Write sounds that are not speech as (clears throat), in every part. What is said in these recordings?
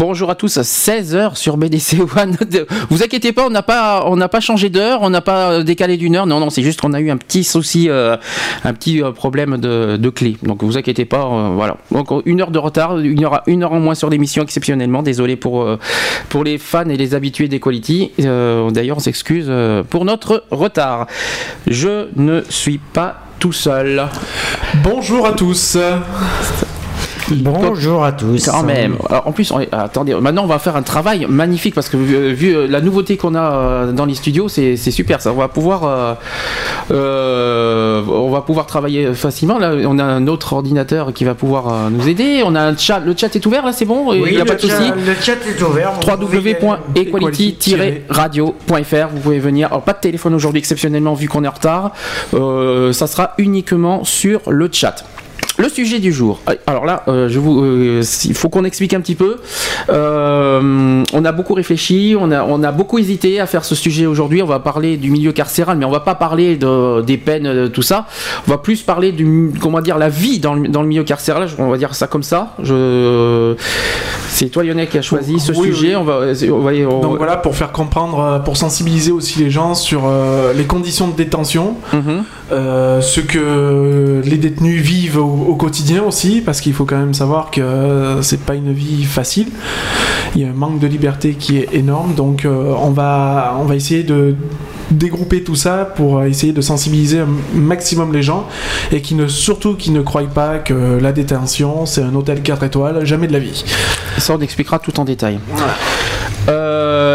Bonjour à tous, 16h sur BDC One. (laughs) Vous inquiétez pas, on n'a pas, changé d'heure, on n'a pas décalé d'une heure. Non, non, c'est juste qu'on a eu un petit souci, euh, un petit euh, problème de, clé. Donc vous inquiétez pas, euh, voilà. Donc une heure de retard, une heure, une heure en moins sur l'émission exceptionnellement. Désolé pour pour les fans et les habitués d'Equality. Euh, D'ailleurs, on s'excuse pour notre retard. Je ne suis pas tout seul. Bonjour à tous. Bonjour à tous. Quand même. Alors, en plus, on est- attendez, maintenant on va faire un travail magnifique parce que vu, vu, euh, la nouveauté qu'on a euh, dans les studios, c'est super. Ça, on va pouvoir, euh, euh, on va pouvoir travailler facilement. Là, on a un autre ordinateur qui va pouvoir euh, nous aider. On a un chat. Le chat est ouvert là, c'est bon? Il Oui, n'y a pas de souci. Le chat est ouvert. vous pouvez- www.equality-radio.fr Vous pouvez venir. Alors, pas de téléphone aujourd'hui exceptionnellement vu qu'on est en retard. Euh, ça sera uniquement sur le chat. Le sujet du jour. Alors là, euh, je vous, euh, il faut qu'on explique un petit peu. Euh, on a beaucoup réfléchi, on a, on a beaucoup hésité à faire ce sujet aujourd'hui. On va parler du milieu carcéral, mais on va pas parler de, des peines, de tout ça. On va plus parler du, comment dire, la vie dans le, dans le milieu carcéral. On va dire ça comme ça. Je, c'est toi Lionel qui a choisi ce Oui, sujet. oui. On va, on va, on- Donc voilà, pour faire comprendre, pour sensibiliser aussi les gens sur les conditions de détention, Mhm. ce que les détenus vivent au, au quotidien aussi, parce qu'il faut quand même savoir que euh, c'est pas une vie facile. Il y a un manque de liberté qui est énorme, donc euh, on va on va essayer de dégrouper tout ça pour essayer de sensibiliser un maximum les gens et qui ne surtout qui ne croient pas que la détention c'est un hôtel 4 étoiles jamais de la vie. Ça, on expliquera tout en détail. Euh,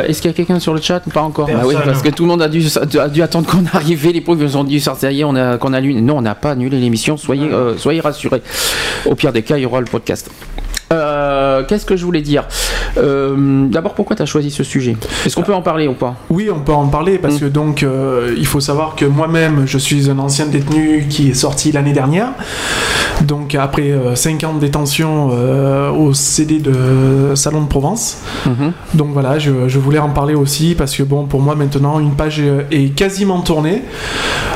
Est-ce qu'il y a quelqu'un sur le chat Pas encore. Bah oui, parce que tout le monde a dû, a dû attendre qu'on (laughs) arrive. Les pauvres ils ont dit ça y est, on a qu'on. Non, on n'a pas annulé l'émission. Soyez, euh, soyez rassurés. Au pire des cas, il y aura le podcast. Euh, Qu'est-ce que je voulais dire Euh, D'abord, pourquoi tu as choisi ce sujet? Est-ce qu'on peut en parler ou pas? Oui, on peut en parler parce Mm. que donc euh, il faut savoir que moi-même je suis un ancien détenu qui est sorti l'année dernière. Donc après 5 ans de détention au CD de Salon de Provence. Mhm. Donc voilà, je, je voulais en parler aussi parce que bon pour moi maintenant une page est- quasiment tournée.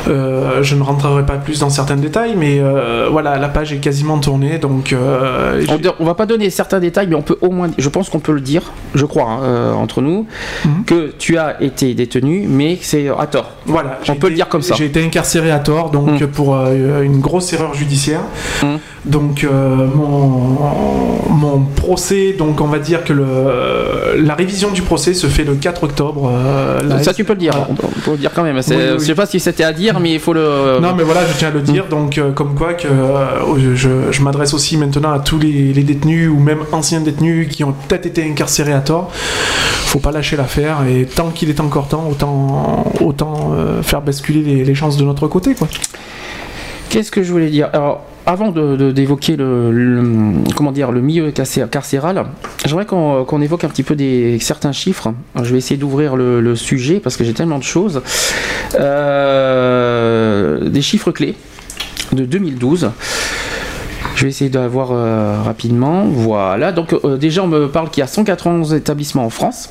Je ne rentrerai pas plus dans certains détails, mais voilà la page est quasiment tournée. Donc on, on va pas donner certains détails, mais on peut au moins, je pense qu'on peut le dire, je crois, hein, euh, entre nous, Mhm. que tu as été détenu, mais c'est à tort. Voilà, On peut le dire comme ça. J'ai été incarcéré à tort, donc Mm. pour euh, une grosse erreur judiciaire. Mm. Donc euh, mon, mon procès, donc on va dire que le, la révision du procès se fait le 4 octobre. euh, là. Ça, tu peux le dire. On peut- le dire quand même. Oui, oui, oui. Je sais pas si c'était à dire, mais il faut le. Non mais voilà, je tiens à le dire, donc euh, comme quoi que euh, je, je m'adresse aussi maintenant à tous les, les détenus ou même anciens détenus qui ont peut-être été incarcérés à tort. Faut pas lâcher l'affaire et tant qu'il est encore temps, autant, autant euh, faire basculer les, les chances de notre côté quoi. Qu'est-ce que je voulais dire? Alors, avant d'évoquer le, le- milieu carcé- carcéral, j'aimerais qu'on évoque un petit peu des certains chiffres. Je vais essayer d'ouvrir le, le sujet parce que j'ai tellement de choses. Euh, des chiffres clés de 2012. Je vais essayer d'avoir euh, rapidement. Voilà. Donc euh, déjà on me parle qu'il y a 191 établissements en France.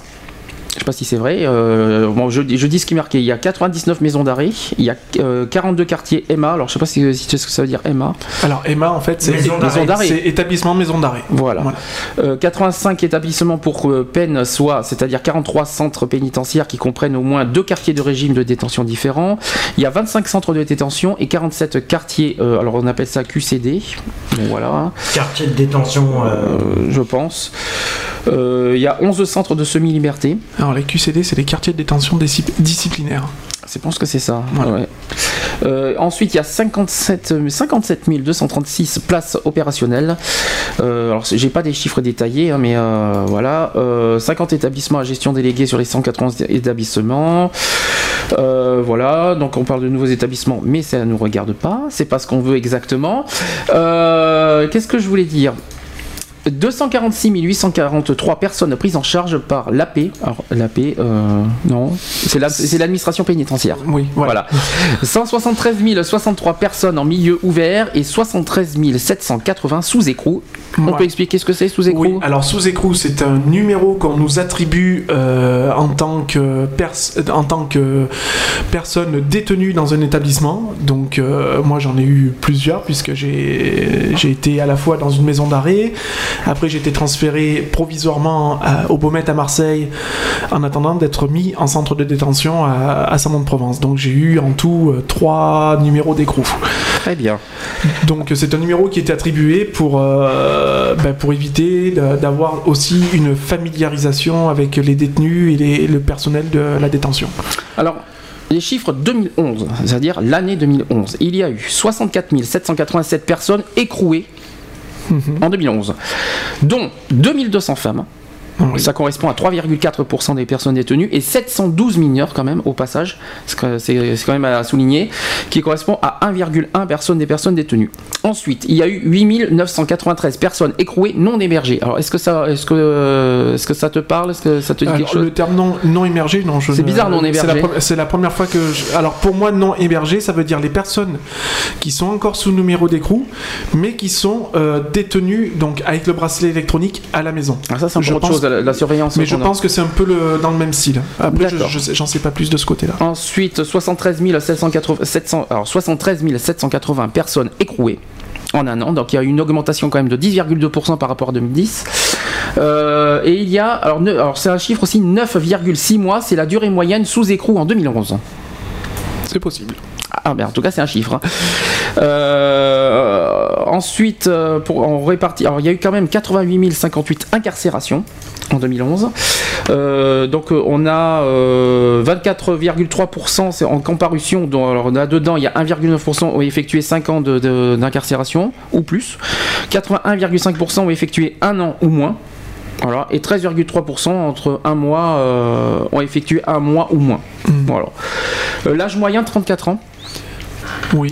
Je sais pas si c'est vrai. Euh, bon, je, je dis ce qui est marqué. Il y a 99 maisons d'arrêt. Il y a euh, 42 quartiers EMA. Alors je sais pas si, si tu sais ce que ça veut dire EMA. Alors Emma en fait c'est Maison d'arrêt. c'est établissement maison d'arrêt. Voilà. Voilà. Euh, 85 établissements pour euh, peine, soit, c'est-à-dire 43 centres pénitentiaires qui comprennent au moins deux quartiers de régime de détention différents. Il y a 25 centres de détention et 47 quartiers, euh, alors on appelle ça QCD. Voilà, Quartier de détention. euh, euh, je pense. Euh, il y a 11 centres de semi-liberté. Alors les QCD c'est les quartiers de détention discip- disciplinaire. Je pense que c'est ça. Ouais. Euh, ensuite, il y a 57, 57 236 places opérationnelles. Euh, alors, j'ai pas des chiffres détaillés, hein, mais euh, voilà. 50 établissements à gestion déléguée sur les 180 établissements. voilà, donc on parle de nouveaux établissements, mais ça ne nous regarde pas. C'est pas ce qu'on veut exactement. Qu'est-ce que je voulais dire? 246 843 personnes prises en charge par l'AP. Alors, l'AP, euh, non, c'est l'administration pénitentiaire. Oui, voilà. 173 063 personnes en milieu ouvert et 73 780 sous écrou. On peut expliquer ce que c'est sous écrou? Oui, alors sous écrou, c'est un numéro qu'on nous attribue euh, en, tant que en tant que personne détenue dans un établissement. Donc, euh, moi, j'en ai eu plusieurs puisque j'ai été à la fois dans une maison d'arrêt, après, j'ai été transféré provisoirement au Beaumet à Marseille en attendant d'être mis en centre de détention à, à Saint-Mont-de-Provence. Donc, j'ai eu en tout euh, trois numéros d'écrou. Très bien. Donc, c'est un numéro qui était attribué pour, euh, ben, pour éviter d'avoir aussi une familiarisation avec les détenus et le personnel de la détention. Alors, les chiffres 2011, c'est-à-dire l'année 2011, il y a eu 64 787 personnes écrouées En 2011, dont 2200 femmes, ça correspond à 3,4% des personnes détenues et 712 mineurs quand même au passage, c'est quand même à souligner, qui correspond à 1,1 personnes des personnes détenues. Ensuite, il y a eu 8993 personnes écrouées non émergées. Alors est-ce que ça, est-ce que, est-ce que ça te parle, est-ce que ça te dit quelque chose? Le terme non, non émergé, non. C'est bizarre non émergé. C'est la, première fois que. Alors pour moi, non émergé, ça veut dire les personnes qui sont encore sous numéro d'écrou, mais qui sont euh, détenues donc avec le bracelet électronique à la maison. Ah, ça c'est autre chose la, surveillance. Mais je pense que c'est un peu le, dans le même style. Après, j'en sais, pas plus de ce côté-là. Ensuite, 73 780, 700, alors 73 780 personnes écrouées en un an. Donc il y a une augmentation quand même de 10,2% par rapport à 2010. Euh, et il y a, alors, alors c'est un chiffre aussi, 9,6 mois, c'est la durée moyenne sous écrou en 2011. C'est possible. Ah, en tout cas, c'est un chiffre. Hein. Euh, ensuite, euh, pour. Alors, il y a eu quand même 88 058 incarcérations en 2011. Euh, donc, on a 24,3% en comparution. Alors, dedans, il y a 1,9% ont effectué 5 ans d'incarcération ou plus. 81,5% ont effectué un an ou moins. Voilà, et 13,3% entre un mois ont effectué un mois ou moins. Mmh. Voilà. L'âge moyen 34 ans. Oui,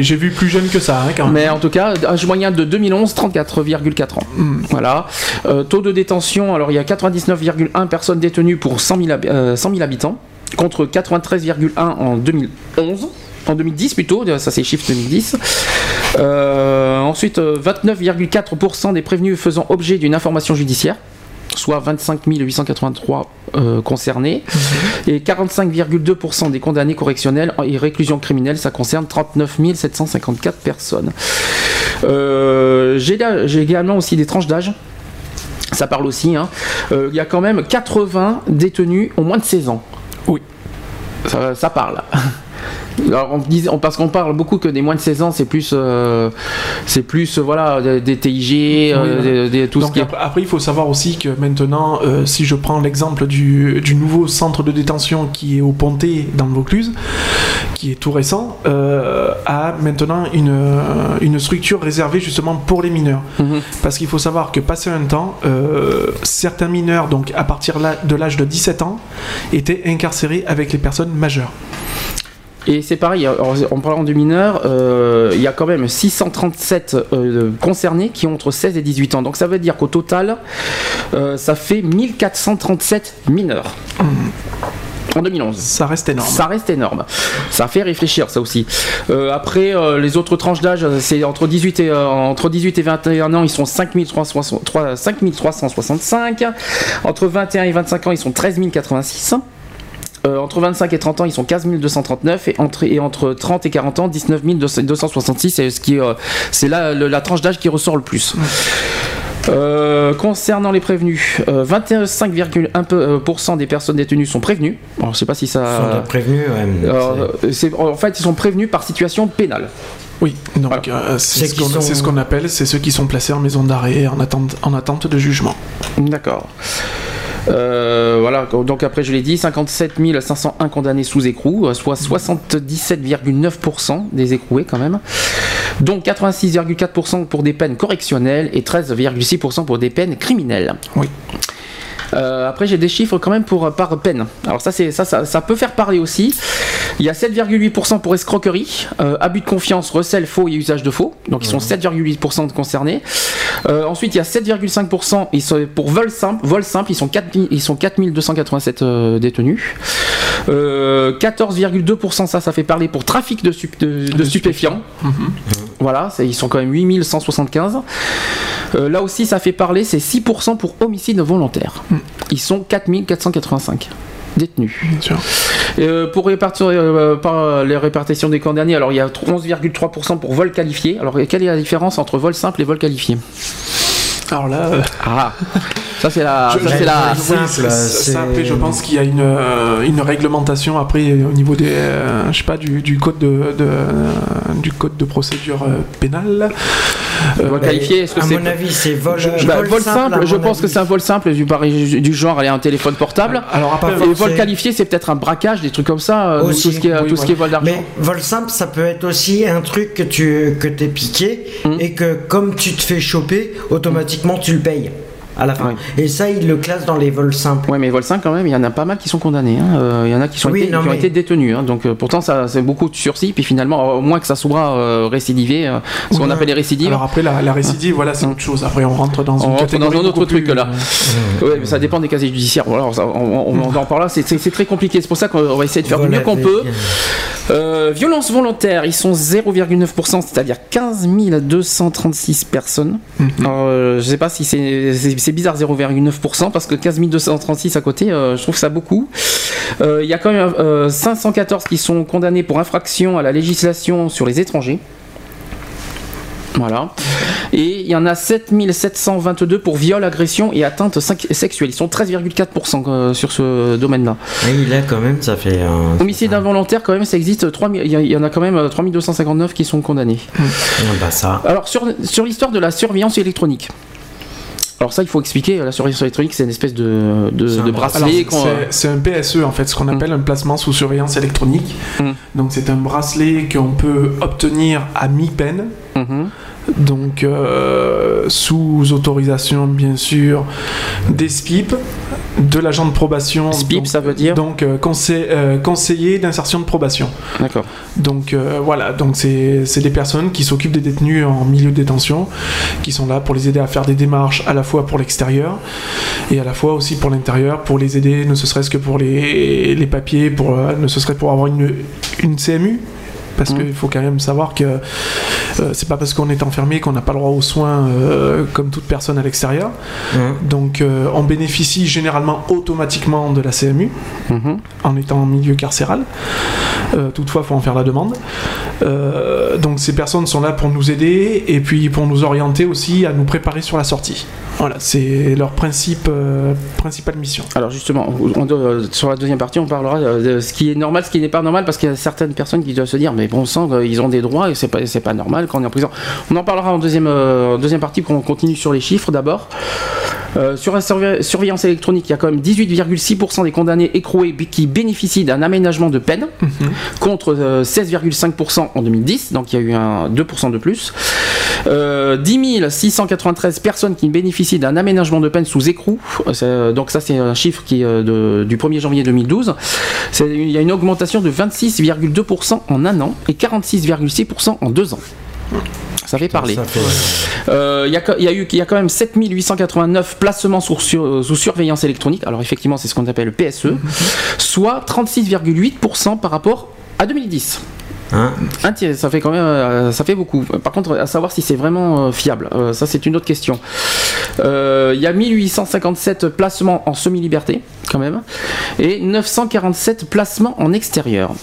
J'ai vu plus jeune que ça, hein, Mais en tout cas, âge moyen de 2011, 34,4 ans. Hmm. Voilà. Euh, taux de détention, alors il y a 99,1 personnes détenues pour 100 000, euh, habitants, contre 93,1 en 2011 en 2010 plutôt, ça c'est chiffre 2010. Euh, ensuite, 29,4% des prévenus faisant objet d'une information judiciaire soit 25 883 euh, concernés, mhm. et 45,2% des condamnés correctionnels et réclusion criminelle, ça concerne 39 754 personnes. Euh, j'ai également aussi des tranches d'âge. Ça parle aussi. Hein. Euh, il y a quand même 80 détenus au moins de 16 ans. Oui. ça parle. Alors, on, parce qu'on parle beaucoup que des moins de 16 ans, c'est plus, euh, c'est plus voilà, des, TIG, euh, des, tout ce qui après, il faut savoir aussi que maintenant, euh, si je prends l'exemple du, du, nouveau centre de détention qui est au Pontet dans le Vaucluse, qui est tout récent, a maintenant une, une structure réservée justement pour les mineurs. Mhm. Parce qu'il faut savoir que passé un temps, certains mineurs, donc à partir de l'âge de 17 ans, étaient incarcérés avec les personnes majeures. Et c'est pareil, en parlant de mineurs, euh, il y a quand même 637 euh, concernés qui ont entre 16 et 18 ans. Donc ça veut dire qu'au total, euh, ça fait 1437 mineurs. En 2011. Ça reste énorme. Ça reste énorme. Ça fait réfléchir, ça aussi. après, les autres tranches d'âge, c'est entre 18 et entre 18 et 21 ans, ils sont 5365. Entre 21 et 25 ans, ils sont 13 086. Euh, entre 25 et 30 ans, ils sont 15 239 et entre, et entre 30 et 40 ans, 19 266. C'est ce qui, euh, c'est là la tranche d'âge qui ressort le plus. Euh, concernant les prévenus, 25,1% des personnes détenues sont prévenues. Alors, je sais pas si ça. Sont prévenus. en fait, ils sont prévenus par situation pénale. Oui, donc c'est ce qu'on appelle, c'est ceux qui sont placés en maison d'arrêt en attente, en attente de jugement. D'accord. Euh, voilà, donc après je l'ai dit, 57 501 condamnés sous écrou, euh, soit 77,9% des écroués quand même. Donc 86,4% pour des peines correctionnelles et 13,6% pour des peines criminelles. Oui. Euh, après, j'ai des chiffres quand même pour par peine. Alors ça, c'est ça, ça, ça peut faire parler aussi. Il y a 7,8% pour escroquerie, euh, abus de confiance, recel, faux et usage de faux. Donc ils sont 7,8% de concernés. Euh, ensuite, il y a 7,5% ils sont pour vol simple. Vol simple, ils sont 4 ils sont 4287 euh, détenus. Euh, 14,2% ça, ça fait parler pour trafic de, stup- de- de stupéfiants. Voilà, ils sont quand même 8175. Euh, là aussi, ça fait parler, c'est 6% pour homicide volontaire. Ils sont 4485 détenus. Bien sûr. Euh, pour répartir euh, par les répartitions des camps derniers, alors il y a 11,3% pour vol qualifié. Alors quelle est la différence entre vol simple et vol qualifié? Alors là, euh, Ah, (laughs) ça c'est la, Je- ça c'est la. je- oui, simple, c'est- après, je pense qu'il y a une, euh, une réglementation après au niveau des, euh, je sais pas, du, du code de, de, euh, du code de procédure euh, pénale. Euh, Vol qualifié, est-ce que à c'est mon avis, c'est vol, Bah, vol, vol simple, je pense que c'est un vol simple du, du genre aller à un téléphone portable. alors après, Et vol qualifié, c'est peut-être un braquage, des trucs comme ça, euh, Aussi. tout ce qui est, Oui, tout ce qui est vol d'argent. Mais vol simple, ça peut être aussi un truc que tu que t'es piqué Mhm. et que comme tu te fais choper, automatiquement tu le payes à la fin. Ouais. Et ça, ils le classent dans les vols simples. Ouais, mais vol 5 quand même, il y en a pas mal qui sont condamnés. hein. Euh, Il y en a qui, sont Oui, été, non, qui ont été détenus. hein. Donc euh, pourtant, ça c'est beaucoup de sursis. Puis finalement, au moins que ça soit euh, récidivé, euh, ce qu'on appelle les récidives. alors après la, la récidive, voilà, c'est Hum. autre chose. Après, on rentre dans On une rentre catégorie dans un autre truc, plus, là. euh, Ouais, mais ça dépend des casiers judiciaires. Voilà, ça, on, on- on en parle là. C'est- C'est c'est très compliqué. C'est pour ça qu'on va essayer de faire du Voilà, mieux qu'on peut. Euh, violence volontaire, ils sont 0,9%, c'est-à-dire 15 236 personnes. Mhm. Alors, je sais pas si c'est c'est- c'est bizarre 0,9% parce que 15 236 à côté, euh, je trouve ça beaucoup. Euh, Il y a quand même euh, 514 qui sont condamnés pour infraction à la législation sur les étrangers. Voilà. Et il y en a 7722 pour viol, agression et atteinte sexuelle. Ils sont 13,4% euh, sur ce domaine-là. Et là, quand même, ça fait un. Homicide involontaire, quand même, ça existe. 3000 Il y, a- il y en a quand même euh, 3259 qui sont condamnés. Ah, bah ça. Alors, sur, sur l'histoire de la surveillance électronique. Alors, ça, il faut expliquer. La surveillance électronique, c'est une espèce de, de, de bracelet. c'est- un PSE en fait, ce qu'on appelle un placement sous surveillance électronique. Mm. Donc c'est un bracelet qu'on peut obtenir à mi-peine, Mhm. Donc euh, sous autorisation bien sûr des SPIP, de l'agent de probation. SPIP, donc- ça veut dire Donc euh, conseil- euh, conseiller d'insertion de probation. D'accord. Donc voilà, donc c'est des personnes qui s'occupent des détenus en milieu de détention, qui sont là pour les aider à faire des démarches à la fois pour l'extérieur et à la fois aussi pour l'intérieur, pour les aider, ne serait-ce que pour les, les papiers, pour, ne serait-ce que pour avoir une, une CMU. Parce Mhm. qu'il faut quand même savoir que euh, c'est pas parce qu'on est enfermé qu'on n'a pas le droit aux soins euh, comme toute personne à l'extérieur. Hein. Donc euh, on bénéficie généralement automatiquement de la CMU Mhm. en étant en milieu carcéral. Euh, toutefois, il faut en faire la demande. Euh, donc ces personnes sont là pour nous aider et puis pour nous orienter aussi à nous préparer sur la sortie. Voilà, c'est leur principe, principale mission. Alors justement, on sur la deuxième partie, on parlera de ce qui est normal, ce qui n'est pas normal, parce qu'il y a certaines personnes qui doivent se dire, mais bon sang, euh, ils ont des droits et c'est pas, pas normal quand on est en prison. On en parlera en deuxième, euh, deuxième partie, qu'on continue sur les chiffres d'abord. Euh, sur la surve- surveillance électronique, il y a quand même 18,6% des condamnés écroués qui bénéficient d'un aménagement de peine, contre euh, 16,5% en 2010, donc il y a eu un 2% de plus. Euh, 10 693 personnes qui bénéficient d'un aménagement de peine sous écrou. Euh, Donc ça c'est un chiffre qui euh, de- du 1er janvier 2012. C'est- Il y a une augmentation de 26,2% en un an et 46,6% en deux ans. Ça fait parler. Fait- Euh, Il y, a y a eu il y a quand même 7889 placements sous, sur- sous surveillance électronique. Alors effectivement, c'est ce qu'on appelle le PSE, soit 36,8% par rapport à 2010. Hein ça fait quand même, euh, ça fait beaucoup. Par contre, à savoir si c'est vraiment euh, fiable, euh, ça c'est une autre question. Euh, Il y a 1857 placements en semi-liberté, quand même, et 947 placements en extérieur.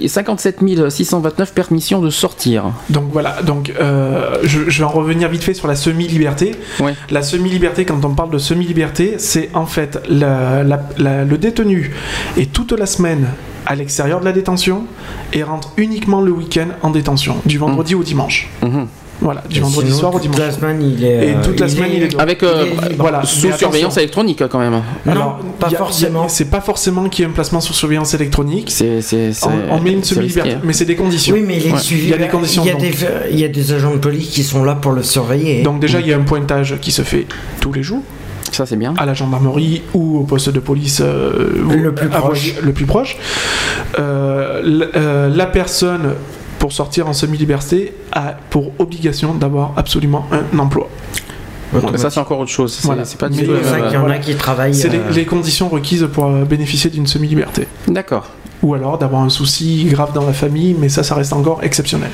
Et 57 629 permissions de sortir. Donc voilà, donc euh, je, je vais en revenir vite fait sur la semi-liberté. Ouais. La semi-liberté, quand on parle de semi-liberté, c'est en fait la- la- la- le détenu est toute la semaine à l'extérieur de la détention et rentre uniquement le week-end en détention, du vendredi au dimanche. Mhm. Voilà, du vendredi Sinon, soir au toute dimanche. la semaine, il est. Et euh, toute la il semaine, il est. Avec il euh, voilà sous surveillance électronique quand même. Non, pas forcément. C'est pas forcément qu'il y ait un placement sur surveillance électronique. C'est c'est c'est- On, on met une c'est semi-liberté, mais c'est des conditions. Oui, mais il est Ouais. suivi. Il y a des conditions, Il y a, des, il y a des agents de police qui sont là pour le surveiller. Donc déjà, il y a un pointage qui se fait tous les jours Ça c'est bien. à la gendarmerie ou au poste de police euh, Le plus proche. le plus proche. Euh, euh, la personne pour sortir en semi-liberté a pour obligation d'avoir absolument un emploi. Ça c'est encore autre chose. C'est Voilà. c'est pas c'est du tout. ça qu'il y en a qui travaillent. C'est les- euh, les, conditions requises pour euh, bénéficier d'une semi-liberté. D'accord. Ou alors d'avoir un souci grave dans la famille, mais ça, ça reste encore exceptionnel.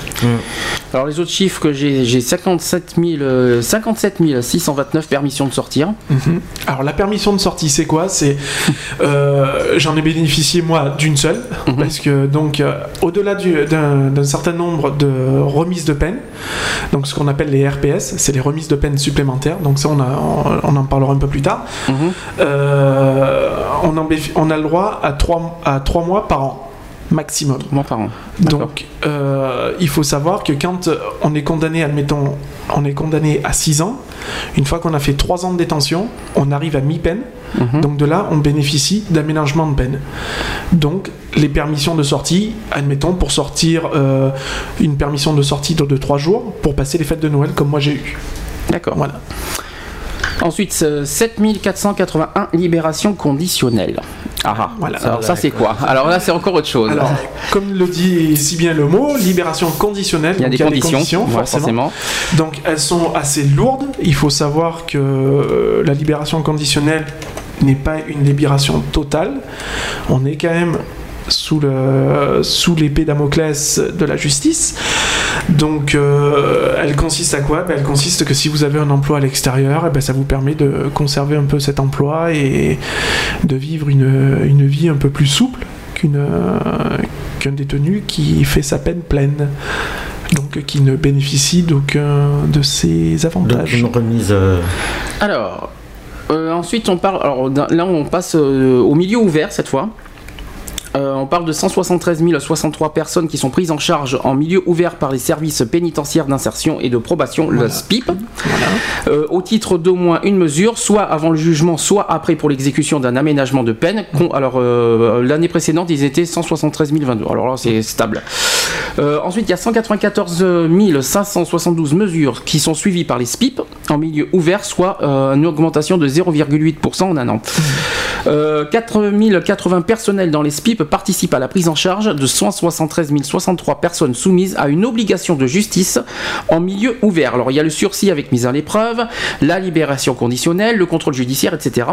Alors les autres chiffres que j'ai, j'ai 57 000, euh, 57 629 permissions de sortir. Mhm. Alors la permission de sortie, c'est quoi? C'est euh, j'en ai bénéficié moi d'une seule Mhm. parce que donc euh, au-delà du- d'un d'un certain nombre de remises de peine, donc ce qu'on appelle les RPS, c'est les remises de peine supplémentaires. Donc ça on, a, on, on en parlera un peu plus tard. Mhm. Euh, on, en béf- on a le droit à trois à trois mois par an maximum. Par an. Donc, euh, il faut savoir que quand on est condamné, admettons, on est condamné à 6 ans, une fois qu'on a fait 3 ans de détention, on arrive à mi-peine. Mhm. Donc de là, on bénéficie d'aménagement de peine. Donc, les permissions de sortie, admettons, pour sortir euh, une permission de sortie de 3 jours, pour passer les fêtes de Noël comme moi j'ai eu. D'accord. Voilà. Ensuite, euh, 7481 libérations conditionnelles. Ah ah. Voilà. Alors ça c'est quoi? Alors là c'est encore autre chose. Alors, comme le dit si bien le mot, libération conditionnelle. il y a des conditions, ouais, forcément. forcément. Donc elles sont assez lourdes. Il faut savoir que euh, la libération conditionnelle n'est pas une libération totale. On est quand même sous le sous l'épée Damoclès de la justice. Donc euh, elle consiste à quoi? Ben, Elle consiste que si vous avez un emploi à l'extérieur, eh ben, ça vous permet de conserver un peu cet emploi et de vivre une, une vie un peu plus souple qu'une euh, qu'un détenu qui fait sa peine pleine. Donc qui ne bénéficie d'aucun de ces Donc avantages. une remise. euh, Alors, euh, ensuite on parle. Alors là on passe euh, au milieu ouvert cette fois. Euh, on parle de 173 063 personnes qui sont prises en charge en milieu ouvert par les services pénitentiaires d'insertion et de probation, le SPIP, euh, au titre d'au moins une mesure, soit avant le jugement, soit après pour l'exécution d'un aménagement de peine. Alors euh, l'année précédente, ils étaient 173 022. Alors là, c'est stable. Ensuite, il y a 194 572 mesures qui sont suivies par les SPIP en milieu ouvert, soit une augmentation de 0,8% en un an. Euh, 4080 personnels dans les SPIP participent à la prise en charge de 173 063 personnes soumises à une obligation de justice en milieu ouvert. Alors il y a le sursis avec mise à l'épreuve, la libération conditionnelle, le contrôle judiciaire, etc.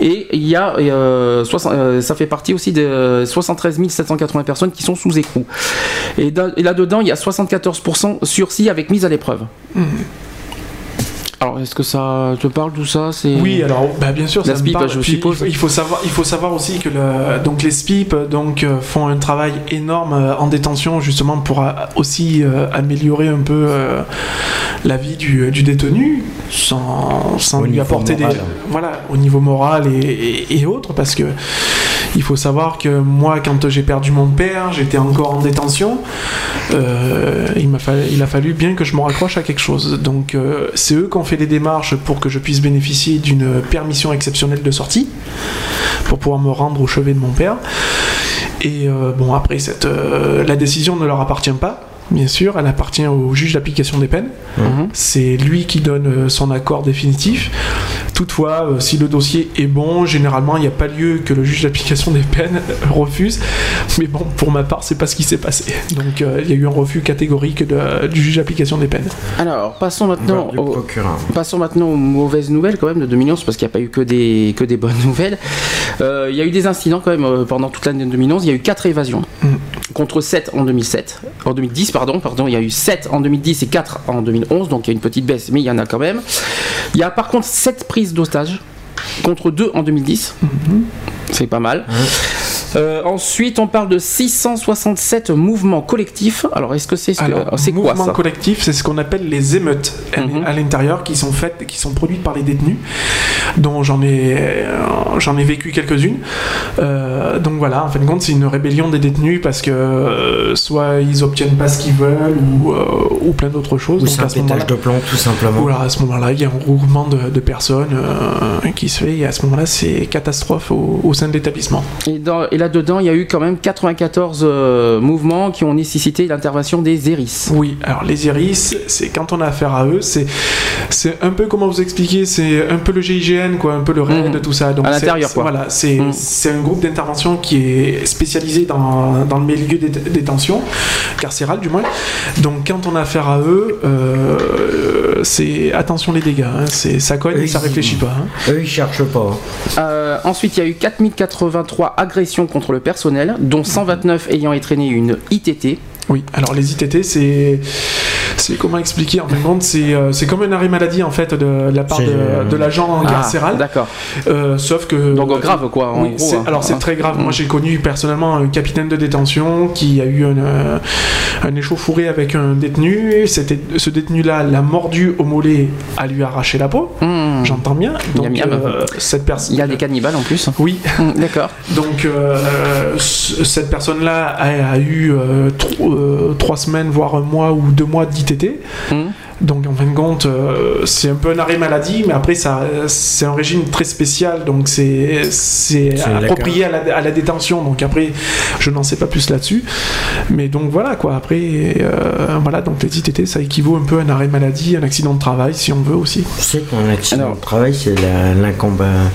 Et il y a, euh, 60 euh, ça fait partie aussi de 73 780 personnes qui sont sous écrou. Et, dans- et là-dedans, il y a 74% sursis avec mise à l'épreuve. Alors, est-ce que ça te parle tout ça? C'est Oui, alors bah, bien sûr, La ça me SPIP, parle. je Puis, suppose. Il faut, savoir, il faut savoir aussi que le, donc les SPIP donc euh, font un travail énorme euh, en détention justement pour euh, aussi euh, améliorer un peu euh, la vie du, du détenu sans, lui apporter moral. des voilà au niveau moral et, et- et autres parce que il faut savoir que moi quand j'ai perdu mon père j'étais encore en détention. Euh, il a fallu bien que je me raccroche à quelque chose. Donc euh, c'est eux qui ont fait les démarches pour que je puisse bénéficier d'une permission exceptionnelle de sortie pour pouvoir me rendre au chevet de mon père. Et euh, bon après cette la décision ne leur appartient pas bien sûr elle appartient au juge d'application des peines Mhm. c'est lui qui donne euh, son accord définitif. Toutefois, euh, si le dossier est bon, généralement, il n'y a pas lieu que le juge d'application des peines (laughs) refuse. Mais bon, pour ma part, c'est pas ce qui s'est passé. Donc, euh, il y a eu un refus catégorique de- du juge d'application des peines. Alors, passons maintenant du au, procureur. Passons maintenant aux mauvaises nouvelles quand même de 2011 parce qu'il n'y a pas eu que des, que des bonnes (laughs) nouvelles. Euh, il y a eu des incidents quand même pendant toute l'année 2011. Il y a eu 4 évasions Mm. Contre 7 en 2007. En 2010, pardon, pardon, il y a eu 7 en 2010 et 4 en 2011, donc il y a une petite baisse, mais il y en a quand même. Il y a par contre 7 prises d'otages contre 2 en 2010. C'est pas mal. Euh, ensuite, on parle de 667 mouvements collectifs. Alors, est-ce que c'est ce que- quoi mouvement ça collectif, c'est ce qu'on appelle les émeutes à- Mhm. à l'intérieur qui sont faites, qui sont produites par les détenus, dont j'en ai, euh, j'en ai vécu quelques-unes. Euh, donc voilà, en fin de compte, c'est une rébellion des détenus parce que euh, soit ils obtiennent pas ce qu'ils veulent ou, euh, ou plein d'autres choses. Ou donc c'est un à ce moment-là, pétage de plomb, tout simplement. Oula, à ce moment-là, il y a un regroupement de, de personnes euh, qui se fait et à ce moment-là, c'est catastrophe au, au sein de l'établissement. Et, dans- et là-dedans, il y a eu quand même 94 euh, mouvements qui ont nécessité l'intervention des ERIS. Oui, alors les iris, c'est quand on a affaire à eux, c'est c'est un peu comment vous expliquer, c'est un peu le GIGN quoi, un peu le RAID, Mhm. tout ça. Donc À c'est- l'intérieur, quoi. Voilà, c'est c'est un groupe d'intervention qui est spécialisé dans, dans le milieu des des détentions, carcéral du moins. Donc quand on a affaire à eux, euh, c'est attention les dégâts, hein, c'est ça cogne et ça réfléchit pas. hein. Eux, ils cherchent pas. Euh, ensuite, il y a eu 4083 agressions contre le personnel, dont 129 ayant entraîné une ITT. Oui, alors les ITT, c'est. C'est comment expliquer En fin de compte, c'est euh, comme un arrêt maladie en fait de, la part de, euh, de l'agent ah, carcéral. D'accord. Euh, sauf que. Donc euh, grave quoi. Hein. Alors c'est très grave. Moi j'ai connu personnellement un capitaine de détention qui a eu un, euh, échauffouré avec un détenu. C'était Ce détenu-là l'a mordu au mollet, a lui arraché la peau. Hmm. J'entends bien. Donc, cette personne. Il y a des cannibales en plus. Oui. Hmm, d'accord. Donc cette personne-là a, a, eu trop euh, trois semaines, voire un mois ou deux mois d'ITT. Hmm. Donc en fin de compte, euh, c'est un peu un arrêt maladie, mais après ça, c'est un régime très spécial, donc c'est c'est approprié à la, détention. Donc après, je n'en sais pas plus là-dessus, mais donc voilà quoi. Après, euh, voilà donc les ITT, ça équivaut un peu à un arrêt maladie, un accident de travail si on veut aussi. C'est qu'un accident Alors, de travail, c'est l'incombination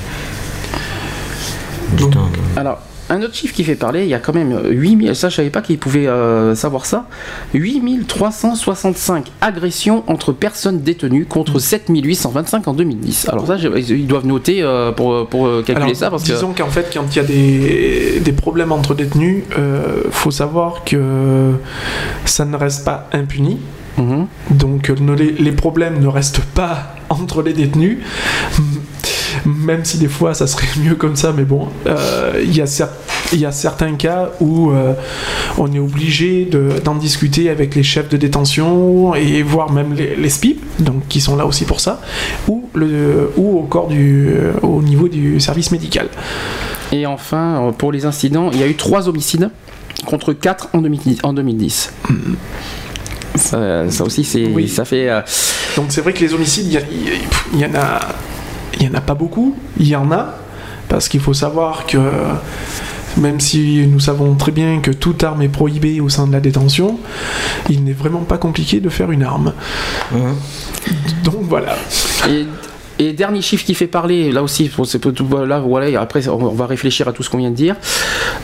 du temps. Alors un autre chiffre qui fait parler, il y a quand même 8000, ça je savais pas qu'ils pouvaient euh, savoir ça, 8365 agressions entre personnes détenues contre 7825 en 2010. Alors ça, ils doivent noter euh, pour, pour euh, calculer Alors, ça parce disons qu'en fait, quand il y a des, des problèmes entre détenus, euh, faut savoir que ça ne reste pas impuni. Mhm. Donc euh, les problèmes ne restent pas (laughs) entre les détenus, même si des fois ça serait (laughs) mieux comme ça, mais bon, euh, il y, a cer- il y a certains cas où euh, on est obligé de- d'en discuter avec les chefs de détention et voire même les, les SPIP, donc qui sont là aussi pour ça, ou, le, ou au, corps du, au niveau du service médical. Et enfin, euh, pour les incidents, il y a eu 3 homicides contre 4 en 2010. En 2010. Ça, ça aussi, c'est, Oui. ça fait... euh, Donc c'est vrai que les homicides, il y, a- il y en a, il y en a pas beaucoup. Il y en a parce qu'il faut savoir que même si nous savons très bien que toute arme est prohibée au sein de la détention, il n'est vraiment pas compliqué de faire une arme. Mhm. Donc voilà. Et, et dernier chiffre qui fait parler, là aussi, là, voilà, et après on va réfléchir à tout ce qu'on vient de dire.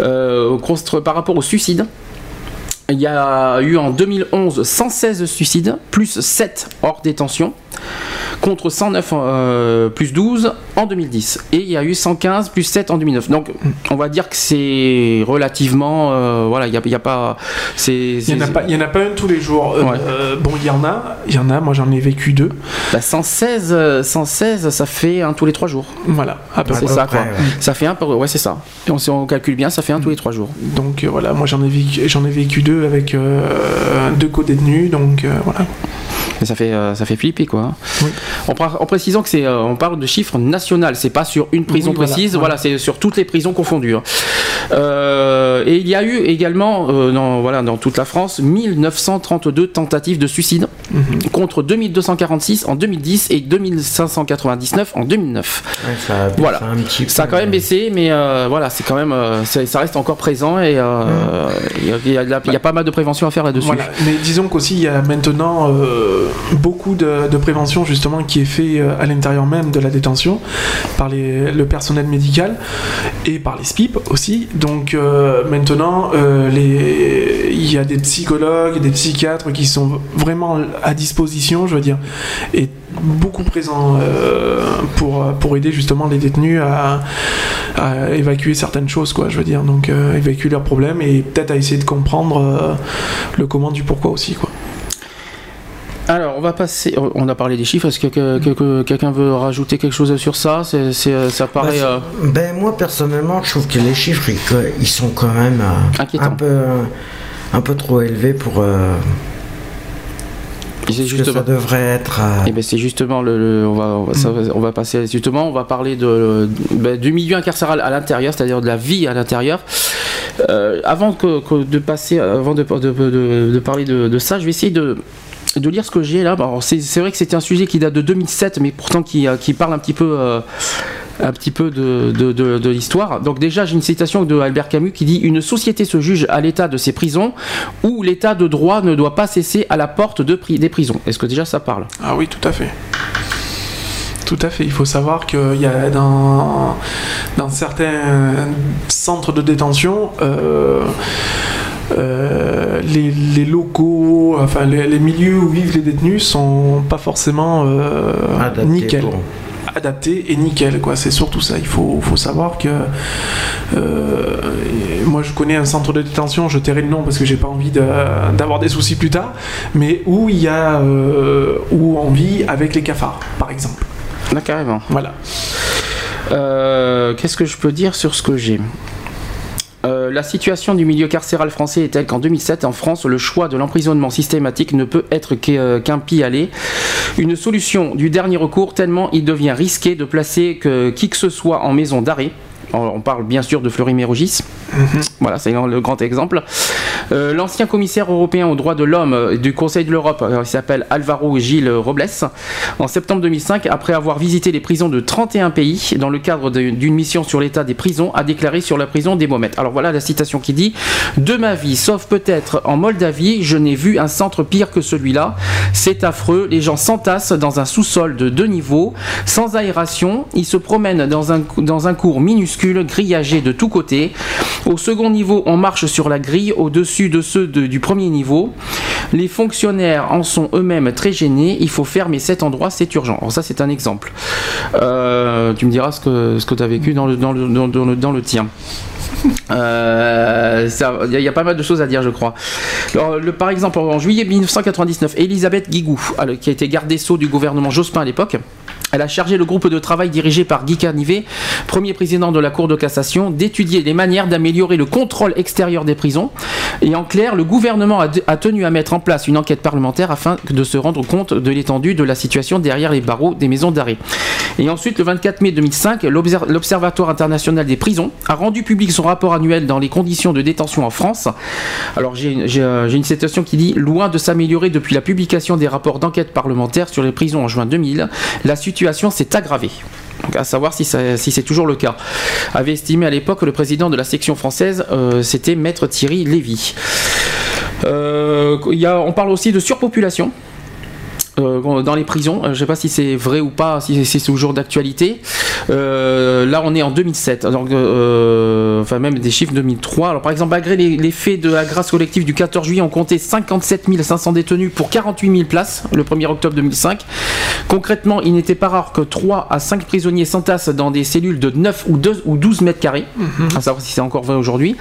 Euh, par rapport au suicide, il y a eu en 2011 116 suicides, plus 7 hors détention, contre 109 euh, plus 12 en 2010. Et il y a eu 115 plus 7 en 2009. Donc on va dire que c'est relativement... euh, voilà, il n'y a, il y a pas... c'est- Il n'y en, a pas- il y en a pas un tous les jours. Euh, Ouais. euh, bon, il y en a, il y en a. Moi, j'en ai vécu deux. bah, 116, euh, 116, ça fait un tous les 3 jours. Voilà, à peu C'est près. ça, près, quoi. ouais. Ça fait un, ouais, c'est ça. Et on, si on calcule bien, ça fait un tous les trois jours. Donc euh, voilà, moi j'en ai vécu, j'en ai vécu deux avec euh, deux co-détenus. Donc euh, voilà. Et ça fait, euh, ça fait flipper, quoi. Oui. En, précisant que c'est, euh, on parle de chiffres national, c'est pas sur une prison Oui, précise, voilà. voilà, c'est sur toutes les prisons confondues. hein. Euh, et il y a eu également, euh, dans, voilà, dans toute la France, 1932 tentatives de suicide Mhm. contre 2246 en 2010 et 2599 en 2009. Ouais, ça, a- Voilà. ça a un petit Ça a peu, quand même baissé, mais euh, voilà, c'est quand même, euh, ça reste encore présent et euh, il y a- y, y pas mal de prévention à faire là-dessus. Voilà. Mais disons qu'aussi il y a maintenant euh, beaucoup de, prévention justement qui est fait euh, à l'intérieur même de la détention par le personnel médical et par les SPIP aussi. Donc euh, maintenant euh, il y a des psychologues des psychiatres qui sont vraiment à disposition, je veux dire, et beaucoup présents pour, aider justement les détenus à, à évacuer certaines choses, quoi, je veux dire. Donc évacuer leurs problèmes et peut-être à essayer de comprendre le comment du pourquoi aussi, quoi. Alors, on va passer. On a parlé des chiffres. Est-ce que, que- que- que quelqu'un veut rajouter quelque chose sur ça? C'est, c'est- ça paraît. Bah, euh, Ben moi personnellement, je trouve que les chiffres ils, sont quand même euh, un peu un peu trop élevés pour euh, c'est ce que justement. ça devrait être. euh, Eh ben, c'est justement le, le- on va on va, ça va- on va passer justement on va parler de ben, du milieu incarcéral à l'intérieur c'est-à-dire de la vie à l'intérieur Euh, avant que, que de passer avant de, de, de- de parler de, de ça je vais essayer de de lire ce que j'ai là c'est vrai que c'était un sujet qui date de 2007 mais pourtant qui, euh, qui parle un petit peu euh, un petit peu de, l'histoire. Donc déjà, j'ai une citation de Albert Camus qui dit Une société se juge à l'état de ses prisons où l'état de droit ne doit pas cesser à la porte des prisons. Est-ce que déjà ça parle? Ah oui, tout à fait. Tout à fait. Il faut savoir qu'il y a dans, certains centres de détention, euh, euh, les, les locaux, enfin les, les milieux où vivent les détenus sont pas forcément euh, adaptés nickel. pour- adapté et nickel quoi. C'est surtout ça. Il faut, faut savoir que euh, moi je connais un centre de détention je tairai le nom parce que j'ai pas envie de- d'avoir des soucis plus tard mais où il y a euh, où on vit avec les cafards par exemple. Là, carrément. voilà. Euh, Qu'est-ce que je peux dire sur ce que j'ai? Euh, la situation du milieu carcéral français est telle qu'en 2007, en France, le choix de l'emprisonnement systématique ne peut être qu'un euh, qu'un pis-aller. Une solution du dernier recours tellement il devient risqué de placer qui que ce soit en maison d'arrêt. On parle bien sûr de Fleury-Mérogis. Voilà, c'est le grand exemple. Euh, L'ancien commissaire européen aux droits de l'homme du Conseil de l'Europe, euh, il s'appelle Alvaro Gilles Robles, en septembre 2005, après avoir visité les prisons de 31 pays dans le cadre d'une mission sur l'état des prisons, a déclaré sur la prison des Mohamed. Alors voilà la citation qui dit De ma vie, sauf peut-être en Moldavie, je n'ai vu un centre pire que celui-là. C'est affreux, les gens s'entassent dans un sous-sol de deux niveaux, sans aération, ils se promènent dans un, dans un cours minuscule, grillagé de tous côtés. Au second niveau, on marche sur la grille au-dessus de ceux de- du premier niveau. Les fonctionnaires en sont eux-mêmes très gênés. Il faut fermer cet endroit, c'est urgent. Alors ça, c'est un exemple. Euh, tu me diras ce que, ce tu as vécu dans le, dans le, dans, le, tien. Euh, Il y, a- pas mal de choses à dire, je crois. Par exemple, en juillet 1999, Elisabeth Guigou, qui a été garde des Sceaux du gouvernement Jospin à l'époque, elle a chargé le groupe de travail dirigé par Guy Canivet, premier président de la Cour de cassation, d'étudier les manières d'améliorer le contrôle extérieur des prisons. Et en clair, le gouvernement a, tenu à mettre en place une enquête parlementaire afin de se rendre compte de l'étendue de la situation derrière les barreaux des maisons d'arrêt. Et ensuite, le 24 mai 2005, l'Obser- l'Observatoire international des prisons a rendu public son rapport annuel dans les conditions de détention en France. Alors j'ai j'ai, euh, une citation qui dit Loin de s'améliorer depuis la publication des rapports d'enquête parlementaire sur les prisons en juin 2000, la situation s'est aggravée. À savoir si, c'est toujours le cas. Avait estimé à l'époque le président de la section française, euh, c'était Maître Thierry Lévy. Euh, on parle aussi de surpopulation. Euh, dans les prisons, Euh, je ne sais pas si c'est vrai ou pas, si, c'est toujours d'actualité. Euh, là, on est en 2007, donc, euh, enfin même des chiffres 2003. Alors par exemple, malgré les, les faits de la grâce collective du 14 juillet, on comptait 57 500 détenus pour 48 000 places le 1er octobre 2005. Concrètement, il n'était pas rare que 3 à 5 prisonniers s'entassent dans des cellules de 9 ou, 2, ou 12 mètres carrés, à savoir si c'est encore vrai aujourd'hui.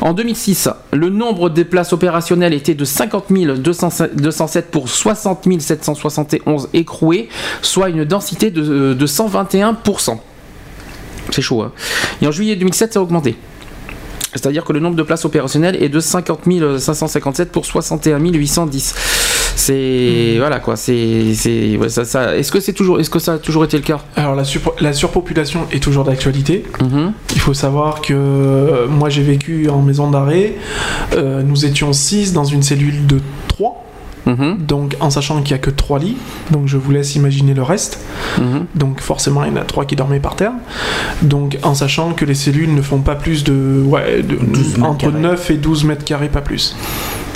En 2006, le nombre de places opérationnelles était de 50 207 pour 60 771 écroués, soit une densité de, de 121%. C'est chaud. Hein Et en juillet 2007, ça a augmenté. C'est-à-dire que le nombre de places opérationnelles est de 50 557 pour 61 810. C'est voilà quoi. C'est c'est ouais, ça, ça- Est-ce que c'est toujours est-ce que ça a toujours été le cas? Alors la, surpo- la surpopulation est toujours d'actualité Mhm. Il faut savoir que euh, moi j'ai vécu en maison d'arrêt, Euh, nous étions 6 dans une cellule de 3, Mhm. donc en sachant qu'il n'y a que 3 lits, donc je vous laisse imaginer le reste, Mhm. donc forcément il y en a 3 qui dormaient par terre, donc en sachant que les cellules ne font pas plus de, ouais, de 12 mètres entre carrés. 9 et 12 mètres carrés, pas plus.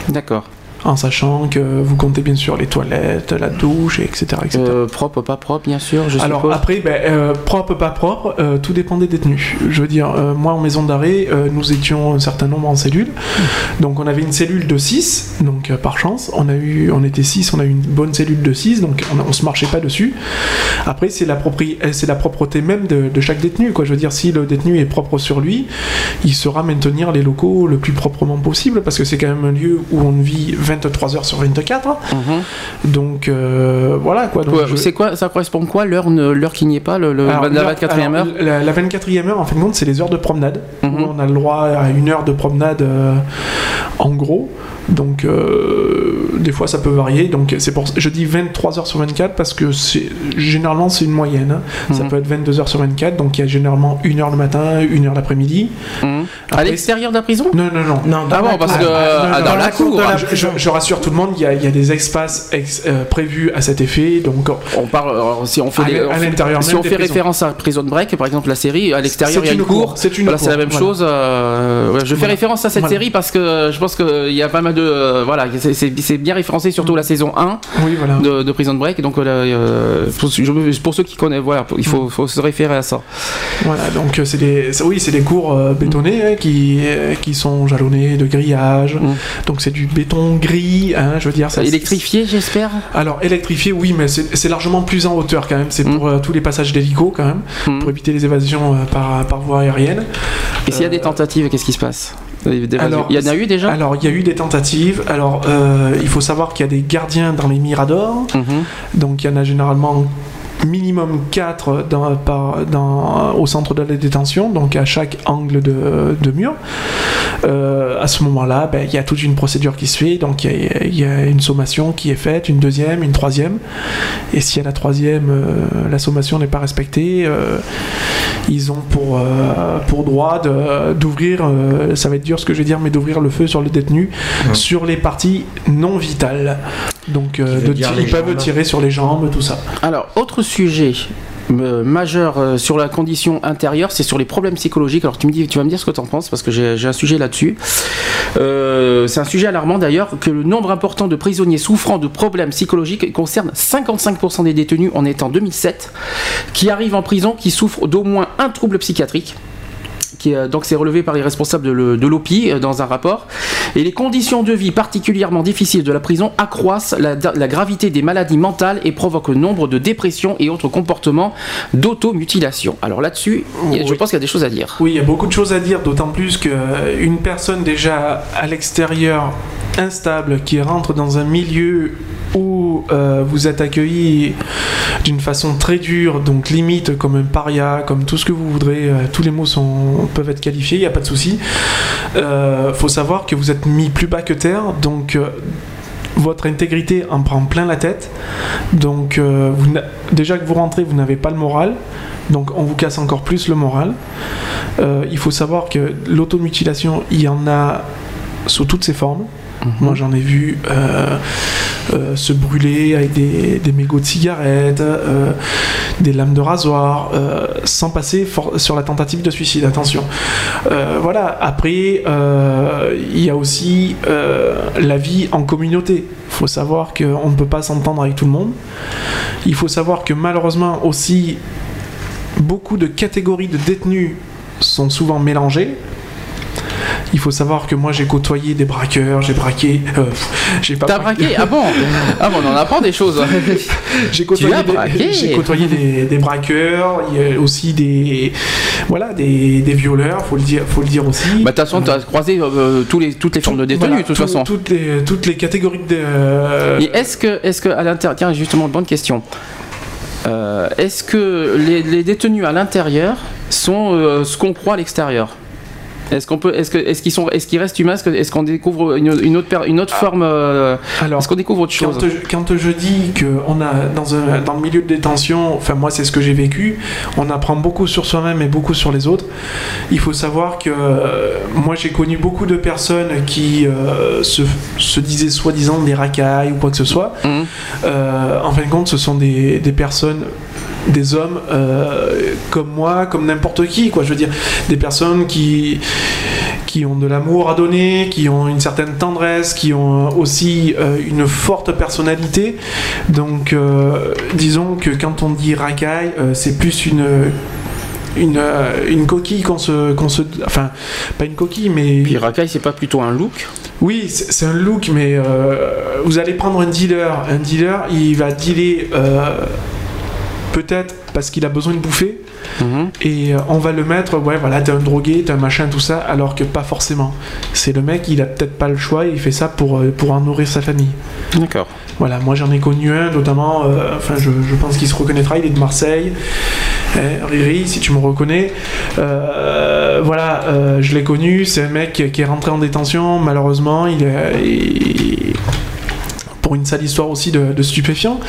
D'accord. En sachant que vous comptez bien sûr les toilettes, la douche, etc. etc. Euh, propre, pas propre, bien sûr. Je Alors suppose. après, ben, euh, propre, pas propre, euh, tout dépend des détenus. Je veux dire, euh, moi en maison d'arrêt, euh, nous étions un certain nombre en cellule. Donc on avait une cellule de 6, donc par chance. On, a eu, on était 6, on a eu une bonne cellule de 6, donc on, on se marchait pas dessus. Après, c'est la, propri- c'est la propreté même de, de chaque détenu. Quoi. Je veux dire, si le détenu est propre sur lui, il saura maintenir les locaux le plus proprement possible, parce que c'est quand même un lieu où on vit 23 heures sur 24. Mhm. Donc euh, voilà quoi. Donc, je- C'est quoi Ça correspond quoi l'heure l'heure qui n'y est pas le, le- Alors, la l'heure- 24e heure? la, la 24e heure, en fin de compte, c'est les heures de promenade. Mhm. Où on a le droit à une heure de promenade euh, en gros. Donc, euh, des fois, ça peut varier. Donc, c'est pour je dis 23 heures sur 24 parce que c'est généralement, c'est une moyenne. hein. Ça Mhm. peut être 22 heures sur 24. Donc, il y a généralement une heure le matin, une heure l'après-midi. Mhm. À l'extérieur de la prison? Non, non, non. Non, Ah bon, parce que ah, non, dans dans la la cour la- Je, je- je rassure tout le monde, il y a, il y a des espaces ex- euh, prévus à cet effet. Donc, on parle alors, si on fait À des- l'in- on à fait- l'intérieur si même on des fait prisons. référence à Prison Break par exemple la série à l'extérieur il y a C'est une cour cour, c'est une voilà c'est la même voilà. chose euh, ouais, je fais Voilà. référence à cette Voilà. série parce que je pense qu'il y a pas mal de euh, voilà c'est- c'est c'est bien référencé surtout la saison 1 oui, voilà. de, de Prison Break donc euh, euh, pour, ceux qui connaissent voilà il faut, faut se référer à ça Voilà, donc euh, c'est des, oui, c'est des cours euh, bétonnés hein, qui, euh, qui sont jalonnés de grillage. Mm. Donc c'est du béton gris, hein, je veux dire. Ça, électrifié j'espère Alors électrifié, oui, mais c'est largement plus en hauteur quand même. C'est Mm. pour euh, tous les passages d'hélico quand même, Mm. pour éviter les évasions euh, par, par voie aérienne. et s'il y a des tentatives qu'est-ce qui se passe? Alors, il y en a eu déjà? Alors il y a eu des tentatives. Alors euh, il faut savoir qu'il y a des gardiens dans les miradors. Mhm. Donc il y en a généralement minimum 4 dans, par- dans- au centre de la détention, donc à chaque angle de, de mur. Euh, à ce moment-là, ben, il y a toute une procédure qui se fait, donc il y, a- il y a une sommation qui est faite, une deuxième, une troisième. Et si à la troisième, euh, la sommation n'est pas respectée, euh, ils ont pour, pour droit d'ouvrir, ça va être dur ce que je vais dire, mais d'ouvrir le feu sur le détenu Ouais. sur les parties non vitales. Donc euh, de ils peuvent tirer sur les jambes, tout ça. Alors, autre sujet euh, majeur euh, sur la condition intérieure, c'est sur les problèmes psychologiques. Alors, tu, me dis, tu vas me dire ce que tu en penses, parce que j'ai j'ai un sujet là-dessus. Euh, c'est un sujet alarmant d'ailleurs, que le nombre important de prisonniers souffrant de problèmes psychologiques concerne 55% des détenus en étant 2007, qui arrivent en prison, qui souffrent d'au moins un trouble psychiatrique. Qui, euh, donc c'est relevé par les responsables de l'OPI euh, dans un rapport. Et les conditions de vie particulièrement difficiles de la prison accroissent la, la gravité des maladies mentales et provoquent nombre de dépressions et autres comportements d'automutilation. Alors là-dessus, je pense qu'il y a des choses à dire. Oui, il y a beaucoup de choses à dire, d'autant plus qu'une personne déjà à l'extérieur instable qui rentre dans un milieu où euh, vous êtes accueilli d'une façon très dure, donc limite comme un paria, comme tout ce que vous voudrez, euh, tous les mots peuvent être qualifiés, il n'y a pas de souci. Euh, faut savoir que vous êtes mis plus bas que terre, donc euh, votre intégrité en prend plein la tête. Donc déjà que vous rentrez, vous n'avez pas le moral. Donc on vous casse encore plus le moral. Il faut savoir que l'automutilation, il y en a sous toutes ses formes. Moi j'en ai vu euh, euh, se brûler avec des, mégots de cigarettes, euh, des lames de rasoir, sans passer sur la tentative de suicide. Attention. Voilà. Après, il y a aussi la vie en communauté. Il faut savoir qu'on ne peut pas s'entendre avec tout le monde. Il faut savoir que malheureusement aussi, beaucoup de catégories de détenus sont souvent mélangées. Il faut savoir que moi j'ai côtoyé des braqueurs, j'ai braqué, euh, pff, j'ai pas T'as braqué Ah bon Ah bon, on en apprend des choses. (laughs) j'ai côtoyé, des, braqué j'ai côtoyé des, des braqueurs, il y a aussi des, voilà, des, des violeurs, faut le dire, faut le dire aussi. Bah, de toute façon, tu as croisé euh, tous les, toutes les formes de détenus, Voilà, de toute tout- façon. toutes les, toutes les catégories de. euh, Et est-ce que, est-ce que à l'intérieur, tiens, justement, bonne question. Euh, est-ce que les, les détenus à l'intérieur sont euh, ce qu'on croit à l'extérieur? Est-ce qu'on peut, est-ce que, est-ce qu'ils sont, est-ce qu'ils restent humains? Est-ce que- Est-ce qu'on découvre une, une autre, une autre forme euh, alors, Est-ce qu'on découvre autre chose? Quand, je- quand je dis qu'on a dans, un, dans le milieu de détention, enfin moi c'est ce que j'ai vécu, on apprend beaucoup sur soi-même et beaucoup sur les autres. Il faut savoir que euh, moi j'ai connu beaucoup de personnes qui euh, se, se disaient soi-disant des racailles ou quoi que ce soit. Euh, en fin de compte, ce sont des, des personnes, des hommes euh, comme moi, comme n'importe qui, quoi. Je veux dire, des personnes qui qui ont de l'amour à donner, qui ont une certaine tendresse, qui ont aussi euh, une forte personnalité. Donc, euh, disons que quand on dit racaille, euh, c'est plus une une, euh, une coquille qu'on se, qu'on se enfin pas une coquille mais Puis racaille, c'est pas plutôt un look? Oui, c'est c'est un look, mais euh, vous allez prendre un dealer. Un dealer, il va dealer euh, peut-être parce qu'il a besoin de bouffer Mhm. et euh, on va le mettre, ouais, voilà, t'es un drogué, t'es un machin, tout ça, alors que pas forcément. C'est le mec, il a peut-être pas le choix, et il fait ça pour, euh, pour en nourrir sa famille. D'accord. Voilà, moi j'en ai connu un, notamment, euh, enfin, je, je pense qu'il se reconnaîtra, il est de Marseille. Eh, Riri, si tu me reconnais. Euh, voilà, euh, je l'ai connu, c'est un mec qui qui est rentré en détention, malheureusement, il est. il- une sale histoire aussi de, de stupéfiants.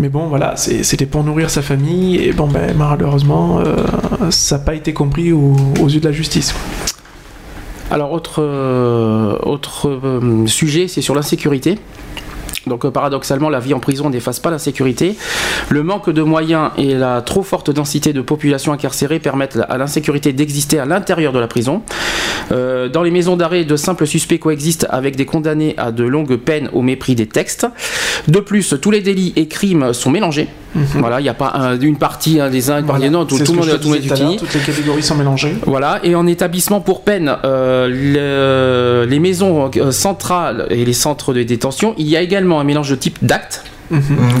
Mais bon, voilà, c'était pour nourrir sa famille, et bon, ben, malheureusement, euh, ça n'a pas été compris au- aux yeux de la justice. Alors autre euh, autre euh, sujet, c'est sur l'insécurité. Donc euh, paradoxalement, la vie en prison n'efface pas l'insécurité. Le manque de moyens et la trop forte densité de population incarcérée permettent à l'insécurité d'exister à l'intérieur de la prison. Euh, dans les maisons d'arrêt, de simples suspects coexistent avec des condamnés à de longues peines au mépris des textes. De plus, tous les délits et crimes sont mélangés. Voilà, il n'y a pas un- une partie des uns, une partie des autres, tout, le monde tout est tout toutes les catégories sont mélangées. Voilà, et en établissement pour peine, euh, le- les maisons euh, centrales et les centres de détention, il y a également un mélange de types d'actes.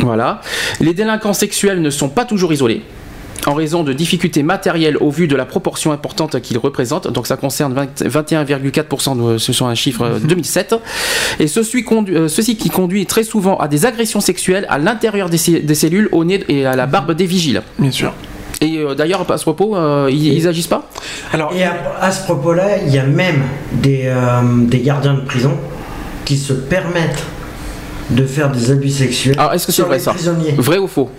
Voilà. Les délinquants sexuels ne sont pas toujours isolés. En raison de difficultés matérielles au vu de la proportion importante qu'ils représentent, donc ça concerne 20 21,4%, de- ce sont un chiffre euh, 2007, et ceci, condu- euh, ceci qui conduit très souvent à des agressions sexuelles à l'intérieur des, cellules, au nez et à la barbe des vigiles. Bien sûr. Et euh, d'ailleurs, à ce propos, euh, ils, ils agissent pas? Alors, Et à, à ce propos-là, il y a même des, euh, des gardiens de prison qui se permettent de faire des abus sexuels. Alors, est-ce que c'est sur vrai les ça? prisonniers. Vrai ou faux?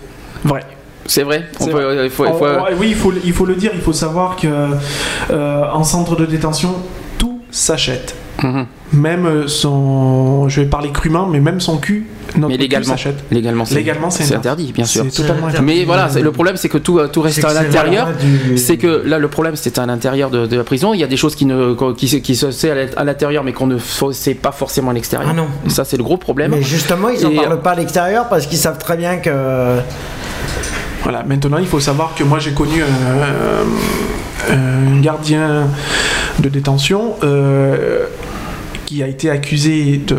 Vrai. C'est vrai On C'est peut- vrai. il faut- il faut- oui, il faut, il faut le dire, il faut savoir que euh, en centre de détention, tout s'achète. Mhm. Même euh, son, je vais parler crûment, mais même son cul, notre Mais cul légalement, s'achète. légalement, c'est Légalement, c'est c'est interdit. interdit, bien sûr. C'est totalement interdit. Mais voilà, le problème, c'est que tout, tout reste à l'intérieur. du- C'est que là, le problème, c'est à l'intérieur de, de la prison. Il y a des choses qui, ne, qui, se- qui se sait à l'int- à l'intérieur, mais qu'on ne sait pas forcément à l'extérieur. Ah non. Ça, c'est le gros problème. Mais justement, ils en Et- parlent pas à l'extérieur parce qu'ils savent très bien que. Voilà, maintenant il faut savoir que moi j'ai connu un, un gardien de détention euh, qui a été accusé de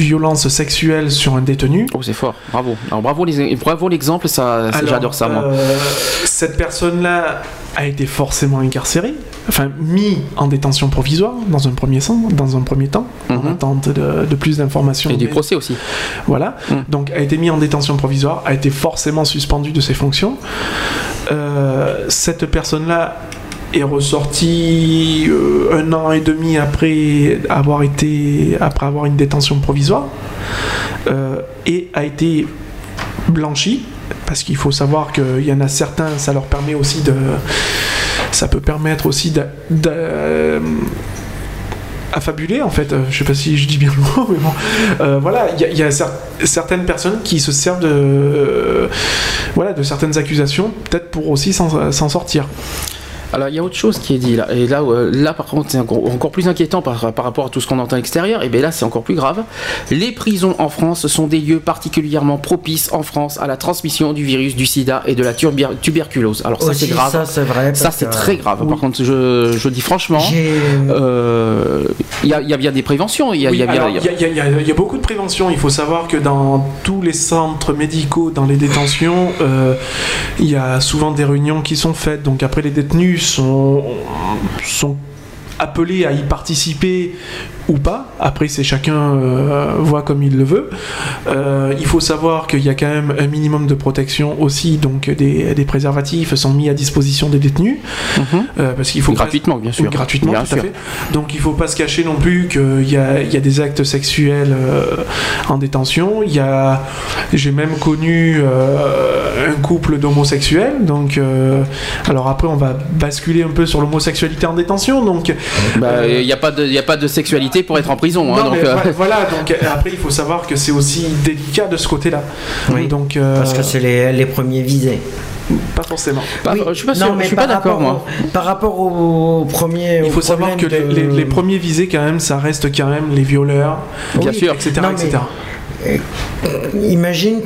violence sexuelle sur un détenu. Oh, c'est fort. Bravo. Alors, bravo, les, bravo l'exemple. Ça, j'adore ça, moi. euh, cette personne-là a été forcément incarcérée, enfin mis en détention provisoire dans un premier, sens, dans un premier temps, en Mhm. attente de, de plus d'informations. Et du procès aussi. Voilà. Mm. Donc, a été mis en détention provisoire, a été forcément suspendu de ses fonctions. Euh, cette personne-là est ressortie euh, un an et demi après avoir été après avoir une détention provisoire euh, et a été blanchi parce qu'il faut savoir qu'il y en a certains ça leur permet aussi de ça peut permettre aussi de, de- affabuler en fait, Euh, je sais pas si je dis bien le mot, mais bon, Euh, voilà, il y a, certaines personnes qui se servent de, euh, voilà, de certaines accusations, peut-être pour aussi s'en sortir. Alors, il y a autre chose qui est dit là. Et là, euh, là par contre, c'est encore, encore plus inquiétant par, par rapport à tout ce qu'on entend à l'extérieur. Et bien là, c'est encore plus grave. Les prisons en France sont des lieux particulièrement propices en France à la transmission du virus du sida et de la tuber- tuberculose. Alors, ça, c'est grave. Ça, c'est vrai. Ça, c'est très grave. Oui. Par contre, je, je dis franchement, euh, il y, a, il y a bien des préventions. Il y a, Oui, y y y y y beaucoup de prévention. Il faut savoir que dans tous les centres médicaux, dans les détentions, euh, il y a souvent des réunions qui sont faites. Donc après, les détenus sont, appelés à y participer ou pas. Après, c'est chacun euh, voit comme il le veut. Euh, il faut savoir qu'il y a quand même un minimum de protection aussi. Donc des, des préservatifs sont mis à disposition des détenus. Mhm. Euh, parce qu'il faut pas- gratuitement, bien sûr. oui, gratuitement, Bien tout à fait. Donc il faut pas se cacher non plus qu'il y a, il y a des actes sexuels en détention. Il y a, j'ai même connu un couple d'homosexuels. Donc, alors après on va basculer un peu sur l'homosexualité en détention. Donc, Bah, Il n'y a, pas de- il y a pas de sexualité pour être en prison. hein, non, donc, mais euh, voilà, donc euh, après il faut savoir que c'est aussi délicat de ce côté-là. Oui. Donc, euh, Parce que c'est les, les premiers visés. pas forcément. pas- Oui. je suis pas, Non, sûr- mais je suis pas d'accord, moi. par rapport aux premiers. Il faut aux savoir que les, les- premiers visés quand même, ça reste quand même les violeurs, Bien sûr. etc. Non, mais- etc. Imagine,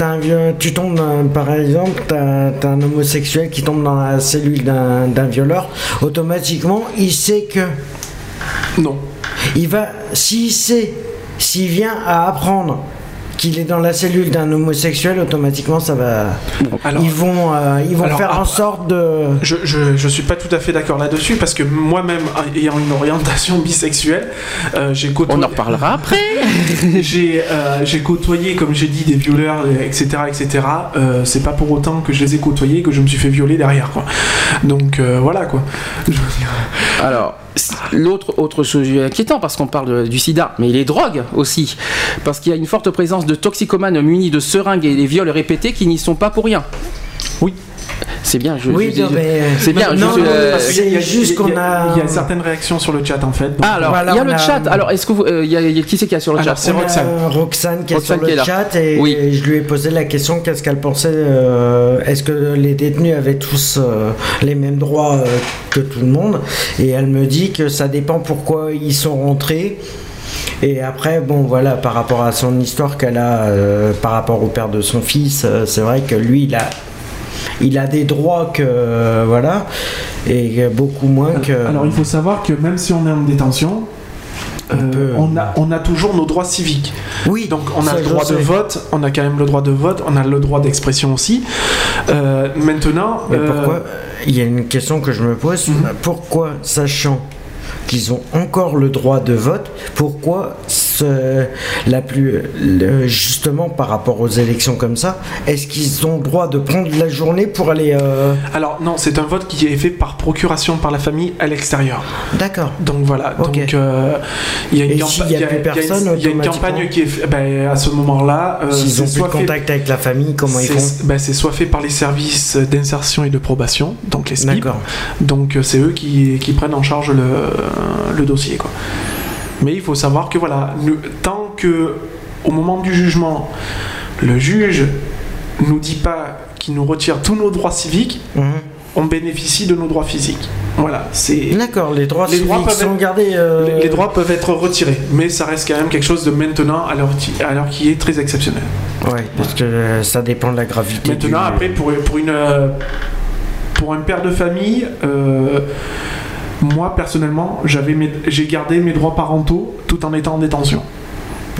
un vieux- tu tombes par exemple, t'as as un homosexuel qui tombe dans la cellule d'un d'un violeur, automatiquement il sait que Non. il va, s'il sait, s'il vient à apprendre qu'il est dans la cellule d'un homosexuel, automatiquement ça va. alors- ils vont, euh, ils vont alors, faire en sorte de. Je, je, je suis pas tout à fait d'accord là-dessus parce que moi-même ayant une orientation bisexuelle, euh, j'ai côtoyé. On en reparlera après. (laughs) j'ai euh, j'ai côtoyé, comme j'ai dit, des violeurs, etc., etc. Euh, c'est pas pour autant que je les ai côtoyés que je me suis fait violer derrière, quoi. Donc euh, voilà, quoi. Alors, l'autre autre sujet inquiétant, parce qu'on parle de- du sida, mais les drogues aussi. Parce qu'il y a une forte présence de toxicomanes munis de seringues et des viols répétés qui n'y sont pas pour rien. Oui. C'est bien, je, Oui, je- non, mais- c'est bien. Non, je- non, euh, c'est juste qu'on a- Il y a certaines réactions sur le chat en fait. donc- Ah, alors, Voilà, il y a le a- chat. Alors, est-ce que vous. euh, il y a- il y a- qui c'est qu'il y a sur le Alors, chat c'est Roxane. Roxane qui est Roxane sur qui le là. chat et, Oui. et je lui ai posé la question qu'est-ce qu'elle pensait. euh, Est-ce que les détenus avaient tous euh, les mêmes droits euh, que tout le monde? Et elle me dit que ça dépend pourquoi ils sont rentrés. Et après, bon voilà, par rapport à son histoire qu'elle a, euh, par rapport au père de son fils, euh, c'est vrai que lui, il a, il a des droits que euh, voilà, et beaucoup moins que. Alors il faut savoir que même si on est en détention, euh, peut- on, a, on a toujours nos droits civiques. oui, Donc on a le droit de vote, on a quand même le droit de vote, on a le droit d'expression aussi. Euh, maintenant, Mais euh, pourquoi Il y a une question que je me pose. Mhm. Pourquoi, sachant qu'ils ont encore le droit de vote, pourquoi ce- la plus le- justement par rapport aux élections comme ça, est-ce qu'ils ont le droit de prendre la journée pour aller euh, alors non, c'est un vote qui est fait par procuration par la famille à l'extérieur. D'accord. Donc voilà, Ok. donc euh, il y a une, campagne qui est fait- ben, à ce moment-là. euh, S'ils ont plus de fait- contact avec la famille, comment ils font ben, C'est soit fait par les services d'insertion et de probation, donc les SPIP. D'accord. Donc euh, c'est eux qui, qui prennent en charge le, le dossier. Quoi. Mais il faut savoir que voilà, nous- tant que au moment du jugement, le juge nous dit pas qu'il nous retire tous nos droits civiques, Mhm. on bénéficie de nos droits physiques. Voilà, c'est D'accord. Les droits Les civiques droits peuvent sont être- gardés. euh, les, les droits peuvent être retirés, mais ça reste quand même quelque chose de maintenant à l'heure qui- est très exceptionnel. Ouais, parce que euh, ça dépend de la gravité. Maintenant, du- après, pour, pour, une, euh, pour un père de famille, euh, moi personnellement, j'ai gardé mes droits parentaux tout en étant en détention.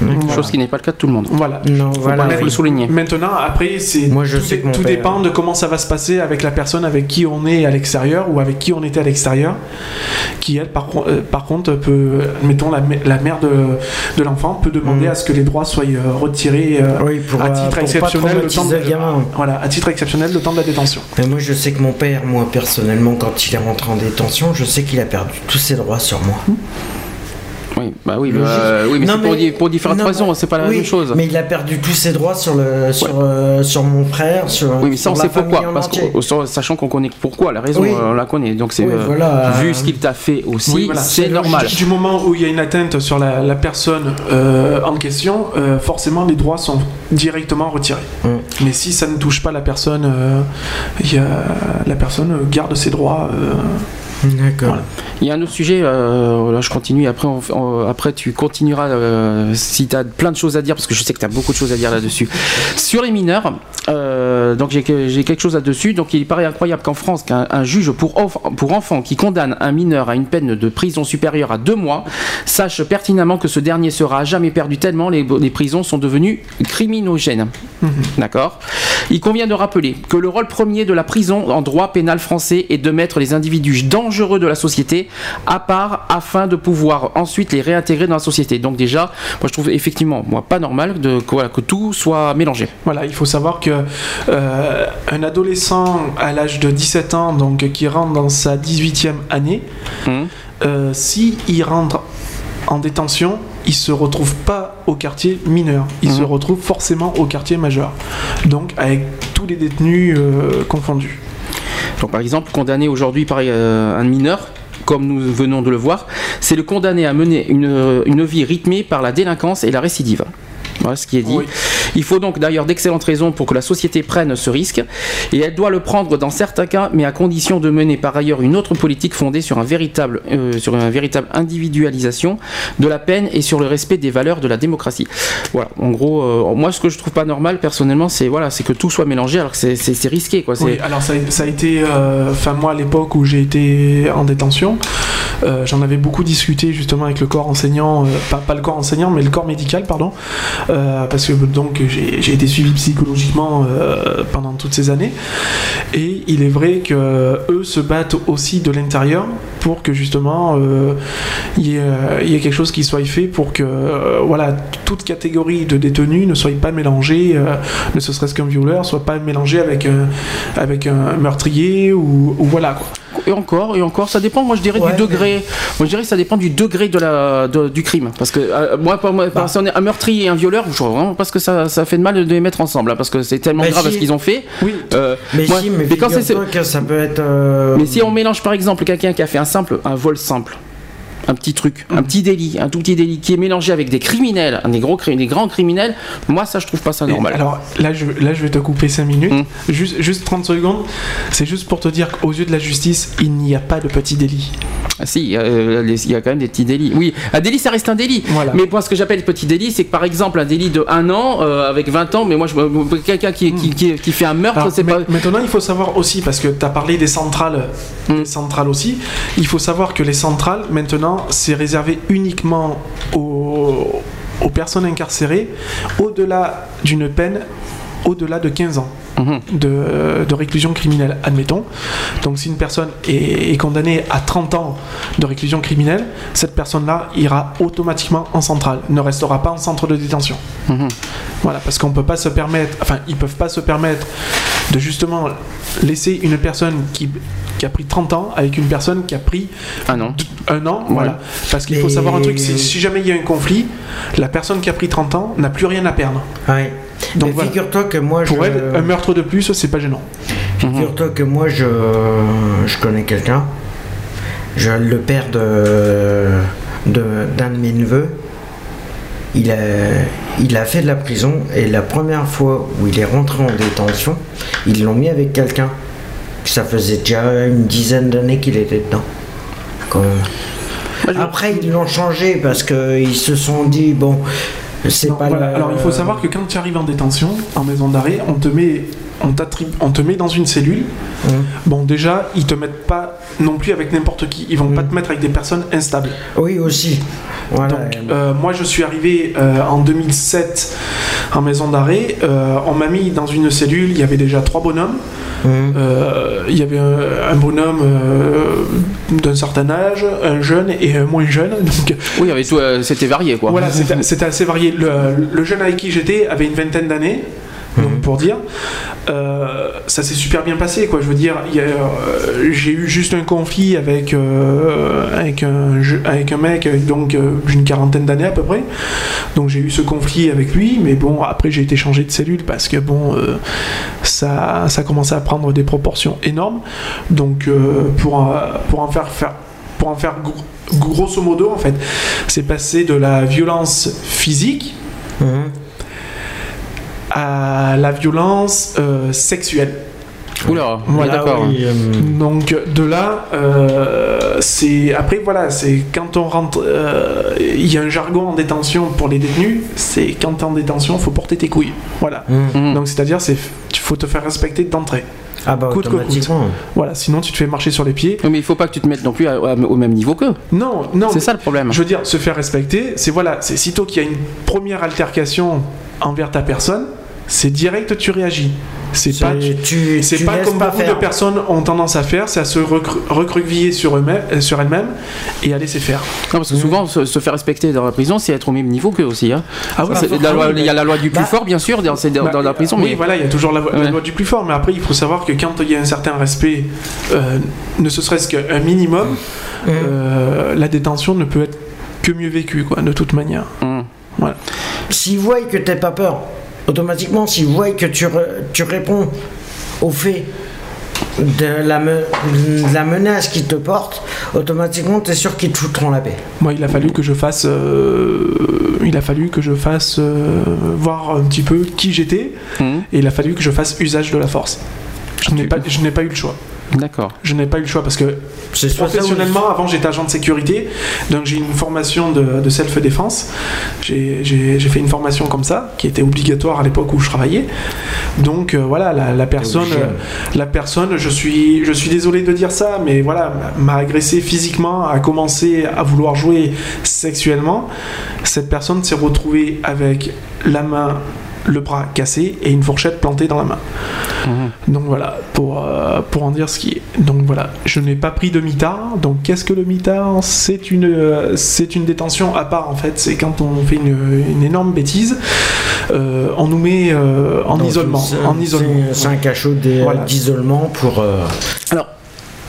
Voilà. Chose qui n'est pas le cas de tout le monde. Voilà. Non, Faut voilà. pas- faut le souligner. Maintenant, après, c'est Moi, je tout, sais tout père- dépend de comment ça va se passer avec la personne avec qui on est à l'extérieur ou avec qui on était à l'extérieur, qui elle, par, euh, par contre, peut, mettons la, la mère de, de l'enfant peut demander Mm. à ce que les droits soient euh, retirés euh, Oui, pour, à titre pour pas exceptionnel le temps de, le gamin. voilà, à titre exceptionnel le temps de la détention. Mais moi, je sais que mon père, moi personnellement, quand il est rentré en détention, je sais qu'il a perdu tous ses droits sur moi. Oui, bah oui, bah, mais Non, c'est pour, di- pour différentes non, raisons, c'est pas la oui, même chose. Mais il a perdu tous ses droits sur le sur euh, sur mon frère, sur. Oui, mais ça, on sait pourquoi. Parce que, sachant qu'on connaît pourquoi, la raison, Oui. euh, on la connaît. Donc, c'est Oui, euh, voilà, vu euh, ce qu'il t'a fait aussi, Oui, voilà. c'est normal. Du, moment où il y a une atteinte sur la, la personne euh, en question, euh, forcément les droits sont directement retirés. Mm. Mais si ça ne touche pas la personne, euh, il y a- la personne garde ses droits. D'accord. Voilà. Il y a un autre sujet, euh, là je continue, après, on- on- après tu continueras euh, si tu as plein de choses à dire, parce que je sais que tu as beaucoup de choses à dire là-dessus. Sur les mineurs, euh, donc j'ai que- j'ai quelque chose là-dessus, donc il paraît incroyable qu'en France, qu'un un juge pour, pour enfant qui condamne un mineur à une peine de prison supérieure à deux mois sache pertinemment que ce dernier sera à jamais perdu tellement les, les prisons sont devenues criminogènes. D'accord Il convient de rappeler que le rôle premier de la prison en droit pénal français est de mettre les individus dangereux de la société à part afin de pouvoir ensuite les réintégrer dans la société. Donc déjà, moi je trouve effectivement moi pas normal de que, voilà, que tout soit mélangé. Voilà, il faut savoir que euh, un adolescent à l'âge de 17 ans, donc qui rentre dans sa 18e année, Hum. euh, si il rentre en détention, il se retrouve pas au quartier mineur, il Mhm. se retrouve forcément au quartier majeur. Donc avec tous les détenus euh, confondus. Par exemple, condamné aujourd'hui par euh, un mineur, comme nous venons de le voir, c'est le condamné à mener une, une vie rythmée par la délinquance et la récidive. Voilà ce qui est dit. Oui. Il faut donc d'ailleurs d'excellentes raisons pour que la société prenne ce risque, et elle doit le prendre dans certains cas, mais à condition de mener par ailleurs une autre politique fondée sur un véritable, euh, sur une véritable individualisation de la peine et sur le respect des valeurs de la démocratie. Voilà, en gros, euh, moi ce que je trouve pas normal personnellement, c'est voilà, c'est que tout soit mélangé alors que c'est- risqué quoi. Oui, alors ça, a- ça a été, euh, enfin moi à l'époque où j'ai été en détention, j'en avais beaucoup discuté justement avec le corps enseignant, pas, pas le corps enseignant mais le corps médical pardon, euh, parce que donc j'ai été suivi psychologiquement euh, pendant toutes ces années et il est vrai que eux se battent aussi de l'intérieur pour que justement euh, il y, ait, quelque chose qui soit fait pour que voilà toute catégorie de détenus ne soit pas mélangée, ne serait-ce qu'un violeur soit pas mélangé avec un, avec un meurtrier ou, ou voilà quoi. Et encore, et encore, ça dépend, moi je dirais Ouais, du degré. Moi je dirais que ça dépend du degré de la, de- du crime. Parce que euh, moi, pour moi, Bah. si on est un meurtrier et un violeur, je vois vraiment parce que ça, ça fait de mal de les mettre ensemble. hein, parce que c'est tellement Mais grave si. ce qu'ils ont fait. Oui. Euh, Mais moi- si, mais, mais quand c'est- ça peut être. euh, mais si on mélange par exemple quelqu'un qui a fait un simple, un vol simple, un petit truc, un petit délit, un tout petit délit qui est mélangé avec des criminels, des gros, des grands criminels, moi ça je trouve pas ça Et normal. Alors là je, là, je vais te couper 5 minutes, Mm. juste, juste 30 secondes. C'est juste pour te dire qu'aux yeux de la justice, il n'y a pas de petit délit. Ah, si, euh, les- il y a quand même des petits délits. Oui, un délit, ça reste un délit. Voilà. Mais moi, ce que j'appelle petit délit, c'est que par exemple, un délit de 1 an euh, avec 20 ans, mais moi, je quelqu'un qui, qui, qui, qui fait un meurtre, c'est pas. Maintenant, il faut savoir aussi, parce que tu as parlé des centrales, des centrales aussi, il faut savoir que les centrales, maintenant, c'est réservé uniquement aux, aux personnes incarcérées au-delà d'une peine, au-delà de 15 ans. Mhm. de, de réclusion criminelle, admettons. Donc si une personne est, est condamnée à 30 ans de réclusion criminelle, cette personne-là ira automatiquement en centrale, ne restera pas en centre de détention. Mhm. Voilà, parce qu'on peut pas se permettre, enfin ils peuvent pas se permettre de justement laisser une personne qui, qui a pris 30 ans avec une personne qui a pris Un an. un an, voilà. Parce qu'il faut Et- savoir un truc, si jamais il y a un conflit, la personne qui a pris 30 ans n'a plus rien à perdre. Ouais. Donc voilà. figure-toi que moi, Pour je... elle, un meurtre de plus, c'est pas gênant. Figure-toi que moi, je, je connais quelqu'un. Je, le père de, de- d'un de mes neveux. Il a, il a fait de la prison et la première fois où il est rentré en détention, ils l'ont mis avec quelqu'un. Ça faisait déjà une dizaine d'années qu'il était dedans. Quand. Après, ils l'ont changé parce qu'ils se sont dit bon, c'est pas voilà. le- Alors il faut savoir que quand tu arrives en détention, en maison d'arrêt, on te met, on on te met dans une cellule. Bon déjà, ils te mettent pas non plus avec n'importe qui. Ils vont pas te mettre avec des personnes instables. Oui, aussi. Voilà. Donc euh, moi je suis arrivé euh, en 2007 en maison d'arrêt. Euh, on m'a mis dans une cellule. Il y avait déjà trois bonhommes. Il y avait un, un bonhomme euh, d'un certain âge, un jeune et un moins jeune. (laughs) Donc Oui, il y avait tout, euh, c'était varié quoi. Voilà, c'était c'était assez varié. Le, le jeune avec qui j'étais avait une vingtaine d'années. Donc pour dire, Euh, ça s'est super bien passé quoi. Je veux dire, euh, j'ai eu juste un conflit avec euh, avec un je- avec un mec donc d'une quarantaine d'années à peu près. Donc j'ai eu ce conflit avec lui, mais bon après j'ai été changé de cellule parce que bon ça ça commençait à prendre des proportions énormes. Donc pour en- pour en faire faire pour en faire gro- grosso modo en fait, c'est passé de la violence physique Hum. À la violence euh, sexuelle. Oula, Voilà, d'accord. oui, hum. Donc de là, euh, c'est après voilà, c'est quand on rentre, euh, il y a un jargon en détention pour les détenus, c'est quand t'es en détention, faut porter tes couilles. Voilà. Hum. Mhm. Donc c'est-à-dire c'est, il faut te faire respecter d'entrée. Ah bah Coûte que coûte. automatiquement. Voilà, sinon tu te fais marcher sur les pieds. Mais il faut pas que tu te mettes non plus à- à- au même niveau qu'eux. Non, non. C'est ça le problème. Je veux dire, se faire respecter, c'est voilà, c'est sitôt qu'il y a une première altercation envers ta personne, c'est direct tu réagis. C'est pas tu, C'est tu pas comme beaucoup faire. de personnes ont tendance à faire, c'est à se recroqueviller sur, eux-mêmes- euh, sur elles-mêmes et à laisser faire. Non, parce que souvent, se, se faire respecter dans la prison, c'est être au même niveau qu'eux aussi. Hein. Ah la loi- oui, il y a la loi du plus Bah, fort, bien sûr, dans, c'est dans- Bah, dans la prison, oui, mais voilà, il y a toujours la, loi du plus fort, mais après, il faut savoir que quand il y a un certain respect, euh, ne ce serait-ce qu'un minimum, Hum. euh, la détention ne peut être que mieux vécue, quoi, de toute manière. Hum. Voilà. S'ils voient que t'as pas peur, automatiquement, s'ils voient que tu, re- tu réponds au fait de la, me- de la menace qu'ils te portent, automatiquement, tu es sûr qu'ils te foutront la paix. Moi, il a fallu que je fasse, euh, il a fallu que je fasse euh, voir un petit peu qui j'étais, Mhm. et il a fallu que je fasse usage de la force. Je n'ai pas, je n'ai pas eu le choix. D'accord. Je n'ai pas eu le choix parce que professionnellement, avant j'étais agent de sécurité, donc j'ai une formation de, de self-défense. J'ai fait une formation comme ça, qui était obligatoire à l'époque où je travaillais. Donc euh, voilà, la, la personne, euh, la personne, je suis, je suis désolé de dire ça, mais voilà, m'a agressé physiquement, a commencé à vouloir jouer sexuellement. Cette personne s'est retrouvée avec la main, le bras cassé et une fourchette plantée dans la main. Mhm. Donc voilà, pour, euh, pour en dire ce qui est. Donc voilà, je n'ai pas pris de mitard. Donc qu'est-ce que le mitard C'est une, euh, c'est une détention à part en fait. C'est quand on fait une, une énorme bêtise, euh, on nous met euh, en isolement. c'est- En isolement. c'est- un cachot Voilà. d'isolement pour. euh, Alors,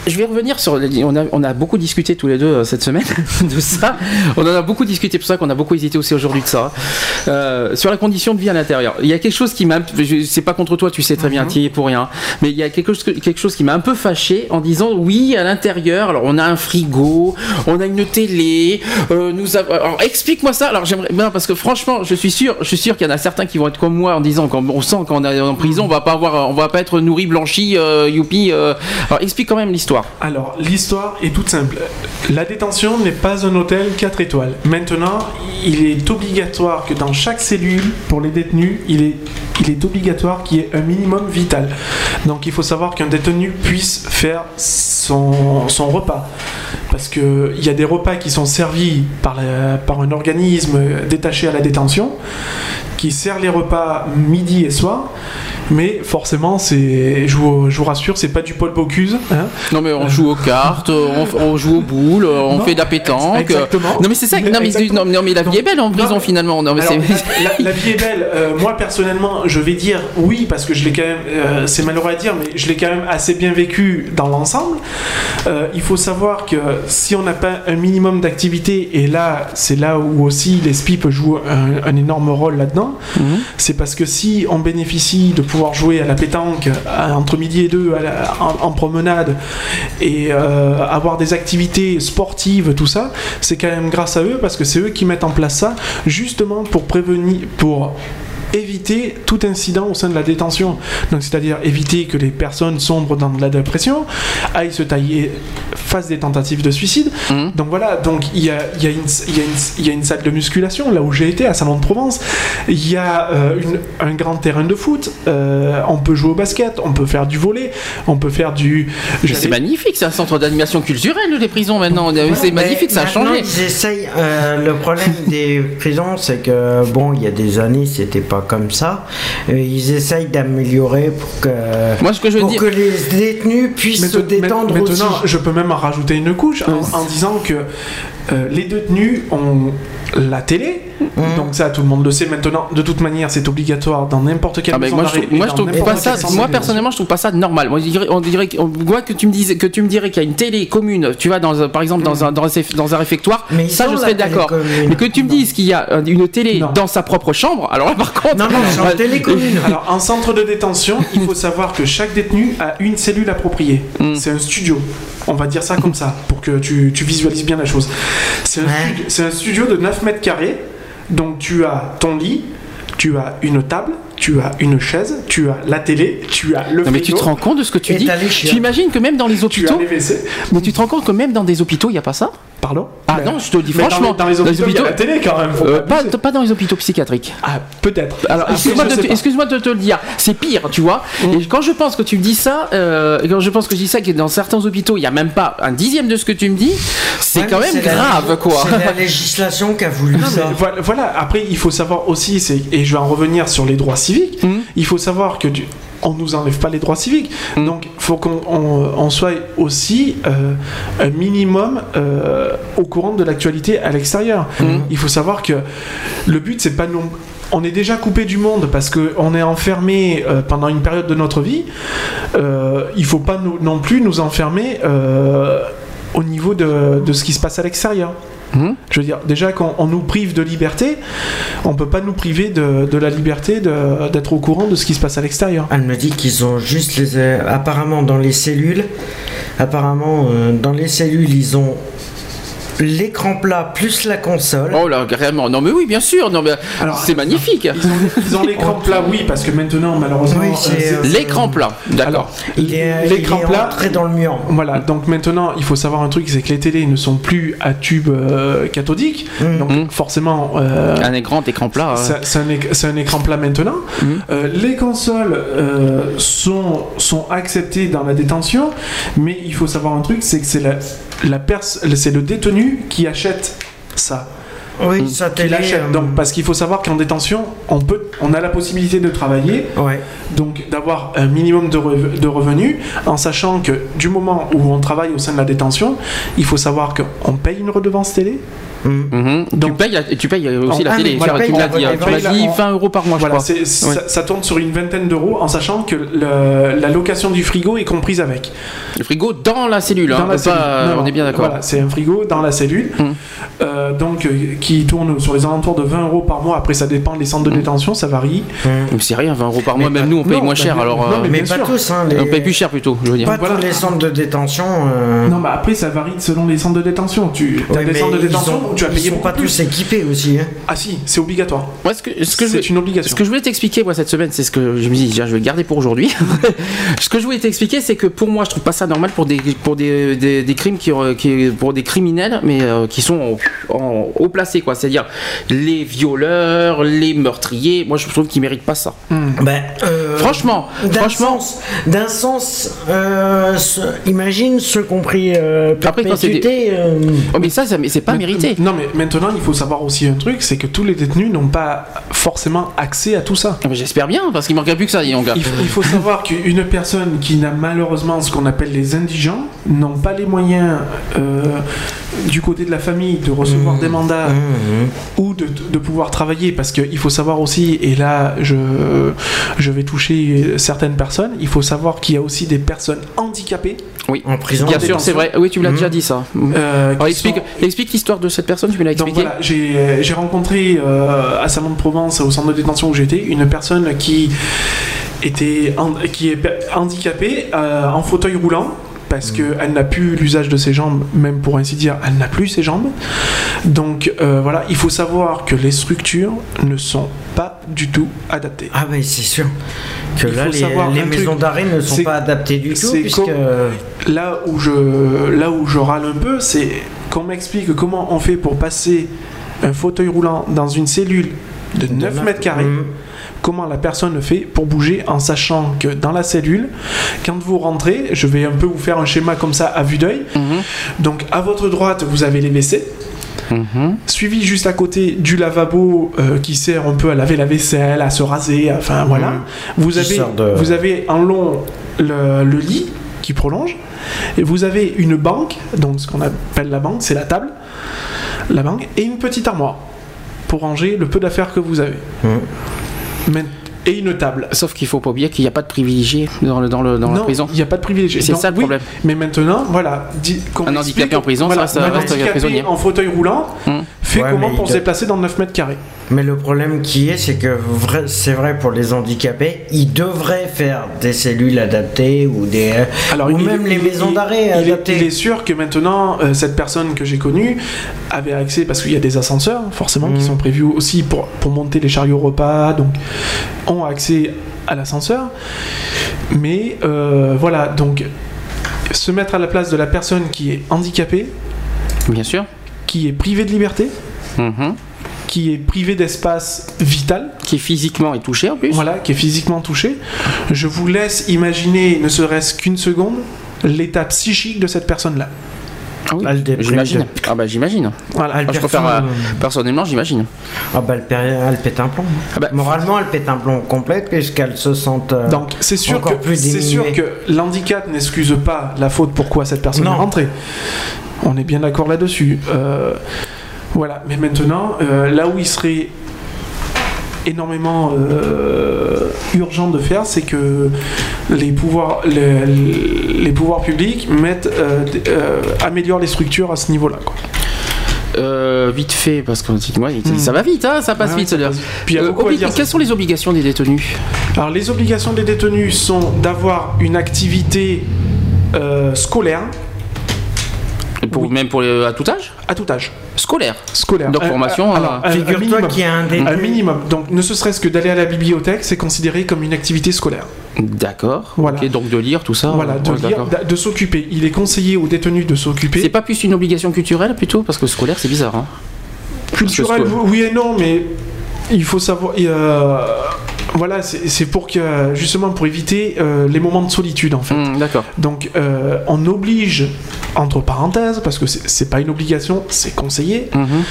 je vais revenir sur. On a, on a beaucoup discuté tous les deux euh, cette semaine (laughs) de ça. On en a beaucoup discuté, pour ça qu'on a beaucoup hésité aussi aujourd'hui de ça. Euh, sur la condition de vie à l'intérieur. Il y a quelque chose qui m'a. C'est pas contre toi, tu sais très bien, tu y es pour rien. Mais il y a quelque chose, quelque chose qui m'a un peu fâché en disant oui, à l'intérieur, alors on a un frigo, on a une télé, euh, nous avons. Alors explique-moi ça. Alors j'aimerais. Non, parce que franchement, je suis sûr, je suis sûr qu'il y en a certains qui vont être comme moi en disant quand on sent qu'on est en prison, on va pas avoir, on va pas être nourri, blanchi, youpi. Alors explique quand même l'histoire. Alors, l'histoire est toute simple. La détention n'est pas un hôtel 4 étoiles. Maintenant, il est obligatoire que dans chaque cellule, pour les détenus, il est, obligatoire qu'il y ait un minimum vital. Donc, il faut savoir qu'un détenu puisse faire son, repas. Parce qu'il y a des repas qui sont servis par, par un organisme détaché à la détention, qui sert les repas midi et soir. Mais forcément, c'est, je vous, je vous rassure, c'est pas du Paul Bocuse. hein. Non mais on joue aux cartes, on, on joue aux boules, on Non, fait de la pétanque. exactement. Non mais c'est ça. Non mais, non, mais la vie est belle en prison finalement. Non mais Alors, la, vie est belle. Euh, moi personnellement, je vais dire oui parce que je l'ai quand même. euh, c'est malheureux à dire, mais je l'ai quand même assez bien vécu dans l'ensemble. Euh, il faut savoir que si on n'a pas un minimum d'activité, et là, c'est là où aussi les SPIP jouent un, un énorme rôle là-dedans. Mhm. C'est parce que si on bénéficie de pouvoir jouer à la pétanque entre midi et deux à la- en, en promenade et euh, avoir des activités sportives, tout ça, c'est quand même grâce à eux parce que c'est eux qui mettent en place ça justement pour prévenir, pour éviter tout incident au sein de la détention. Donc c'est-à-dire éviter que les personnes sombrent dans de la dépression, aillent se tailler, fassent des tentatives de suicide. Mhm. Donc voilà, donc il y a, il y, a une- y, y a salle de musculation là où j'ai été à Salon de Provence. Il y a euh, une- un grand terrain de foot. Euh, on peut jouer au basket, on peut faire du volet, on peut faire du. C'est magnifique, c'est un centre d'animation culturelle les prisons maintenant. c'est magnifique, ça a changé. Ils essayent. euh, le problème (laughs) des prisons, c'est que bon, il y a des années, c'était pas comme ça. Ils essayent d'améliorer pour que Moi ce que je veux pour dire. que les détenus puissent se Maintenant- détendre maintenant, aussi. je peux même en rajouter une couche en disant que euh, les détenus ont la télé. Mhm. Donc ça, tout le monde le sait maintenant. De toute manière, c'est obligatoire dans n'importe quelle Ah, maison moi, je trouve, moi, je trouve pas ça. quel Moi, personnellement, je trouve pas ça normal. Moi, on dirait, on que tu me disais, que tu me dirais qu'il y a une télé commune. Tu vois, dans, par exemple, dans un, dans un, dans un réfectoire. Mais ça, je serais d'accord. Mais que tu me Non. dises qu'il y a une télé Non. dans sa propre chambre. Alors là, par contre. Non, non, Ouais. télé commune. (laughs) Alors, en centre de détention, il faut (laughs) savoir que chaque détenu a une cellule appropriée. Mm. C'est un studio. On va dire ça comme ça, pour que tu, tu visualises bien la chose. C'est un, Ouais. un studio de 9 mètres carrés. Donc, tu as ton lit, tu as une table, tu as une chaise, tu as la télé, tu as le Non, mais tu te rends compte de ce que tu dis. Tu imagines que même dans les tu as hôpitaux. les WC. Mais tu te rends compte que même dans des hôpitaux, il n'y a pas ça? Pardon Ah Mais- non, je te le dis dans franchement. les- Dans les hôpitaux, il y a la télé quand même. Euh, pas pas, abuser. pas dans les hôpitaux psychiatriques. Ah, peut-être. Alors, Après, excuse-moi de, te- de le dire, c'est pire, tu vois. Et quand je pense que tu me dis ça, euh, quand je pense que je dis ça, que dans certains hôpitaux, il n'y a même pas un dixième de ce que tu me dis, c'est Ouais, quand même la- grave, quoi. C'est la législation qui a voulu Non, ça. voilà, voilà. après il faut savoir aussi, et je vais en revenir sur les droits civiques, Mhm. il faut savoir que on nous enlève pas les droits civiques. Mhm. Donc il faut qu'on on- on soit aussi euh, un minimum euh, au courant de l'actualité à l'extérieur. Mhm. Il faut savoir que le but c'est pas non on est déjà coupé du monde parce qu'on est enfermé euh, pendant une période de notre vie. Euh, il faut pas nous- non plus nous enfermer euh, au niveau de, de ce qui se passe à l'extérieur. Mhm. Je veux dire, déjà quand on nous prive de liberté, on peut pas nous priver de, de la liberté de- d'être au courant de ce qui se passe à l'extérieur. Elle me dit qu'ils ont juste les. euh, apparemment, dans les cellules, apparemment, euh, dans les cellules, ils ont l'écran plat plus la console. Oh là, carrément. Non, mais oui, bien sûr. Non, mais Alors, c'est magnifique. Ils ont, (laughs) l'écran plat, oui, parce que maintenant, malheureusement. Oui, euh, euh, L'écran plat. D'accord. Alors, il est, l'écran il est plat. entré dans le mur. Voilà, donc maintenant il faut savoir un truc, c'est que les télés ne sont plus à tube euh, cathodique, donc Mhm. forcément euh, Un grand écran plat. hein. c'est un, éc- c'est un écran plat maintenant. Mhm. Euh, les consoles euh, sont, sont acceptées dans la détention, mais il faut savoir un truc, c'est que c'est la, c'est le détenu qui achète ça. Oui, Qui télé. l'achète. euh, Donc parce qu'il faut savoir qu'en détention, on peut, on a la possibilité de travailler, Ouais. donc d'avoir un minimum de, rev- de revenus, en sachant que du moment où on travaille au sein de la détention, il faut savoir qu'on paye une redevance télé. Mm. Mhm. tu, Donc- payes la- tu payes aussi Ah, la télé. mais voilà, tu paye m'as la- dit, hein, tu dit 20 euros par mois, Voilà, je crois. c'est- ça, ça tourne sur une vingtaine d'euros, en sachant que le- la location du frigo est comprise avec. Le frigo dans la cellule. hein, Dans la pas- cellule. Non, on non, est bien d'accord. Voilà, c'est un frigo dans la cellule, Mhm. euh, donc euh, qui tourne sur les alentours de 20 euros par mois. Après, ça dépend des centres de Mhm. détention, ça varie. Mais C'est rien, 20 euros par mois. Mais Même pas- nous, on paye non, moins cher. mais- Alors, euh, mais Mais pas tous, hein. Les... on paye plus cher plutôt, je veux dire. Pas tous les centres de détention. euh, Non, bah après, ça varie selon les centres de détention. Tu as des mais centres de détention tu as ils payé sont beaucoup pas plus. tous équipés aussi. hein. Ah si, c'est obligatoire. Moi, ce que, ce que je C'est une obligation. Ce que je voulais t'expliquer moi cette semaine, c'est ce que je me dis, je vais le garder pour aujourd'hui. (laughs) ce que je voulais t'expliquer, c'est que pour moi, je trouve pas ça normal pour des pour des, des, des crimes qui, qui- pour des criminels, mais euh, qui sont en, en- haut placés quoi. C'est-à-dire les violeurs, les meurtriers. Moi, je trouve qu'ils méritent pas ça. Ben, euh, Franchement, D'un franchement. sens, d'un sens euh, ce- imagine ceux qui ont pris euh, Après, quand c'est des- euh, Oh, mais ça, ça mais c'est pas Mais- mérité. Non, mais maintenant, il faut savoir aussi un truc, c'est que tous les détenus n'ont pas forcément accès à tout ça. Ah, J'espère bien, parce qu'il manquerait plus que ça. Il faut, il faut savoir qu'une personne qui n'a malheureusement ce qu'on appelle les indigents n'ont pas les moyens euh, du côté de la famille de recevoir des mandats ou de, de pouvoir travailler parce qu'il faut savoir aussi, et là je, je vais toucher certaines personnes, il faut savoir qu'il y a aussi des personnes handicapées. Oui, en prison. bien sûr, c'est vrai. Oui, tu me l'as déjà dit ça. euh, Alors, explique, sont- explique l'histoire de cette personne, tu me l'as Donc expliqué. voilà, j'ai j'ai rencontré euh, à Salon-de-Provence, au centre de détention où j'étais, une personne qui était qui est handicapée euh, en fauteuil roulant parce qu'elle n'a plus l'usage de ses jambes, même pour ainsi dire, elle n'a plus ses jambes. Donc euh, voilà, il faut savoir que les structures ne sont pas du tout adaptées. Ah oui, c'est sûr que Il là faut les, savoir les maisons d'arrêt ne sont pas adaptées du tout c'est puisque Là où je, là où je râle un peu, c'est qu'on m'explique comment on fait pour passer un fauteuil roulant dans une cellule de 9 mètres carrés. Mm. Comment la personne fait pour bouger en sachant que dans la cellule, quand vous rentrez, je vais un peu vous faire un schéma comme ça à vue d'œil. Mhm. Donc à votre droite, vous avez les WC, Mhm. suivi juste à côté du lavabo euh, qui sert un peu à laver la vaisselle, à se raser, enfin voilà. Vous avez, de- vous avez en long le, le lit qui prolonge, et vous avez une banque, donc ce qu'on appelle la banque, c'est la table, la banque, et une petite armoire pour ranger le peu d'affaires que vous avez. Mais- et une table. Sauf qu'il faut pas oublier qu'il n'y a pas de privilégiés dans, le, dans, le, dans la non, prison. il n'y a pas de privilégié. C'est ça le oui, problème. Mais maintenant, voilà. dit- Un handicapé en prison, ça reste- un reste un handicapé prisonnier. en fauteuil roulant Hum. fait Ouais, comment pour se déplacer dans 9 mètres carrés Mais le problème qui est, c'est que vrai- c'est vrai pour les handicapés, ils devraient faire des cellules adaptées ou des Alors, ou il- même les maisons il- d'arrêt il, est- adaptées. il est sûr que maintenant, euh, cette personne que j'ai connue avait accès, parce qu'il y a des ascenseurs, forcément, qui Mhm. sont prévus aussi pour, pour monter les chariots repas, donc ont accès à l'ascenseur. Mais euh, voilà, donc se mettre à la place de la personne qui est handicapée, Bien sûr. qui est privée de liberté, Mhm. Qui est privée d'espace vital, Qui physiquement est touché en plus. voilà, qui est physiquement touchée. Je vous laisse imaginer, ne serait-ce qu'une seconde, l'état psychique de cette personne-là. Ah oui, J'imagine. Ah bah j'imagine. Voilà. Je préfère, euh, personnellement, j'imagine. Ah bah elle, pète un plomb. Ah bah- Moralement, elle pète un plomb complet puisqu'elle se sent. euh, Donc c'est sûr c'est que l'handicap n'excuse pas la faute pourquoi cette personne Non. est rentrée. On est bien d'accord là-dessus. Euh, voilà. Mais maintenant, euh, là où il serait énormément euh, urgent de faire, c'est que les pouvoirs, les, les pouvoirs publics mettent, euh, améliorent les structures à ce niveau-là. quoi. Euh, vite fait, parce que Hmm. ça va vite, hein, ça passe Ouais, vite. ça passe. Puis Euh, dire. Quelles sont les obligations des détenus? Alors les obligations des détenus sont d'avoir une activité euh, scolaire Et Pour, Oui. Même pour les, à tout âge? À tout âge. Scolaire. Scolaire. Donc, Euh, formation, euh, alors, euh, un- un Figure-toi minimum. qu'il y a un Un minimum. Donc, ne serait-ce que d'aller à la bibliothèque, c'est considéré comme une activité scolaire. D'accord. Voilà. Ok, donc de lire tout ça. voilà, de, ouais, lire, d'accord. d'a- de s'occuper. Il est conseillé aux détenus de C'est s'occuper. pas plus une obligation culturelle plutôt Parce que scolaire c'est bizarre. Hein. Culturel, Parce que- oui et non, mais il faut savoir. et, euh, voilà, c'est pour que justement pour éviter euh, les moments de solitude en fait. Hmm, D'accord. Donc euh, on oblige, entre parenthèses, parce que c'est pas une obligation, c'est conseillé, Mhm.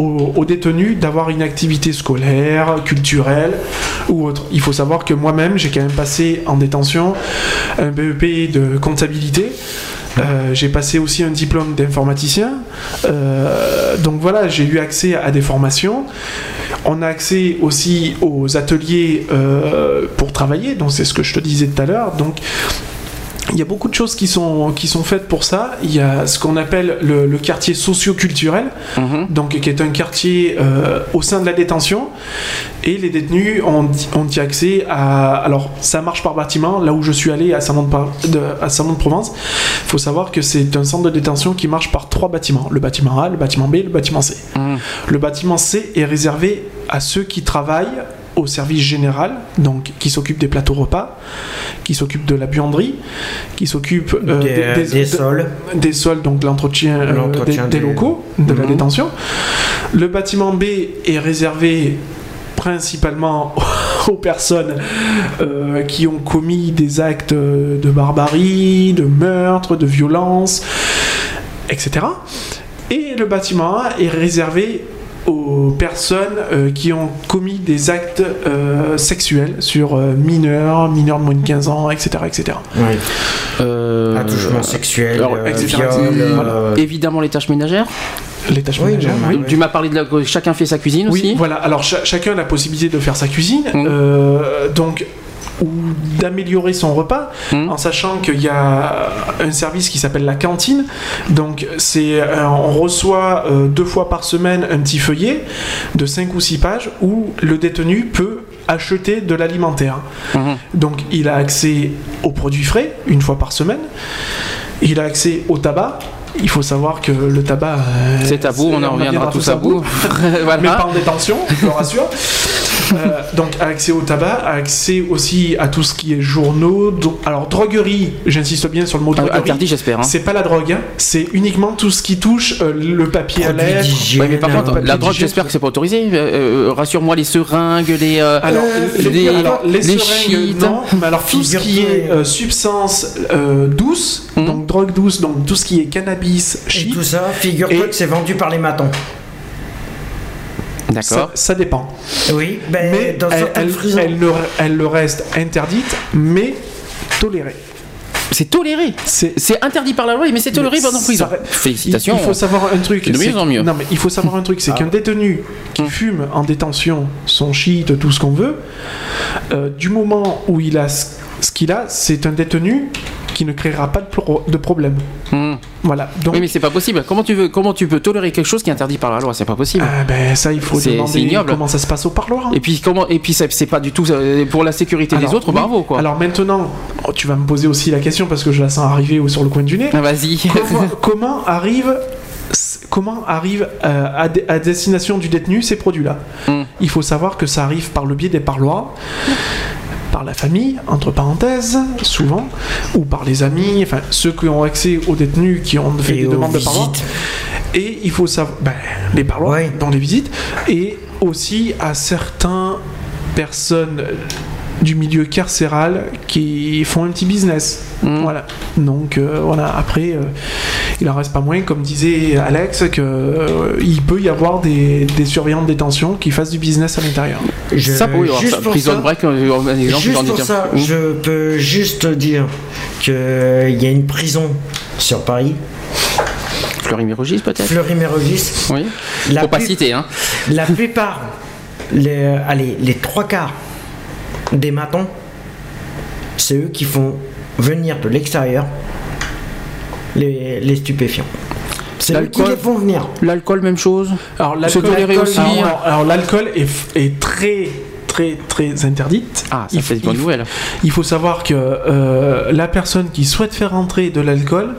aux, aux détenus d'avoir une activité scolaire, culturelle ou autre. Il faut savoir que moi-même, j'ai quand même passé en détention un BEP de comptabilité. Euh, j'ai passé aussi un diplôme d'informaticien. Euh, donc voilà, j'ai eu accès à des formations. On a accès aussi aux ateliers euh, pour travailler, donc c'est ce que je te disais tout à l'heure. Donc il y a beaucoup de choses qui sont, qui sont faites pour ça. Il y a ce qu'on appelle le, le quartier socio-culturel, Mhm. donc qui est un quartier euh, au sein de la détention. Et les détenus ont, ont y accès à. Alors, ça marche par bâtiment. Là où je suis allé à Saint-Nom-de-Provence, à Saint-Nom-de-Provence, il faut savoir que c'est un centre de détention qui marche par trois bâtiments le bâtiment A, le bâtiment B, le bâtiment C. Mhm. Le bâtiment C est réservé à ceux qui travaillent au service général, donc qui s'occupent des plateaux repas, qui s'occupent de la buanderie, qui s'occupent euh, des, des de- sols. des sols, donc l'entretien euh, L'entretien des, des des- locaux de la Mhm. détention. Le bâtiment B est réservé principalement (laughs) aux personnes euh, qui ont commis des actes de barbarie, de meurtre, de violence, etc. Et le bâtiment A est réservé aux personnes euh, qui ont commis des actes euh, sexuels sur euh, mineurs, mineurs de moins de 15 ans, etc. etc. Oui. Euh, Attouchement sexuel, alors, euh, etc., viol. voilà. euh, Évidemment les tâches ménagères. Les tâches Oui, ménagères, oui. oui. Tu m'as parlé de la chacun fait sa cuisine Oui, aussi. voilà. Alors cha- chacun a la possibilité de faire sa cuisine, euh, donc ou d'améliorer son repas, Mhm. en sachant qu'il y a un service qui s'appelle la cantine. Donc c'est euh, on reçoit euh, deux fois par semaine un petit feuillet de 5 ou 6 pages où le détenu peut acheter de l'alimentaire. Mhm. Donc il a accès aux produits frais une fois par semaine. Il a accès au tabac. Il faut savoir que le tabac. euh, C'est tabou, on en reviendra viendra tous à bout. (laughs) voilà. mais pas en détention, je te rassure. Euh, donc accès au tabac, accès aussi à tout ce qui est journaux. Alors droguerie, j'insiste bien sur le mot Euh, droguerie. Interdit j'espère. Hein. C'est pas la drogue, hein. c'est uniquement tout ce qui touche euh, le papier à d'hygiène, Ouais, mais par contre, la drogue, j'espère que c'est pas autorisé. Euh, Rassure-moi, les seringues, les. euh, Alors, Euh, les, les- alors, les les seringues, shit. non, mais alors tout ce qui est euh, substance euh, douce, Mhm. donc drogue douce, donc tout ce qui est cannabis, Et shit, tout ça, figure-toi Et- que c'est vendu par les matons. D'accord. ça, ça dépend. Oui, ben, Mais dans elle, certaines elle- prisons. elle le, elle le reste interdite, mais tolérée. C'est toléré. C'est interdit par la loi, mais c'est toléré pendant prison. Félicitations. Il, il faut savoir un truc. De mieux en mieux. Non, mais il faut savoir un truc, c'est qu'un détenu qui Hum. fume en détention son shit, tout ce qu'on veut, euh, du moment où il a ce qu'il a, c'est un détenu qui ne créera pas de, pro- de problème. Mhm. Voilà. Donc, Oui, mais c'est pas possible. Comment tu veux, comment tu peux tolérer quelque chose qui est interdit par la loi? C'est pas possible. ben, ça, il faut demander ignoble. comment ça se passe au parloir. Et puis comment Et puis c'est pas du tout euh, pour la sécurité Alors, des autres. oui. Bravo quoi. Alors maintenant, oh, tu vas me poser aussi la question parce que je la sens arriver sur le coin du nez. Ah, Vas-y. comment, (laughs) comment arrive comment arrive euh, à, de- à destination du détenu ces produits-là? Hmm. Il faut savoir que ça arrive par le biais des parloirs, par la famille, entre parenthèses, souvent, ou par les amis, enfin ceux qui ont accès aux détenus qui ont fait Et des demandes de parloirs. visites. Et il faut savoir, ben, les parloirs Ouais. dans les visites, et aussi à certaines personnes du milieu carcéral qui font un petit business. Mm. Voilà. Donc euh, voilà, après, euh, il en reste pas moins, comme disait Alex, que euh, il peut y avoir des, des surveillants de détention qui fassent du business à l'intérieur. Je- ça, alors, juste ça, pour prison ça- break, euh, un exemple, Juste pour ça, Mhm. je peux juste dire qu'il y a une prison sur Paris, Fleury-Mérogis peut-être? Fleury-Mérogis. Oui. La, Faut pas citer hein. la plupart, les, allez, les trois quarts des matons, c'est eux qui font venir de l'extérieur les, les stupéfiants. C'est eux qui L'alcool. les font venir. L'alcool même chose. Alors l'alcool- aussi. alors, alors, l'alcool est, très très très interdite. Ah, ça Il fait faut- une bonne il faut- nouvelle. Il faut savoir que euh, la personne qui souhaite faire entrer de l'alcool,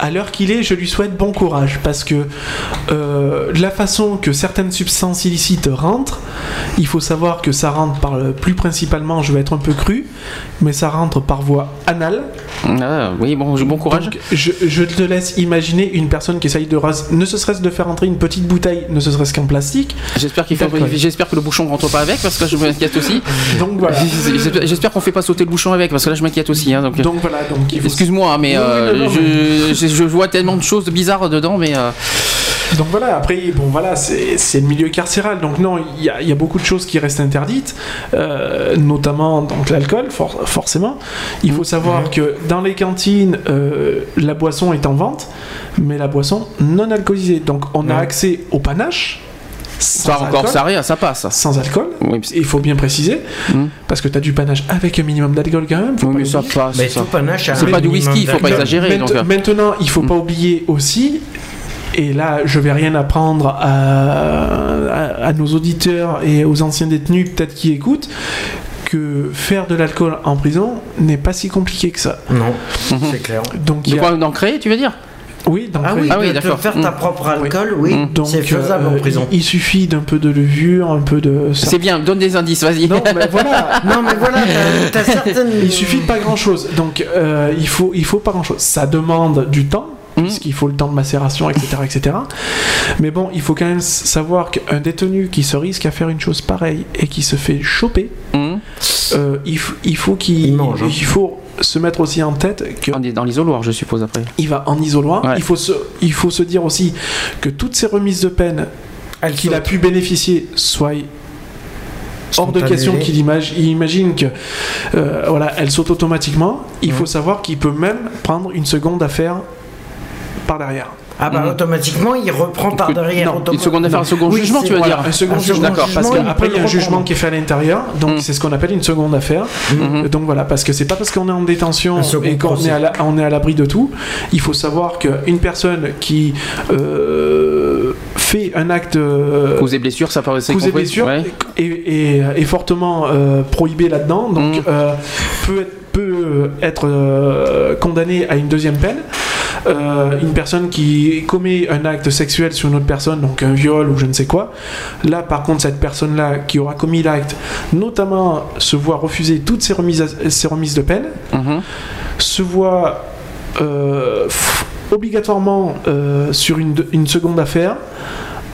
à l'heure qu'il est, je lui souhaite bon courage parce que euh, la façon que certaines substances illicites rentrent, il faut savoir que ça rentre par le- plus principalement, je vais être un peu cru, mais ça rentre par voie anale. Ah, oui, bon, bon courage. Donc, je, je te laisse imaginer une personne qui essaye de ras- ne ce serait-ce de faire entrer une petite bouteille, ne ce serait-ce qu'en plastique. J'espère qu'il fait, D'accord. j'espère que le bouchon rentre pas avec parce que là, je m'inquiète aussi. Donc (laughs) voilà. J'espère- qu'on fait pas sauter le bouchon avec parce que là je m'inquiète aussi. hein, donc, Donc voilà, donc il faut Excuse-moi, mais Oui, oui, euh, non, non, je, je- je vois tellement de choses bizarres dedans, mais euh, Donc voilà, après, bon voilà, c'est le milieu carcéral, donc non, il y a, il y a beaucoup de choses qui restent interdites, euh, notamment donc l'alcool, for- forcément. Il faut savoir que dans les cantines, euh, la boisson est en vente, mais la boisson non alcoolisée. Donc on a accès au panache, sans ça encore alcool, ça rien, ça passe. sans alcool. Oui, Il faut bien préciser, Hmm. parce que tu as du panache avec un minimum d'alcool quand même. faut oui, pas mais ça passe. Mais ça. tout panache a C'est pas du minimum whisky, il faut pas exagérer. Mainte- donc, euh. Maintenant, il faut Mm. pas oublier aussi, et là, je vais rien apprendre à, à- à nos auditeurs et aux anciens détenus, peut-être qui écoutent, que faire de l'alcool en prison n'est pas si compliqué que ça. Non, Mhm. c'est clair. Donc, il De y a- quoi d'en créer, tu veux dire? Oui, donc, Ah oui, Ah oui, de faire ta Mm. propre alcool, oui, Mm. donc, c'est faisable euh, en prison. Il, il suffit d'un peu de levure, un peu de. C'est bien, donne des indices, vas-y. Non, mais (laughs) voilà. Non, mais voilà, certaines. (laughs) Il suffit de pas grand chose. Donc, euh, il, faut, il faut pas grand chose. Ça demande du temps, Mhm. puisqu'il faut le temps de macération, etc., etc. Mais bon, il faut quand même savoir qu'un détenu qui se risque à faire une chose pareille et qui se fait choper, Hum. euh, il, il faut qu'il Il mange, hein. il faut se mettre aussi en tête est dans l'isoloir, je suppose, après. va en isoloir. Ouais. Il, faut se, il faut se dire aussi que toutes ces remises de peine qu'il a pu bénéficier soient hors de question qu'il imagine, il imagine que euh, voilà, elles sautent automatiquement. Il Mhm. faut savoir qu'il peut même prendre une seconde affaire par derrière. Ah bah Mhm. automatiquement, il reprend par derrière. non, Une seconde affaire, un second Oui, jugement, tu veux Voilà, dire un second Un second jugement. D'accord, Parce qu'après, il y a un jugement qui est fait à l'intérieur, donc Mhm. c'est ce qu'on appelle une seconde affaire. Mhm. Donc voilà, parce que c'est pas parce qu'on est en détention et qu'on est à la- on est à l'abri de tout. Il faut savoir qu'une personne qui euh, fait un acte euh, Cause et blessures, ça paraît c'est cause et blessure Ouais. est, est- est fortement euh, prohibé là-dedans, donc Mhm. euh, peut être, peut être euh, condamné à une deuxième peine. Euh, une personne qui commet un acte sexuel sur une autre personne, donc un viol ou je ne sais quoi, là par contre cette personne-là qui aura commis l'acte, notamment se voit refuser toutes ses remises, à- ses remises de peine, Mhm. se voit euh, obligatoirement euh, sur une, une seconde affaire.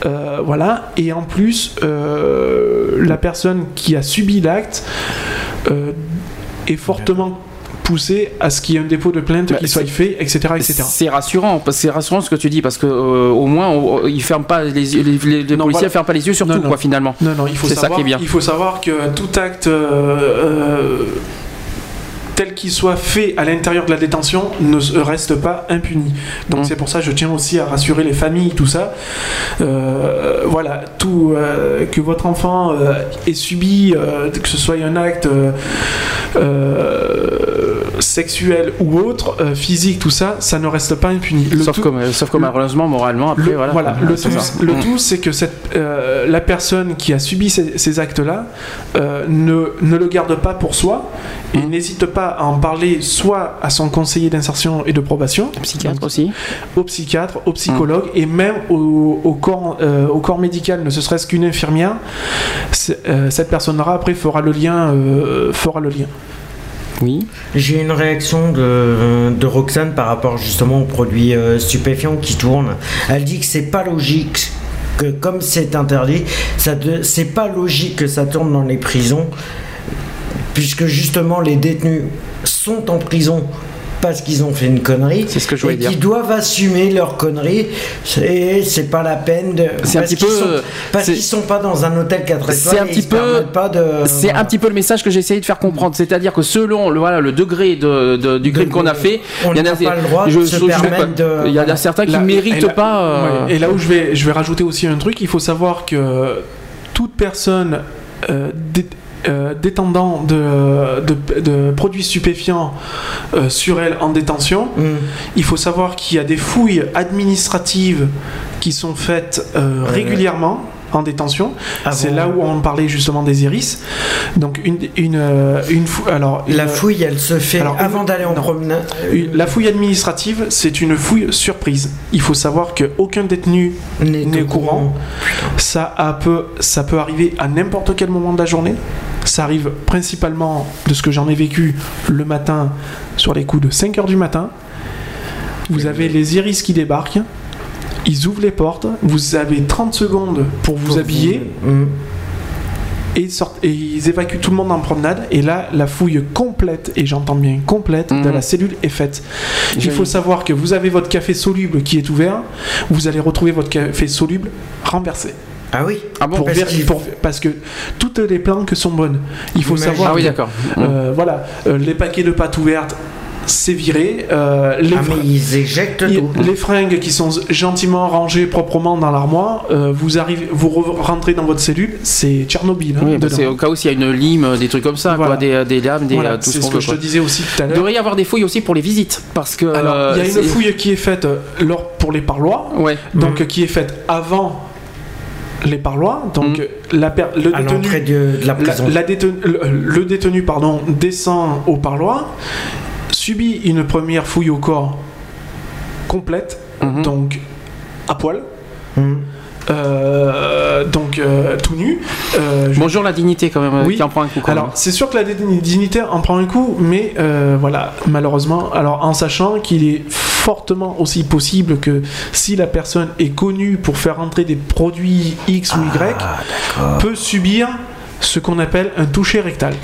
Euh, voilà, et en plus, la personne qui a subi l'acte est fortement poussée à ce qu'il y ait un dépôt de plainte Bah, qui soit fait, etc. etc. C'est rassurant, c'est rassurant ce que tu dis, parce que euh, au moins on- ils ferment pas les yeux, les, les- les Non, policiers voilà. ferment pas les yeux sur Non, tout, non. quoi, finalement. Non, non, il faut, C'est ça savoir, qui est bien. il faut savoir que tout acte euh, euh, tel qu'il soit fait à l'intérieur de la détention ne reste pas impuni. Donc Mm. c'est pour ça que je tiens aussi à rassurer les familles, tout ça. Euh, voilà, tout euh, que votre enfant euh, ait subi, euh, que ce soit un acte sexuel ou autre, physique, tout ça, ça ne reste pas impuni. Le sauf, tout- comme, sauf comme malheureusement, moralement, après, le, voilà. voilà, le tout, le Mm. tout, c'est que cette, la personne qui a subi ces, ces actes-là ne, ne le garde pas pour soi et Mm. n'hésite pas à en parler soit à son conseiller d'insertion et de probation, Psychiatre donc aussi. au psychiatre, au psychologue et même au, au corps, euh, au corps médical, ne serait-ce qu'une infirmière. Euh, cette personne-là après fera le lien, euh, fera le lien. Oui. J'ai une réaction de, de Roxane par rapport justement aux produits euh, stupéfiants qui tournent. Elle dit que c'est pas logique que comme c'est interdit, ça c'est pas logique que ça tourne dans les prisons, puisque justement les détenus sont en prison parce qu'ils ont fait une connerie C'est ce que je voulais et dire. qui doivent assumer leur connerie c'est c'est pas la peine de C'est un parce petit qu'ils peu, sont- parce qu'ils sont pas dans un hôtel 4 étoiles C'est un et petit ils peu- permettent pas de C'est voilà. un petit peu le message que j'ai essayé de faire comprendre, c'est-à-dire que selon le, voilà, le degré de, de- du crime De- qu'on a fait, il y en a pas le droit de je- se je- je- permettre de- il y en a certains qui Là- méritent et là- pas. euh, Ouais, Et là où je vais, je vais rajouter aussi un truc, il faut savoir que toute personne euh, euh, détendant de, de- de produits stupéfiants euh, sur elle en détention, Mm. il faut savoir qu'il y a des fouilles administratives qui sont faites euh, régulièrement. En détention. Ah c'est bon là où on parlait justement des iris. Donc une une euh, une fou- alors La fouille, elle se fait Alors, avant d'aller en non. promenade. une- la fouille administrative, c'est une fouille surprise. Il faut savoir qu'aucun détenu N'est au courant. Ça, a peu, ça peut arriver à n'importe quel moment de la journée. Ça arrive principalement, de ce que j'en ai vécu, le matin, sur les coups de 5 heures du matin. Vous avez les iris qui débarquent. Ils ouvrent les portes. Vous avez 30 secondes pour vous habiller. Mm. Et ils, sortent, et ils évacuent tout le monde en promenade. Et là, la fouille complète, et j'entends bien complète, de Mhm. la cellule est faite. Il faut savoir que vous avez votre café soluble qui est ouvert. Vous allez retrouver votre café soluble renversé. Ah oui Ah bon pour parce ver- qu'il- pour- parce que toutes les planques sont bonnes. Il faut Imagine- savoir Ah oui, d'accord. euh, voilà, euh, les paquets de pâtes ouvertes, c'est viré. euh, les, Ah, mais ils éjectent tout. les fringues qui sont gentiment rangées proprement dans l'armoire, euh, vous arrivez, vous re- rentrez dans votre cellule, c'est Tchernobyl. hein, Oui, bah, c'est au cas où s'il y a une lime, des trucs comme ça, Voilà. quoi, des, des lames, des, Voilà, euh, tout c'est ce ce que je te disais aussi tout à Il l'heure. devrait y avoir des fouilles aussi pour les visites, parce que. Alors, il y a euh, une fouille qui est faite euh, lors, pour les parloirs, Ouais. donc Mhm. qui est faite avant les parloirs. Donc Mhm. la per- le À détenu l'entrée de, de la La- prison. la détenu- le, le détenu pardon, descend au parloir, subit une première fouille au corps complète, Mhm. donc à poil, Mm. euh, donc euh, tout nu. Euh, je- Bonjour la dignité quand même, Oui. qui en prend un coup. quand alors c'est sûr que la dignité en prend un coup, mais euh, voilà, malheureusement, alors en sachant qu'il est fortement aussi possible que si la personne est connue pour faire entrer des produits X ou Y, Ah, peut subir ce qu'on appelle un toucher rectal.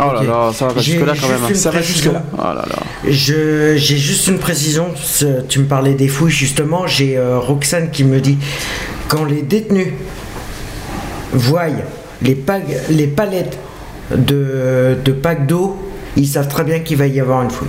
Oh là là, ça va J'ai jusque là quand même. une Ça va jusque-là. Oh là là. Je- J'ai juste une précision. Tu me parlais des fouilles justement. J'ai euh, Roxane qui me dit quand les détenus voient les, pag- les palettes de, de packs d'eau, ils savent très bien qu'il va y avoir une fouille.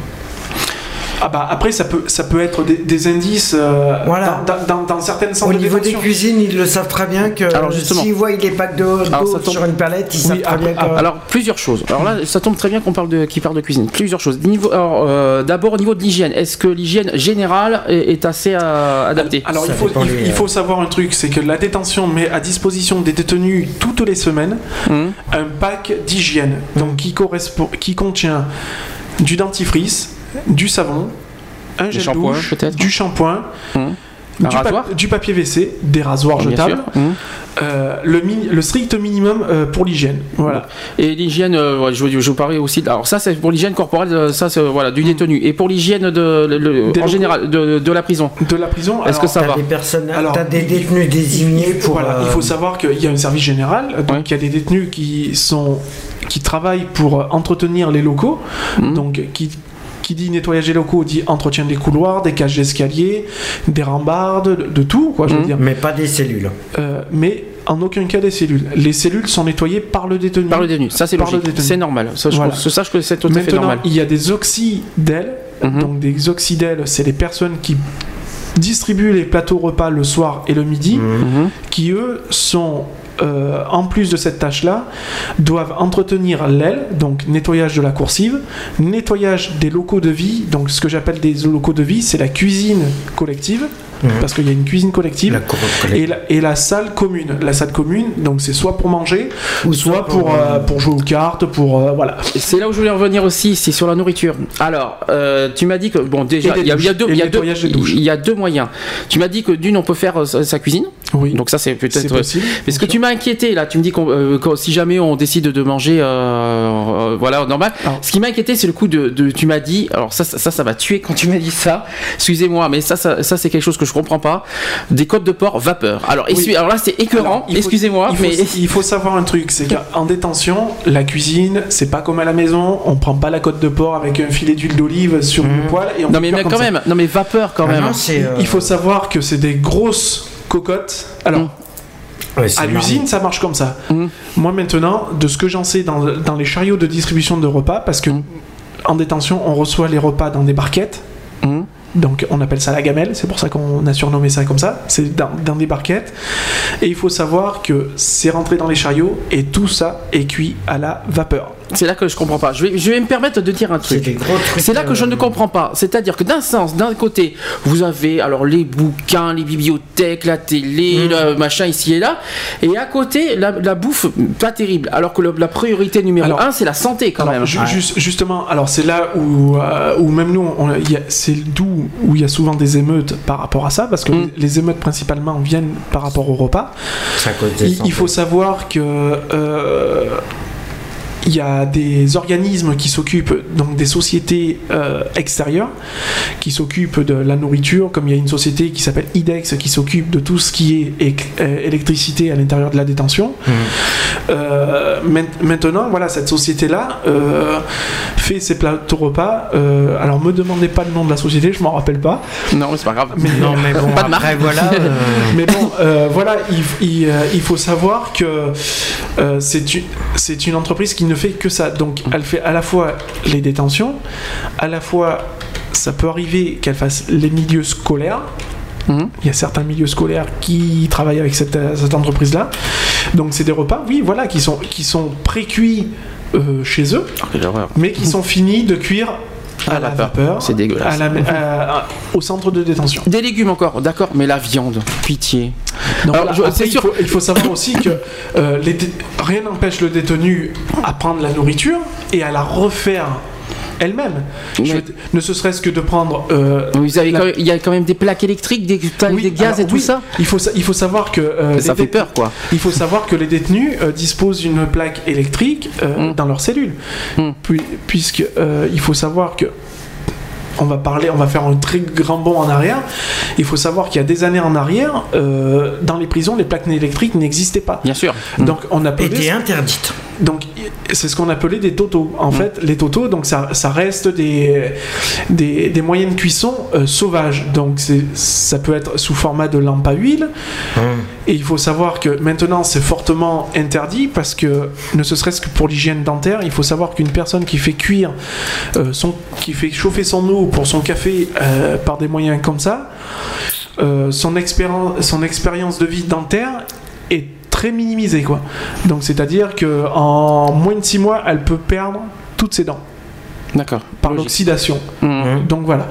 Ah bah après ça peut ça peut être des, des indices euh, Voilà. dans, dans- dans certaines centres Au de niveau des détention. cuisines, ils le savent très bien que Alors, justement. s'ils voient les packs d'eau Alors, d'eau ça tombe- sur une palette, ils Oui, savent très bien que. Alors plusieurs choses. Alors là, ça tombe très bien qu'on parle de qui parle de cuisine. Plusieurs choses. Niveau, alors, euh, d'abord au niveau de l'hygiène. Est-ce que l'hygiène générale est, est assez euh, adaptée? Alors Ça il faut, il, faut savoir un truc, c'est que la détention met à disposition des détenus toutes les semaines Hum. un pack d'hygiène, donc qui correspond, qui contient du dentifrice, du savon, un gel douche, peut-être du shampoing, Hum. du, pa- du papier WC, des rasoirs Bien jetables. Hum. euh, le, strict minimum euh, pour l'hygiène. Voilà. Et l'hygiène, euh, ouais, je, je vous parlais aussi. de- Alors ça, c'est pour l'hygiène corporelle. Ça, c'est voilà du détenu. Et pour l'hygiène de, le- le- Des en général de, de la prison? De la prison. Est-ce que ça T'as va? des personnes, Alors, t'as des il- détenus désignés pour. Voilà, euh, il faut savoir qu'il y a un service général, donc Ouais. il y a des détenus qui sont qui travaillent pour entretenir les locaux, Mhm. donc qui qui dit nettoyage des locaux dit entretien des couloirs, des cages d'escalier, des rambardes, de, de tout quoi, je veux dire. Mais pas des cellules. Euh, mais en aucun cas des cellules. Les cellules sont nettoyées par le détenu. Par le détenu. Ça, c'est logique. C'est normal. Ça, je, Voilà. ça, sache que c'est tout à fait Maintenant, normal. il y a des oxydèles. Mhm. Donc des oxydèles, c'est les personnes qui distribuent les plateaux repas le soir et le midi Mhm. qui eux sont euh, en plus de cette tâche-là, doivent entretenir l'aile, donc nettoyage de la coursive, nettoyage des locaux de vie, donc ce que j'appelle des locaux de vie, c'est la cuisine collective, Mhm. parce qu'il y a une cuisine collective, La et la, et la salle commune. La salle commune, donc c'est soit pour manger, Ou soit pour, pour, euh, pour jouer aux cartes, pour... euh, voilà. C'est là où je voulais revenir aussi, c'est sur la nourriture. Alors, euh, tu m'as dit que bon déjà, il y, a- y deux, il y a deux, y a moyens. Tu m'as dit que d'une, on peut faire euh, sa, cuisine. Oui, Donc ça, c'est peut-être. possible. Mais ce que tu m'as inquiété là, tu me dis qu'on, euh, qu'en- si jamais on décide de manger, euh, euh, voilà, normal. Alors- ce qui m'a inquiété, c'est le coup de, de- tu m'as dit, alors ça, ça, ça, ça va tuer quand tu m'as dit ça. Excusez-moi, mais ça, ça, ça, c'est quelque chose que je comprends pas. Des côtes de porc vapeur. Alors, Oui. alors là, c'est écœurant. Excusez-moi, il faut, mais il faut savoir un truc, c'est qu'en détention, la cuisine, c'est pas comme à la maison, on prend pas la côte de porc avec un filet d'huile d'olive sur une Mhm. poêle et on non mais, quand ça. même, non mais vapeur quand Ah même. non, euh, Il faut savoir que c'est des grosses cocottes. Alors, Mm. ouais, c'est à l'usine, ça marche comme ça. Mm. Moi, maintenant, de ce que j'en sais dans, dans les chariots de distribution de repas, parce que Mm. en détention, on reçoit les repas dans des barquettes. Donc on appelle ça la gamelle, c'est pour ça qu'on a surnommé ça comme ça, c'est dans des barquettes. Et il faut savoir que c'est rentré dans les chariots et tout ça est cuit à la vapeur. C'est là que je comprends pas. Je vais, je vais me permettre de dire un truc. C'est là que je euh, ne comprends pas. C'est-à-dire que d'un sens, d'un côté, vous avez alors les bouquins, les bibliothèques, la télé, Mm. le machin ici et là, et à côté la, la bouffe pas terrible. Alors que le- la priorité numéro Alors- un, c'est la santé quand Alors, même. ju- juste- justement, alors c'est là où, euh, où même nous, c'est d'où où il y a souvent des émeutes par rapport à ça, parce que Mm. les, émeutes principalement viennent par rapport au repas. Des Il, il faut savoir que euh, il y a des organismes qui s'occupent, donc des sociétés euh, extérieures, qui s'occupent de la nourriture, comme il y a une société qui s'appelle IDEX qui s'occupe de tout ce qui est euh, électricité à l'intérieur de la détention. Mhm. Euh, main- maintenant, voilà, cette société-là euh, fait ses plateaux repas. Euh, alors, me demandez pas le nom de la société, je m'en rappelle pas. Non, mais c'est pas grave. Mais, Non, mais bon, Pas de marque. après, voilà. euh, (laughs) mais bon, euh, voilà, il, il, il faut savoir que euh, c'est une, c'est une entreprise qui ne fait que ça. Donc, elle fait à la fois les détentions, à la fois, ça peut arriver qu'elle fasse les milieux scolaires. Mhm. Il y a certains milieux scolaires qui travaillent avec cette, cette entreprise-là. Donc, c'est des repas, oui, voilà, qui sont, qui sont pré-cuits euh, chez eux, horreur. mais qui sont finis de cuire à, À la vapeur. vapeur, C'est dégueulasse. à la- à- (laughs) à- au centre de détention. Des légumes encore, d'accord, mais la viande, pitié. Donc Alors, après, il, faut, il faut savoir aussi que euh, les dé- rien n'empêche le détenu à prendre la nourriture et à la refaire elle-même. Ne ce serait-ce que de prendre. euh, Vous avez la- quand même- il y a quand même des plaques électriques, des, oui, des gaz alors, et tout oui, ça. Il faut, sa- il faut savoir que euh, Ça fait peur, quoi. Il faut savoir que les détenus euh, disposent d'une plaque électrique euh, Mm. dans leurs cellules, Mm. Puis- puisque euh, il faut savoir que on va parler, on va faire un très grand bond en arrière. Il faut savoir qu'il y a des années en arrière, euh, dans les prisons, les plaques électriques n'existaient pas. Bien sûr. Donc on appelait était interdite. Donc c'est ce qu'on appelait des totos. En fait, les totos, donc ça, ça reste des, des, des moyens de cuisson euh, sauvages. Donc ça peut être sous format de lampe à huile. Et il faut savoir que maintenant c'est fortement interdit parce que ne serait-ce que pour l'hygiène dentaire, il faut savoir qu'une personne qui fait cuire euh, son, qui fait chauffer son eau pour son café euh, par des moyens comme ça, son expérience, son expérience de vie dentaire est très minimisée quoi. Donc c'est-à-dire que en moins de 6 mois, elle peut perdre toutes ses dents D'accord. par l'oxydation. Mhm. Donc voilà.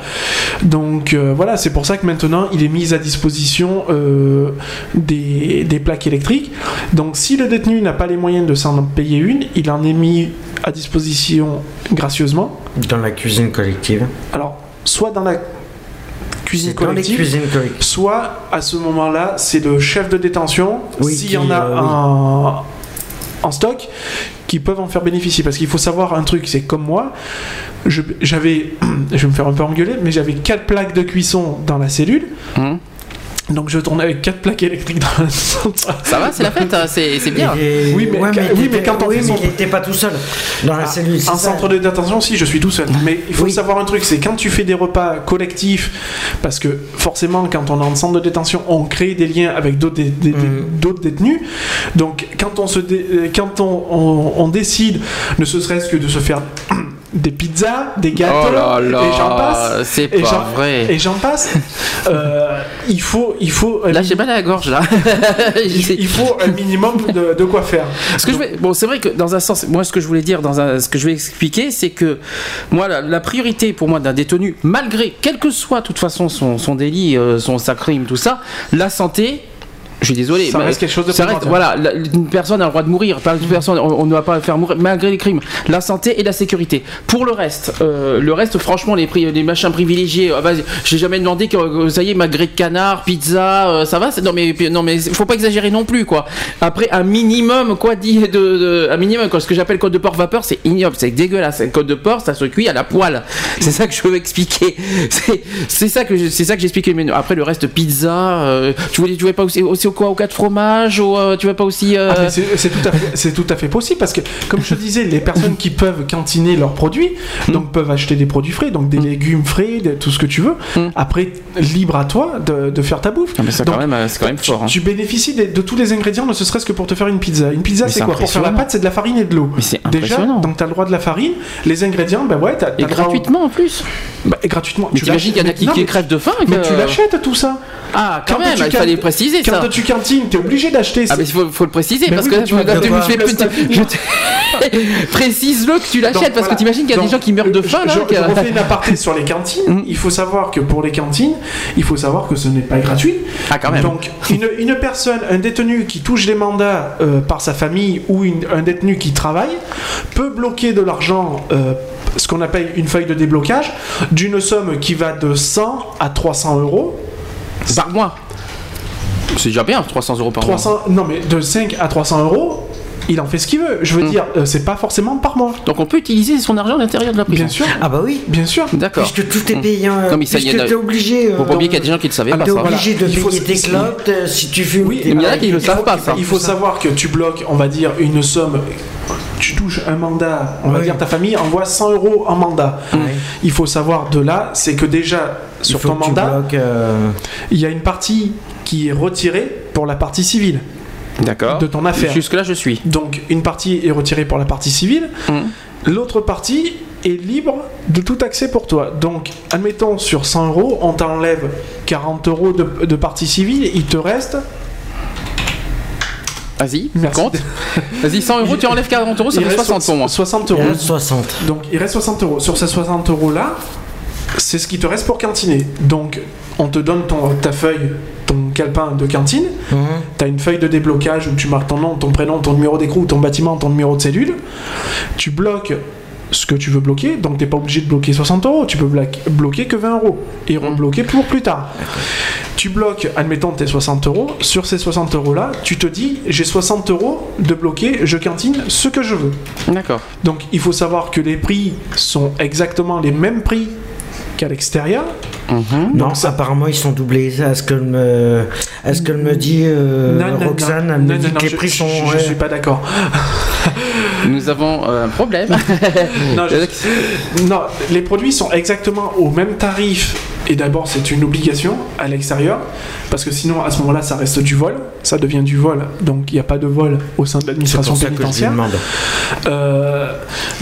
Donc euh, voilà, c'est pour ça que maintenant il est mis à disposition euh, des, des plaques électriques. Donc si le détenu n'a pas les moyens de s'en payer une, il en est mis à disposition gracieusement. Dans la cuisine collective. Alors, soit dans la cuisine C'est dans les collective, cuisines collectives. soit à ce moment-là, c'est le chef de détention, Oui, s'il qui, y en a euh, oui. un en stock, qui peuvent en faire bénéficier. Parce qu'il faut savoir un truc, c'est comme moi, j'avais, (clears throat) je vais me faire un peu engueuler, mais j'avais quatre plaques de cuisson dans la cellule. Mhm. Donc je tournais avec quatre plaques électriques dans la Ça va, c'est la fête, hein, c'est c'est bien. Et- Oui, mais- ouais, oui, il mais quand on oui, mais pas tout seul dans la Ah, cellule. Un ça. centre de détention, si, je suis tout seul. Mais il faut Oui. savoir un truc, c'est quand tu fais des repas collectifs, parce que forcément, quand on est en centre de détention, on crée des liens avec d'autres dé- dé- Mm. d'autres détenus. Donc, quand on, se dé- quand on, on- on décide, ne serait-ce que de se faire des pizzas, des gâteaux, Oh là là, et j'en passe, c'est pas vrai. et j'en passe, (laughs) euh, il faut, il faut, Là, j'ai mal à la gorge, là. (laughs) il, il faut un minimum de, de quoi faire. Ce que je vais, bon, c'est vrai que dans un sens, moi, ce que je voulais dire, dans un, ce que je vais expliquer, c'est que moi, la, la priorité pour moi d'un détenu, malgré quel que soit, de toute façon, son, son délit, euh, son sa crime, tout ça, la santé. Je suis désolé. Ça reste quelque chose de ça reste-. Voilà, la- une personne a le droit de mourir. Une personne, on ne va pas faire mourir malgré les crimes. La santé et la sécurité. Pour le reste, euh, le reste, franchement, les, les machins privilégiés. euh, vas-y, j'ai jamais demandé que, ça y est, magret de canard, pizza, euh, ça va. Non mais non mais faut pas exagérer non plus quoi. Après un minimum quoi dit de, de- un minimum quoi. Ce que j'appelle code de porc vapeur, c'est ignoble, c'est dégueulasse. Le code de porc, ça se cuit à la poêle. (laughs) C'est ça que je veux expliquer. (laughs) C'est ça que c'est ça que j'explique. Mais après le reste pizza, euh, tu voulais tu voulais pas aussi, aussi au quoi au cas de fromage ou euh, tu veux pas aussi euh, Ah, c'est tout, à fait- c'est tout à fait possible parce que, comme je te disais, les personnes qui peuvent cantiner leurs produits, Mm. donc peuvent acheter des produits frais, donc des légumes frais, de- tout ce que tu veux. Mm. Après, libre à toi de, de faire ta bouffe. Ah, mais c'est quand même euh, c'est quand même tu, fort. hein. tu bénéficies des- de tous les ingrédients, ne serait-ce que pour te faire une pizza. Une pizza, c'est quoi? Pour faire la pâte, c'est de la farine et de l'eau. Mais c'est Déjà, donc tu as le droit de la farine, les ingrédients, ben ouais, t'as, Et t'as le droit au- gratuitement en plus. Bah, et gratuitement. Mais Tu t'imagines qu'il y en a qui, non, qui mais- crèvent de faim. Mais que- tu l'achètes tout ça. Ah, quand, Quand même, tu- il fallait préciser Quand ça. tu cantines, t'es obligé d'acheter. Ah mais il faut, faut le préciser Mais parce oui, que mais là, tu je, tu plus- je te- (laughs) précise-le que tu l'achètes parce voilà. que t'imagines qu'il y a des gens qui meurent de je- faim là. Je, refais une aparté sur les cantines. Mm. Il faut savoir que pour les cantines, il faut savoir que ce n'est pas gratuit. Ah quand même. Donc, une, une personne, un détenu qui touche des mandats euh, par sa famille ou une- un détenu qui travaille peut bloquer de l'argent, euh, ce qu'on appelle une feuille de déblocage, d'une somme qui va de 100 à 300 euros. Par mois. C'est déjà bien, 300 euros par mois. 300, non mais de 5 à 300 euros, il en fait ce qu'il veut. Je veux Mm. dire, euh, c'est pas forcément par mois. Donc on peut utiliser son argent à l'intérieur de la prison. Bien sûr, Ah bah oui. bien sûr. D'accord. Puisque tout est Mm. payé. hein, Comme il s'agit puisque t'es obligé. euh, Faut pas oublier qu'il y a des gens qui ne savaient Ah, pas ça. obligé de Il payer tes clopes euh, si tu fumes. Oui, tes- il y en a qui le Il faut- savent pas, ça. Il faut savoir que tu bloques, on va dire, une somme. Tu touches un mandat, on va dire ta famille envoie 100 euros en mandat. Ouais. Il faut savoir de là, c'est que déjà sur ton mandat, euh, il y a une partie qui est retirée pour la partie civile D'accord. de ton affaire. Jusque là je suis. Donc une partie est retirée pour la partie civile, Mm. l'autre partie est libre de tout accès pour toi. Donc admettons sur 100 euros, on t'enlève 40 euros de, de partie civile, il te reste Vas-y, Merci. compte. Vas-y, 100 euros, tu enlèves 40 euros, ça il fait reste 60 pour moi. 60 il euros. reste 60. Donc il reste 60 euros. Sur ces 60 euros là, c'est ce qui te reste pour cantiner. Donc on te donne ton, ta feuille, ton calepin de cantine. Mhm. Tu as une feuille de déblocage où tu marques ton nom, ton prénom, ton numéro d'écrou, ton bâtiment, ton numéro de cellule. Tu bloques ce que tu veux bloquer, donc t'es pas obligé de bloquer 60 euros, tu peux bloquer que 20 euros et rebloquer pour plus tard. Tu bloques, admettons tes 60 euros, sur ces 60 euros là, tu te dis j'ai 60 euros de bloquer, je cantine ce que je veux. D'accord. Donc il faut savoir que les prix sont exactement les mêmes prix qu'à l'extérieur. Mhm. Non, ça- apparemment ils sont doublés. À ce que me, à ce que me dit euh, Non, non, Roxane, non, elle me non, dit non, non, que les je, prix je- sont. je ouais. suis pas d'accord. (laughs) Nous avons euh, un problème. Non, je- (laughs) non, les produits sont exactement au même tarif. Et d'abord, c'est une obligation à l'extérieur, parce que sinon, à ce moment-là, ça reste du vol. Ça devient du vol, donc il n'y a pas de vol au sein de l'administration pénitentiaire. Euh,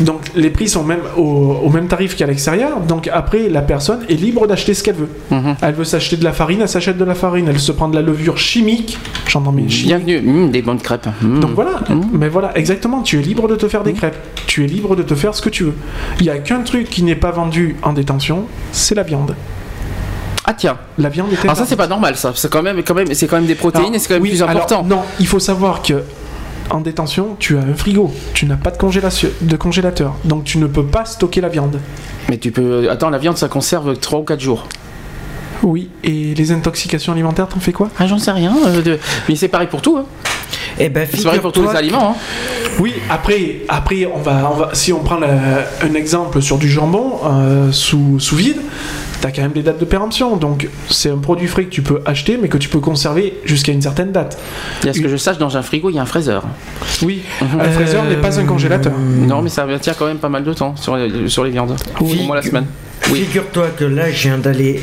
donc les prix sont même au, au même tarif qu'à l'extérieur. Donc après, la personne est libre d'acheter ce qu'elle veut. Mhm. Elle veut s'acheter de la farine, elle s'achète de la farine. Elle se prend de la levure chimique. J'entends bien chimique. Bienvenue. Mmh, des bonnes crêpes. Mmh. Donc voilà, Mmh. mais voilà, exactement, tu es libre de te faire des crêpes. Tu es libre de te faire ce que tu veux. Il n'y a qu'un truc qui n'est pas vendu en détention, c'est la viande. Ah tiens. La viande est Alors ça c'est pas normal ça. C'est quand même, quand même, c'est quand même des protéines et c'est quand même oui, plus alors, important. non, il faut savoir que en détention, tu as un frigo, tu n'as pas de, congélation- de congélateur, donc tu ne peux pas stocker la viande. Mais tu peux. Attends, la viande ça conserve 3 ou 4 jours. Oui, et les intoxications alimentaires, t'en fais quoi? Ah j'en sais rien. euh, de- Mais c'est pareil pour tout. Hein. Eh ben, C'est pareil pour tous les aliments. Hein. Oui, après, après on va, on va, si on prend la- un exemple sur du jambon euh, sous, sous vide, t'as quand même des dates de péremption. Donc c'est un produit frais que tu peux acheter, mais que tu peux conserver jusqu'à une certaine date. Et à ce que je sache, dans un frigo, il y a un fraiseur. Oui, Mhm. un fraiseur n'est pas un congélateur. Non, mais ça tient quand même pas mal de temps sur les, sur les viandes. Au moins la semaine. Oui. Figure-toi que là, je viens d'aller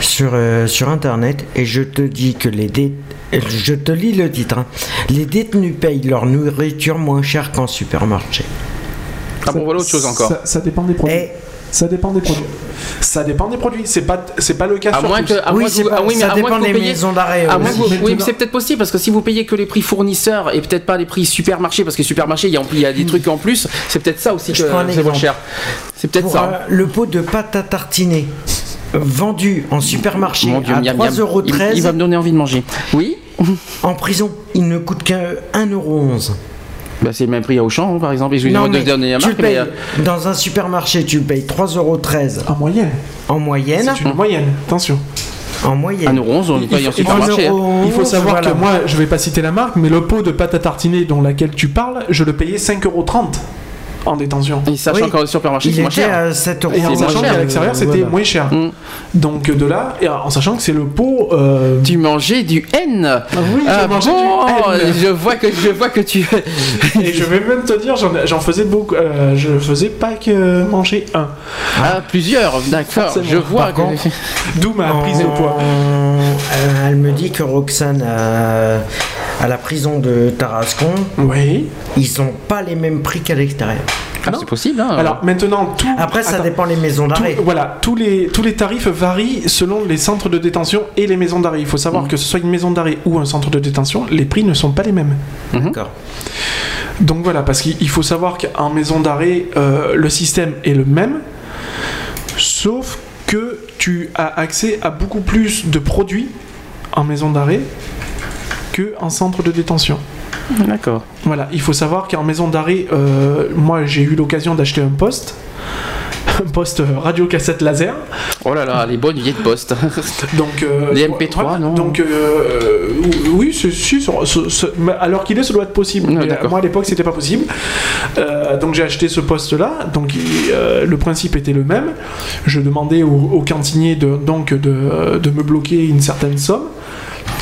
sur, euh, sur internet et je te dis que les dé- Je te lis le titre. hein. Les détenus payent leur nourriture moins cher qu'en supermarché. Ah bon, voilà autre chose encore. Ça, ça dépend des produits. Et Ça dépend des produits. Ça dépend des produits. C'est pas, c'est pas le cas À sur moins tous. que, à oui, moins que c'est vous- pas- ah oui, mais ça à moins dépend que vous des payiez- maisons d'arrêt. à moins aussi. que vous- oui, mais c'est peut-être possible parce que si vous payez que les prix fournisseurs et peut-être pas les prix supermarchés, parce que supermarché il y a, il y a des trucs en plus, c'est peut-être ça aussi que Je c'est moins cher. C'est peut-être ça. euh, le pot de pâte à tartiner euh, vendu en supermarché Mon Dieu, à miam, miam. 3,13€, Il, il va me donner envie de manger. Oui en prison, il ne coûte qu'un 1,11€. Bah, C'est le même prix à Auchan, hein, par exemple. Excusez-moi de donner tu mais. payes euh, dans un supermarché, tu le payes 3,13€ En moyenne. en moyenne. C'est une moyenne. Attention. En moyenne. 1,11€, on paye en il faut- supermarché. hein. 1,11€, Il faut savoir voilà. que moi, je vais pas citer la marque, mais le pot de pâte à tartiner dont laquelle tu parles, je le payais 5,30€ en détention. Et sachant Oui. qu'au supermarché, il c'est moins était cher. à 7 euros. Et en sachant qu'à l'extérieur, c'était Voilà. moins cher. Mm. Donc de là, et en sachant que c'est le pot. euh, Tu mangeais du N oui, Ah je mangeais bon, du N. Je vois que je vois que tu. (laughs) Et je vais même te dire, j'en, faisais beaucoup. euh, je faisais pas que manger un. Ah, plusieurs, d'accord. Je vois que. D'où ma prise de poids. Euh, elle me dit que Roxane, euh, à la prison de Tarascon, Oui. ils ont pas les mêmes prix qu'à l'extérieur. Ah, Non. c'est possible. Hein, Alors maintenant, tout. Après, ça Attends. dépend les maisons Tout- d'arrêt. voilà, tous les, tous les tarifs varient selon les centres de détention et les maisons d'arrêt. Il faut savoir Mhm. que ce soit une maison d'arrêt ou un centre de détention, les prix ne sont pas les mêmes. D'accord. Donc voilà, parce qu'il il faut savoir qu'en maison d'arrêt, euh, le système est le même, sauf que tu as accès à beaucoup plus de produits en maison d'arrêt que en centre de détention. D'accord. Voilà, il faut savoir qu'en maison d'arrêt, euh, moi j'ai eu l'occasion d'acheter un poste, un poste radio cassette laser. Oh là là, les bonnes vieilles postes. (laughs) Donc, euh, Les MP3, non? Donc, euh, euh, oui, c'est- alors qu'il est, ça doit être possible. Euh, d'accord. moi, à l'époque, c'était pas possible. Euh, donc, j'ai acheté ce poste-là. Donc, il- euh, le principe était le même. Je demandais au, au cantinier de, donc, de, de me bloquer une certaine somme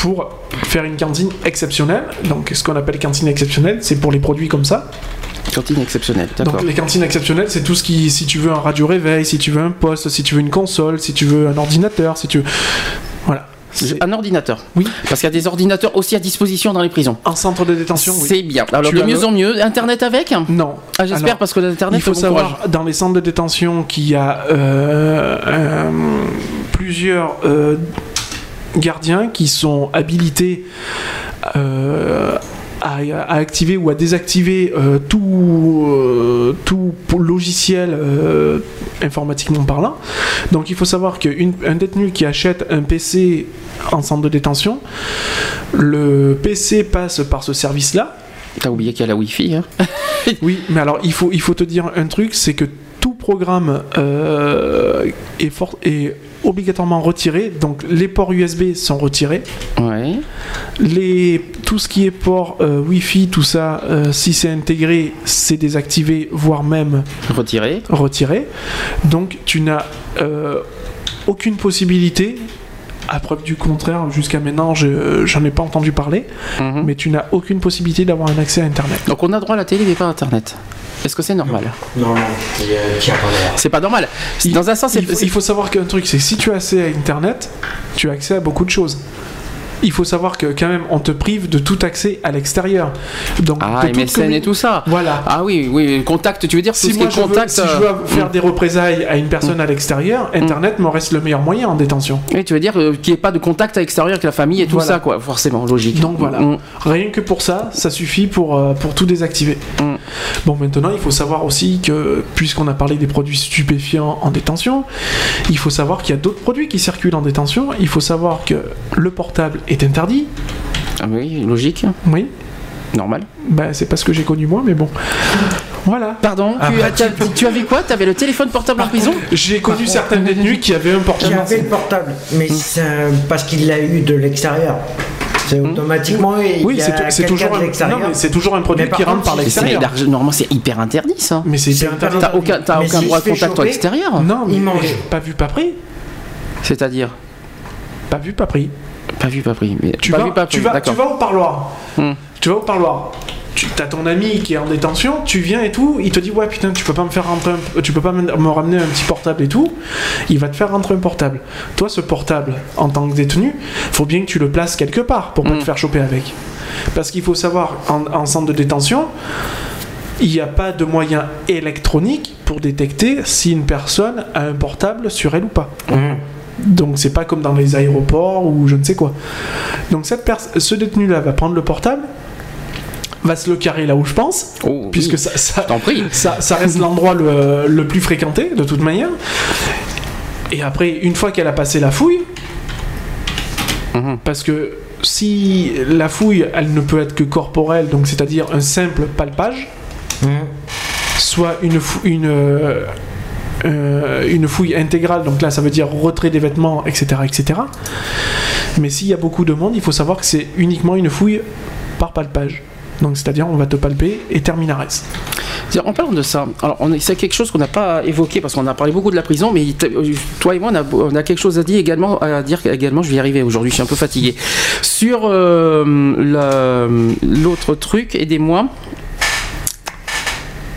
pour faire une cantine exceptionnelle. Donc, ce qu'on appelle cantine exceptionnelle, c'est pour les produits comme ça. Cantine exceptionnelle, d'accord. Donc les cantines exceptionnelles, c'est tout ce qui, si tu veux un radio réveil, si tu veux un poste, si tu veux une console, si tu veux un ordinateur, si tu veux... Voilà. Un ordinateur. Oui. Parce qu'il y a des ordinateurs aussi à disposition dans les prisons. En centre de détention, oui. C'est bien. Alors Tu de mieux le- en mieux. Internet avec? Non. Ah, j'espère parce que l'internet. Il faut savoir, courage. dans les centres de détention, qu'il y a euh, euh, plusieurs euh, gardiens qui sont habilités euh, à, à activer ou à désactiver euh, tout, euh, tout logiciel euh, informatiquement parlant. Donc il faut savoir qu'un détenu qui achète un PC en centre de détention, le PC passe par ce service-là. T'as oublié qu'il y a la Wi-Fi. Hein (laughs) Oui, mais alors il faut, il faut te dire un truc, c'est que tout programme est, fort, est obligatoirement retiré, donc les ports USB sont retirés, ouais. les, tout ce qui est port euh, Wi-Fi, tout ça, euh, si c'est intégré, c'est désactivé, voire même Retiré. retiré. Donc tu n'as euh, aucune possibilité, à preuve du contraire, jusqu'à maintenant, je j'en ai pas entendu parler, Mhm. mais tu n'as aucune possibilité d'avoir un accès à Internet. Donc on a droit à la télé mais pas à Internet. Est-ce que c'est normal Non, non. C'est pas normal. Dans un sens, c'est. il, faut, il faut savoir qu'un truc, c'est que si tu as accès à Internet, tu as accès à beaucoup de choses. Il faut savoir que quand même, on te prive de tout accès à l'extérieur. Donc, Ah, de MSN et commu- tout ça. Voilà. Ah oui, oui, contact, tu veux dire tout Si ce qui moi je veux, contact. si je veux faire mm. des représailles à une personne à l'extérieur, Internet me reste le meilleur moyen en détention. Oui, tu veux dire euh, qu'il n'y ait pas de contact à l'extérieur avec la famille et tout Voilà. ça, quoi. Forcément, logique. Donc voilà. Mm. Rien que pour ça, ça suffit pour, euh, pour tout désactiver. Bon, maintenant, il faut savoir aussi que, puisqu'on a parlé des produits stupéfiants en détention, il faut savoir qu'il y a d'autres produits qui circulent en détention. Il faut savoir que le portable est interdit. Ah oui, logique, Oui, normal. ben, c'est pas ce que j'ai connu moi, mais bon. Voilà. Pardon, Ah, tu, bah, as- tu avais quoi Tu avais le téléphone portable en prison? J'ai connu certaines détenues qui avaient un Qui portable. avait le portable, mais Hmm. c'est parce qu'il l'a eu de l'extérieur. C'est automatiquement. il Oui, c'est toujours, c'est toujours un produit qui rentre par l'extérieur. Normalement, c'est hyper interdit ça. Mais c'est hyper interdit. T'as aucun, aucun si droit de contact à l'extérieur Non, mais Il mange. pas vu, pas pris. C'est-à-dire Pas vu, pas pris. Pas vu, pas pris. Mais Tu pas vas, vu, pas tu, pris. vas, D'accord. tu vas au parloir. Hmm. Tu vas au parloir. Tu as ton ami qui est en détention, tu viens et tout, il te dit ouais putain tu peux pas me faire rentrer un- tu peux pas me me ramener un petit portable et tout, il va te faire rentrer un portable. Toi ce portable en tant que détenu, faut bien que tu le places quelque part pour pas Mm. te faire choper avec. Parce qu'il faut savoir en, en centre de détention, il n'y a pas de moyen électronique pour détecter si une personne a un portable sur elle ou pas. Hum. Donc c'est pas comme dans les aéroports ou je ne sais quoi. Donc cette ce détenu-là va prendre le portable, va se le carrer là où je pense, Oh, puisque oui. ça, ça, Je t'en prie. ça, ça reste l'endroit le, le plus fréquenté de toute manière. Et après, une fois qu'elle a passé la fouille, Mhm. parce que si la fouille, elle ne peut être que corporelle, donc c'est-à-dire un simple palpage, soit une, fou- une, euh, une fouille intégrale, donc là ça veut dire retrait des vêtements, etc. etc. Mais s'il y a beaucoup de monde, il faut savoir que c'est uniquement une fouille par palpage. Donc c'est-à-dire on va te palper et terminares. En parlant de ça, alors c'est quelque chose qu'on n'a pas évoqué parce qu'on a parlé beaucoup de la prison, mais euh, toi et moi on a, quelque chose à dire également, à dire également. Je vais y arriver aujourd'hui, je suis un peu fatigué. Sur euh, la- l'autre truc, aidez-moi.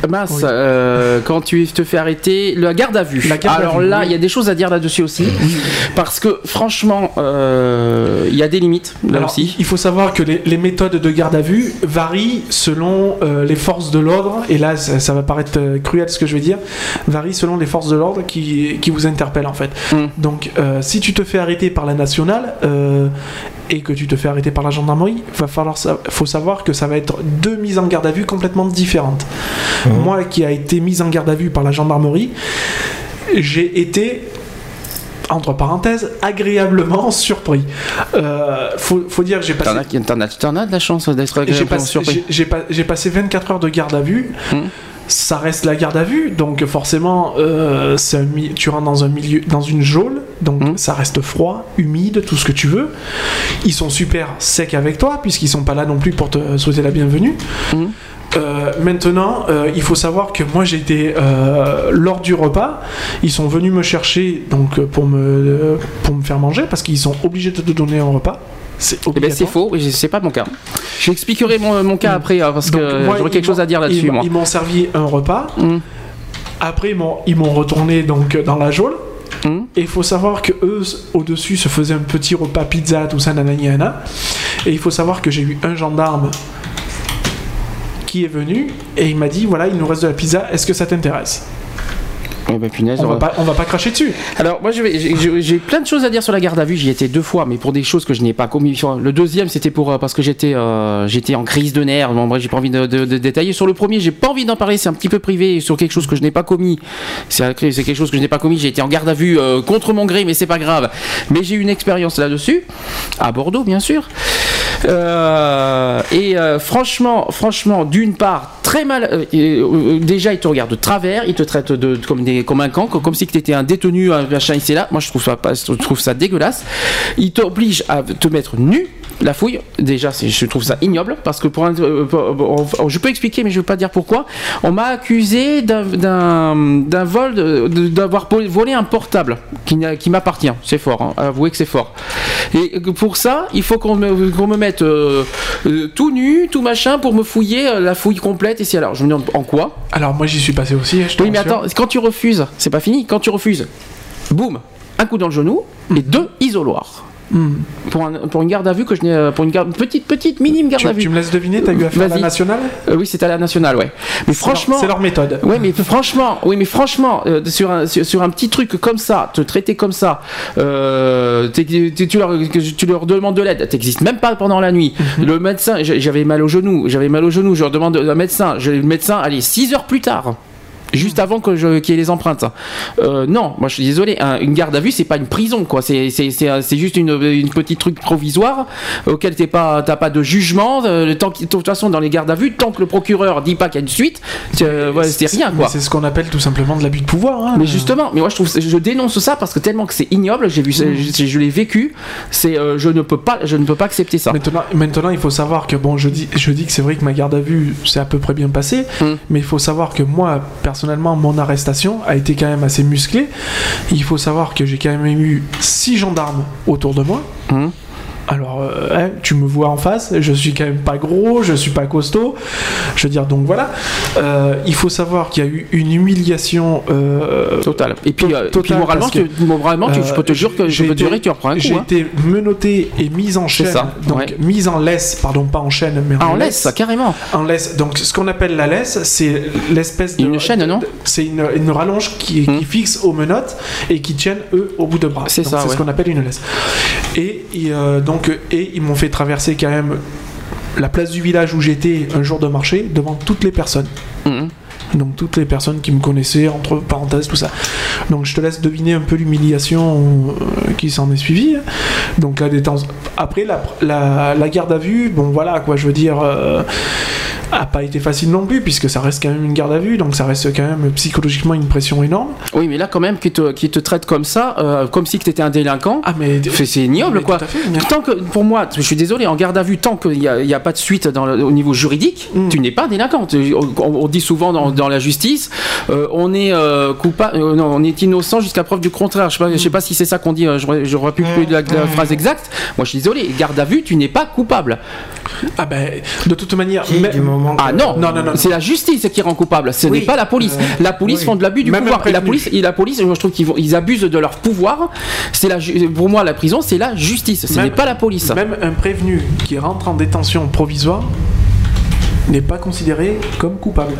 Mince, euh, quand tu te fais arrêter, la garde à vue. À Alors vue, là, il oui. y a des choses à dire là-dessus aussi. Parce que franchement, euh, il y a des limites là Alors, aussi. Il faut savoir que les, les méthodes de garde à vue varient selon euh, les forces de l'ordre, et là ça, ça va paraître euh, cruel ce que je vais dire, varient selon les forces de l'ordre qui, qui vous interpellent en fait. Mm. Donc si tu te fais arrêter par la nationale euh, et que tu te fais arrêter par la gendarmerie, va falloir faut savoir que ça va être deux mises en garde à vue complètement différentes. Moi qui a été mise en garde à vue par la gendarmerie, j'ai été entre parenthèses, agréablement (laughs) surpris. Euh, faut, faut dire que j'ai passé, T'en as, as- de la chance d'être j'ai agréablement passé, surpris. j'ai- j'ai pas- j'ai passé 24 heures de garde à vue. Hmm. Ça reste la garde à vue, donc forcément, euh, un tu rentres dans un milieu, dans une geôle, donc Hmm. ça reste froid, humide, tout ce que tu veux. Ils sont super secs avec toi, puisqu'ils sont pas là non plus pour te souhaiter la bienvenue. Hmm. Euh, maintenant, euh, il faut savoir que moi j'ai été euh, lors du repas, ils sont venus me chercher donc pour me pour me faire manger parce qu'ils sont obligés de te donner un repas. C'est Eh ben, c'est faux, c'est pas mon cas. J'expliquerai mon, mon cas Mm. après, hein, parce Donc, que moi, j'aurais ils quelque chose à dire ils là-dessus, moi. Ils m'ont servi un repas. Mm. Après, ils m'ont ils retourné donc dans la geôle. Mm. Et il faut savoir que eux au-dessus se faisaient un petit repas pizza, tout ça, nanana. Et il faut savoir que j'ai eu un gendarme qui est venu et il m'a dit voilà, il nous reste de la pizza, est-ce que ça t'intéresse? Eh ben, punaise, on, va pas, on va pas cracher dessus. Alors, moi, j'ai- plein de choses à dire sur la garde à vue. J'y étais deux fois, mais pour des choses que je n'ai pas commis. Le deuxième, c'était pour euh, parce que j'étais euh, j'étais en crise de nerfs. Bon, bref, j'ai pas envie de, de- de détailler. Sur le premier, j'ai pas envie d'en parler. C'est un petit peu privé sur quelque chose que je n'ai pas commis. C'est quelque chose que je n'ai pas commis. J'ai été en garde à vue euh, contre mon gré, mais c'est pas grave. Mais j'ai eu une expérience là-dessus à Bordeaux, bien sûr. Euh, et franchement, franchement, d'une part, très mal. déjà, ils te regardent de travers, ils te traitent de, de- comme, des, comme un camp, comme si tu étais un détenu, un machin ici là. Moi, je trouve ça, pas, je trouve ça dégueulasse. Ils t'obligent à te mettre nu. La fouille, déjà, je trouve ça ignoble parce que pour un, euh, pour- pour- je peux expliquer, mais je ne veux pas dire pourquoi. On m'a accusé d'un- vol, d'avoir volé un portable qui, m'appartient. C'est fort, hein, avouez que c'est fort. Et pour ça, il faut qu'on me, mette euh, euh, tout nu, tout machin, pour me fouiller euh, la fouille complète. Et c'est alors, je me demande en quoi Alors moi j'y suis passé aussi. je te Oui, mais attends, quand tu refuses, c'est pas fini. Quand tu refuses, boum, un coup dans le genou et deux isoloirs. Hmm. Pour, un- pour une garde à vue que je n'ai euh, pour une garde, petite petite minime garde Tu, à vue. tu me laisses deviner, t'as eu affaire à la nationale Euh, oui, c'est à la nationale, ouais. Mais C'est leur- franchement, c'est leur méthode. Ouais, mais franchement, oui, mais franchement, euh, sur, un, sur, sur un petit truc comme ça, te traiter comme ça, euh, tu, leur, tu leur demandes de l'aide, t'existes même pas pendant la nuit. Mhm. Le médecin, j'avais mal au genou, j'avais mal au genou, je leur demande un médecin, le médecin, allez, 6 heures plus tard. Juste avant que je qu'il y ait les empreintes. Euh, non, moi je suis désolé. un- une garde à vue, c'est pas une prison, quoi. C'est c'est c'est un- c'est juste une, une petite truc provisoire auquel t'es pas t'as pas de jugement. euh, de toute façon dans les gardes à vue, tant que le procureur dit pas qu'il y a une suite, euh, ouais, c'est rien, quoi. C'est ce qu'on appelle tout simplement de l'abus de pouvoir. hein. Mais justement, mais moi je trouve, je dénonce ça parce que tellement que c'est ignoble. J'ai vu, ça- je, je l'ai vécu. C'est, euh, je ne peux pas, je ne peux pas accepter ça. Maintenant, maintenant, il faut savoir que bon, je dis, je dis que c'est vrai que ma garde à vue s'est à peu près bien passée, Mm. mais il faut savoir que moi, personnellement, mon arrestation a été quand même assez musclée. Il faut savoir que j'ai quand même eu six gendarmes autour de moi. Mm. Alors, euh, hein, tu me vois en face, je suis quand même pas gros, je suis pas costaud. Je veux dire, donc voilà. Euh, il faut savoir qu'il y a eu une humiliation. euh, Total. Et puis, et puis Total, moralement, que, tu, moralement, tu- je peux te dire que je peux te été- dire que tu en prends un coup. J'ai hein. été menotté et mis en chaîne. ça, donc ouais. mise en laisse, pardon, pas en chaîne, mais Ah, en laisse, carrément. en laisse. Donc, ce qu'on appelle la laisse, c'est l'espèce de. Une chaîne, non C'est une, une rallonge qui, Hmm. qui fixe aux menottes et qui tiennent, eux, au bout de bras. C'est Donc, ça, C'est ouais. ce qu'on appelle une laisse. Et, et, euh, donc, et ils m'ont fait traverser quand même la place du village où j'étais un jour de marché devant toutes les personnes. Mhm. Donc toutes les personnes qui me connaissaient, entre parenthèses, tout ça. Donc je te laisse deviner un peu l'humiliation euh, qui s'en est suivie. Donc la détente. Après la, la, la garde à vue, bon voilà quoi, je veux dire, euh, a pas été facile non plus puisque ça reste quand même une garde à vue, donc ça reste quand même psychologiquement une pression énorme. Oui, mais là, quand même, qui te, qui te traite comme ça, euh, comme si tu étais un délinquant. Ah mais C'est ignoble, mais quoi. tout à fait, mais- Tant que, pour moi, je suis désolé, en garde à vue, tant qu'il n'y a, il y a pas de suite dans le- au niveau juridique, Mm. tu n'es pas délinquant. On, on dit souvent dans, dans la justice, euh, on est euh, coupable, euh, non, on est innocent jusqu'à preuve du contraire. Je sais pas, je sais pas si c'est ça qu'on dit. Je j'aurais plus plus la, la phrase exacte. Moi, je suis désolé. Garde à vue, tu n'es pas coupable. Ah ben de toute manière, même- moment. Ah non, Non, non, non, c'est la justice qui rend coupable, ce Oui. n'est pas la police. Euh, la police oui. font de l'abus du Même pouvoir. Et la police, et la police, moi, je trouve qu'ils ils abusent de leur pouvoir. C'est la, pour moi, la prison, c'est la justice. Ce n'est pas la police. Même un prévenu qui rentre en détention provisoire n'est pas considéré comme coupable.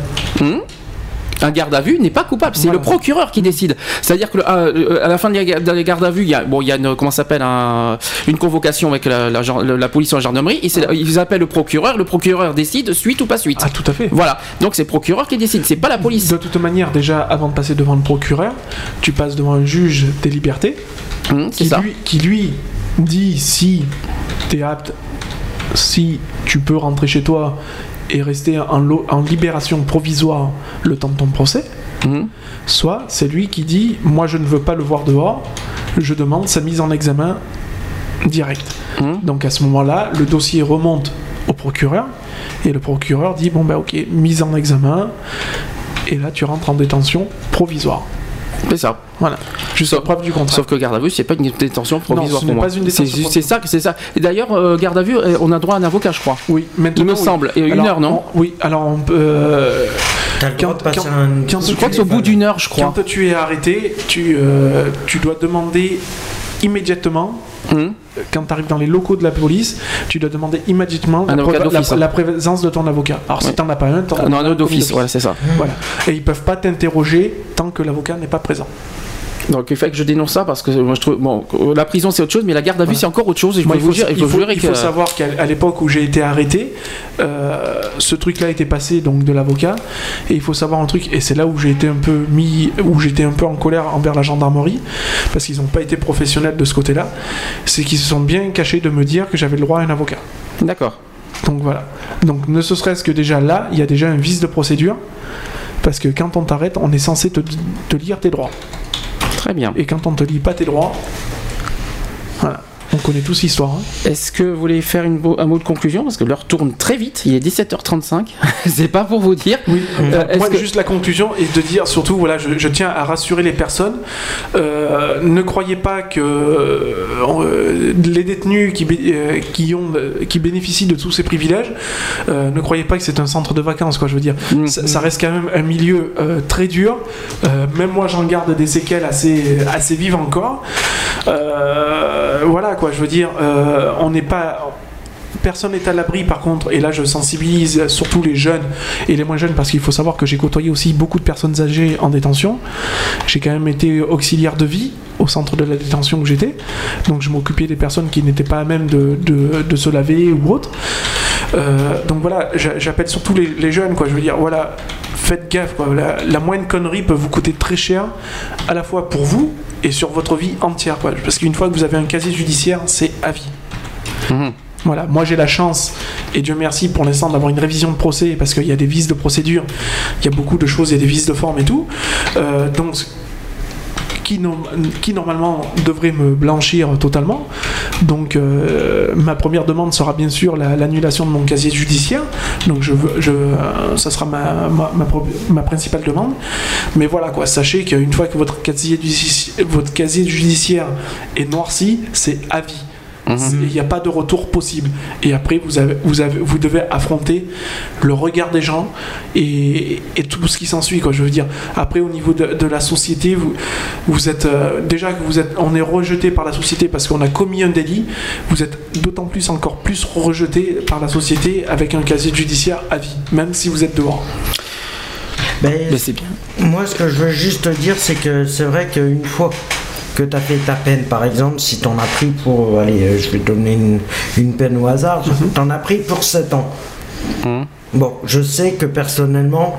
Un garde à vue n'est pas coupable, c'est Voilà. le procureur qui décide. C'est-à-dire que à, euh, à la fin de la, de la garde à vue, il y a, bon, il y a une, comment s'appelle, un- une convocation avec la, la gen- la police ou la gendarmerie, et ils appellent le procureur, le procureur décide suite ou pas suite. Ah, tout à fait. Voilà, donc c'est le procureur qui décide, c'est pas la police. De toute manière, déjà, avant de passer devant le procureur, tu passes devant un juge des libertés Hum, c'est qui ça. lui, qui lui dit si tu es apte, si tu peux rentrer chez toi et rester en, libération provisoire le temps de ton procès, Hum. soit c'est lui qui dit moi je ne veux pas le voir dehors, je demande sa mise en examen direct. Hum. Donc à ce moment-là, le dossier remonte au procureur et le procureur dit bon ben ok, mise en examen et là tu rentres en détention provisoire. C'est ça. Voilà, jusqu'à preuve du contraire. Sauf que garde à vue, c'est pas une détention provisoire ce pour n'est moi. pas une C'est détention c'est ça, c'est ça. Et d'ailleurs, euh, garde à vue, euh, on a droit à un avocat, je crois. Oui, maintenant. Il me oui. semble. Et une heure, non on- Oui, alors on peut. euh, Quand- passer quand- un. quand Je crois que c'est au bout d'une heure, je crois. Quand tu es arrêté, tu, euh, tu dois demander immédiatement, Hum. quand tu arrives dans les locaux de la police, tu dois demander immédiatement la, hein. la présence de ton avocat. Alors si Ouais. t'en as pas un, t'en as un un d'office, voilà, c'est ça. Voilà. Et ils peuvent pas t'interroger tant que l'avocat n'est pas présent. Donc il fait que je dénonce ça parce que moi je trouve bon la prison c'est autre chose mais la garde à vue c'est encore autre chose et je Moi, peux il vous faut, dire il faut faut- que faut savoir qu'à l'époque où j'ai été arrêté, euh, ce truc-là était passé donc de l'avocat. Et il faut savoir un truc, et c'est là où j'ai été un peu mis, où j'étais un peu en colère envers la gendarmerie, parce qu'ils n'ont pas été professionnels de ce côté-là, c'est qu'ils se sont bien cachés de me dire que j'avais le droit à un avocat. d'accord. Donc voilà. Donc ne ce serait-ce que déjà là, il y a déjà un vice de procédure, parce que quand on t'arrête, on est censé te, te lire tes droits. Très bien. Et quand on te lit pas tes droits, voilà. On connaît tous l'histoire. hein. Est-ce que vous voulez faire une un mot de conclusion? Parce que l'heure tourne très vite, il est 17h35. (laughs) c'est pas pour vous dire. Oui, Euh, moi, que- juste la conclusion est de dire surtout, voilà, je, je tiens à rassurer les personnes. euh, ne croyez pas que euh, les détenus qui, ont, qui bénéficient de tous ces privilèges, ne croyez pas que c'est un centre de vacances, quoi. Je veux dire, Mm. ça, ça reste quand même un milieu très dur. Même moi, j'en garde des séquelles assez, assez vives encore. Voilà, quoi. Je veux dire, euh, on n'est pas personne n'est à l'abri par contre, et là je sensibilise surtout les jeunes et les moins jeunes parce qu'il faut savoir que j'ai côtoyé aussi beaucoup de personnes âgées en détention. J'ai quand même été auxiliaire de vie au centre de la détention où j'étais, donc je m'occupais des personnes qui n'étaient pas à même de, se laver ou autre. Euh, donc voilà, j'a- j'appelle surtout les, jeunes, quoi. Je veux dire, voilà, faites gaffe. La, moindre connerie peut vous coûter très cher, à la fois pour vous et sur votre vie entière, quoi. Parce qu'une fois que vous avez un casier judiciaire, c'est à vie. Mhm. Voilà, moi j'ai la chance, et Dieu merci pour l'instant d'avoir une révision de procès, parce qu'il y a des vices de procédure, il y a beaucoup de choses, il y a des vices de forme et tout. Euh, donc, qui, normalement devrait me blanchir totalement. Donc, euh, ma première demande sera bien sûr la- l'annulation de mon casier judiciaire. Donc, je euh, ça sera ma, ma, principale demande. Mais voilà quoi, sachez qu'une fois que votre casier, votre casier judiciaire est noirci, c'est à vie. Il n'y a pas de retour possible. Et après, vous, avez, vous, avez, vous devez affronter le regard des gens et, et tout ce qui s'ensuit. Quoi, je veux dire. Après, au niveau de, de la société, vous, vous êtes euh, déjà que vous êtes, on est rejeté par la société parce qu'on a commis un délit. Vous êtes d'autant plus encore plus rejeté par la société avec un casier judiciaire à vie, même si vous êtes dehors. Mais Mais c'est bien. moi, ce que je veux juste dire, c'est que c'est vrai qu'une fois que tu as fait ta peine, par exemple, si tu en as pris pour. Allez, euh, je vais donner une, une peine au hasard, tu en as pris pour 7 ans. Mhm. Bon, je sais que personnellement.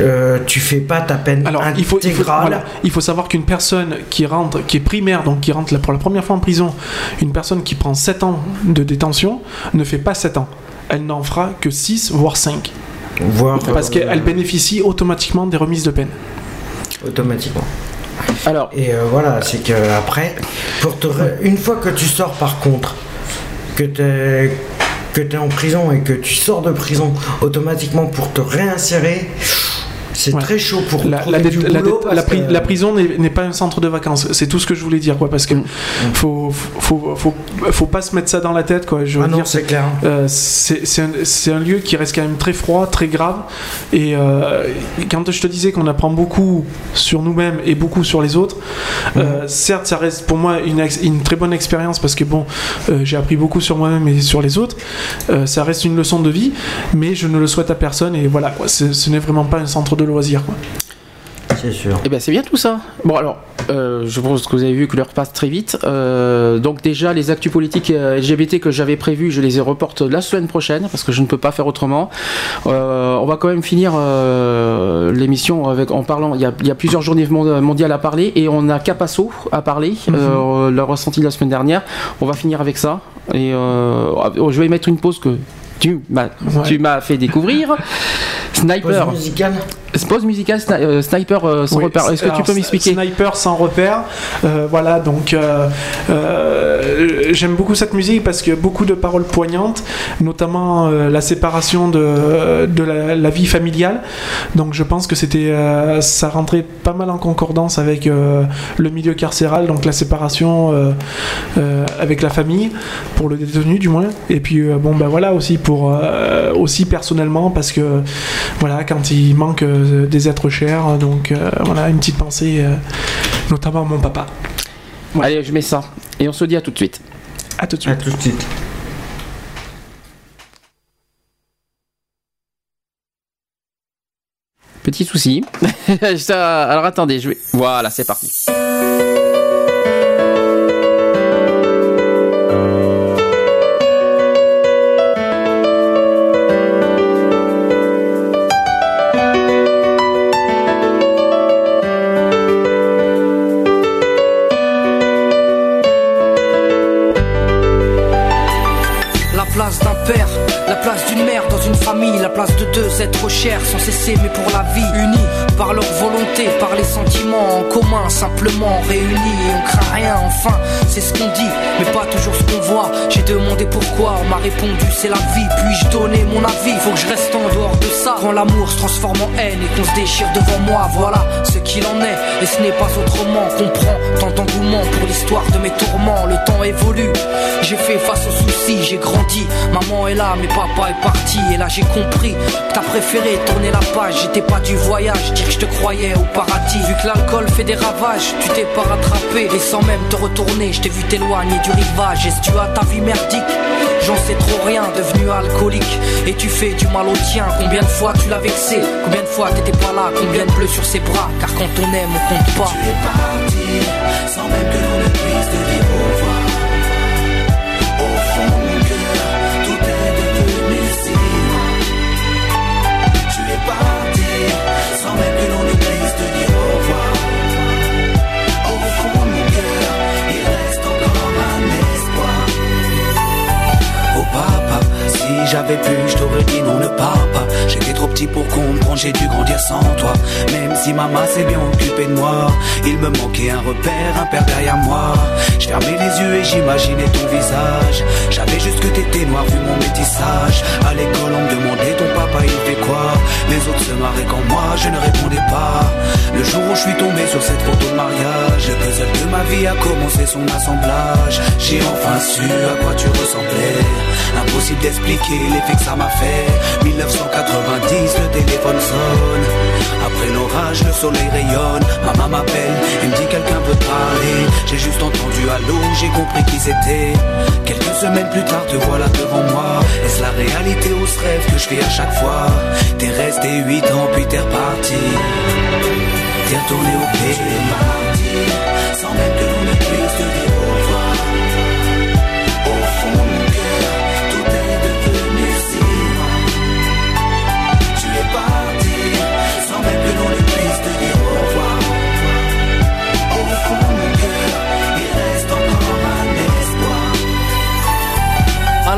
euh, tu fais pas ta peine Alors, il faut, il faut- intégrale. voilà, il faut savoir qu'une personne qui rentre, qui est primaire, donc qui rentre pour la première fois en prison, une personne qui prend 7 ans de détention, ne fait pas 7 ans. Elle n'en fera que 6, voire 5. voire, Parce euh, qu'elle bénéficie automatiquement des remises de peine. automatiquement. Et euh, voilà, c'est que après, pour une fois que tu sors par contre, que tu es en prison et que tu sors de prison automatiquement pour te réinsérer, C'est Ouais. très chaud pour La, la, du dé- la boulot dé- parce la pri- que- la prison n'est pas un centre de vacances. C'est tout ce que je voulais dire, quoi. Parce que Mm. faut, faut, faut, faut pas se mettre ça dans la tête, quoi. Je veux Ah non, dire, c'est clair. euh, c'est un, lieu qui reste quand même très froid, très grave. Et euh, quand je te disais qu'on apprend beaucoup sur nous-mêmes et beaucoup sur les autres, euh, certes, ça reste pour moi une, très bonne expérience parce que bon, euh, j'ai appris beaucoup sur moi-même et sur les autres. Ça reste une leçon de vie, mais je ne le souhaite à personne. Et voilà, quoi. Ce n'est vraiment pas un centre de loisirs, quoi. C'est sûr. Eh ben c'est bien tout ça. Bon alors, euh, je pense que vous avez vu que l'heure passe très vite. Euh, donc déjà les actus politiques euh, LGBT que j'avais prévus, je les ai reporte la semaine prochaine parce que je ne peux pas faire autrement. Euh, on va quand même finir euh, l'émission avec en parlant. Il y, a, il y a plusieurs journées mon- mondiales à parler et on a Capasso à parler. euh, le ressenti de la semaine dernière. On va finir avec ça et euh, je vais mettre une pause que tu m'as Ouais. tu m'as fait découvrir. Sniper. Pause musicale Pause musicale, sni- euh, sniper euh, sans Oui, repère. Est-ce que tu peux m'expliquer Sniper sans repère. Euh, voilà, donc euh, euh, j'aime beaucoup cette musique parce qu'il y a beaucoup de paroles poignantes, notamment euh, la séparation de, de la, la vie familiale. Donc je pense que c'était, euh, ça rentrait pas mal en concordance avec euh, le milieu carcéral, donc la séparation euh, euh, avec la famille pour le détenu du moins. Et puis euh, bon bah voilà aussi pour euh, aussi personnellement parce que voilà quand il manque euh, des êtres chers, donc euh, voilà une petite pensée euh, notamment à mon papa. Allez, je mets ça. Et on se dit à tout de suite. À tout de À suite. tout de suite. Petit souci. (laughs) Ça- alors attendez, je vais. Voilà, c'est parti. La place de deux êtres chers sans cesser mais pour la vie, unis par leur volonté, par les sentiments en commun, simplement réunis et on craint rien, enfin c'est ce qu'on dit, mais pas toujours ce qu'on voit. J'ai demandé pourquoi, on m'a répondu c'est la vie, puis-je donner mon avis, faut que je reste en dehors de ça. Quand l'amour se transforme en haine et qu'on se déchire devant moi, voilà ce qu'il en est, et ce n'est pas autrement. Comprends tant d'engouement pour l'histoire de mes tourments, le temps évolue, j'ai fait face aux soucis, j'ai grandi. Maman est là, mais papa est parti. Et là j'ai compris t'as préféré tourner la page. J'étais pas du voyage, dire que je te croyais au paradis. Vu que l'alcool fait des ravages, tu t'es pas rattrapé. Et sans même te retourner, je t'ai vu t'éloigner du rivage. Est-ce tu as ta vie merdique? J'en sais trop rien, devenu alcoolique. Et tu fais du mal au tien. Combien de fois tu l'as vexé? Combien de fois t'étais pas là? Combien de bleus sur ses bras? Car quand on aime, on compte pas. Tu es parti sans. J'avais pu, je t'aurais dit non, ne pars pas. J'étais trop petit pour comprendre, j'ai dû grandir sans toi. Même si maman s'est bien occupée de moi, il me manquait un repère, un père derrière moi. Je fermais les yeux et j'imaginais ton visage. J'avais juste que t'étais noir vu mon métissage. À l'école, on me demandait ton papa il fait. Les autres se marraient quand moi je ne répondais pas. Le jour où je suis tombé sur cette photo de mariage, le puzzle de ma vie a commencé son assemblage. J'ai enfin su à quoi tu ressemblais. Impossible d'expliquer l'effet que ça m'a fait. 1990, le téléphone sonne. Après l'orage, le soleil rayonne. Maman m'appelle et me dit quelqu'un veut te parler. J'ai juste entendu allô, j'ai compris qui c'était. Quelques semaines plus tard, te voilà devant moi. Est-ce la réalité ou ce rêve que je fais à chaque fois? Resté 8 ans, puis t'es reparti. T'es retourné au pays.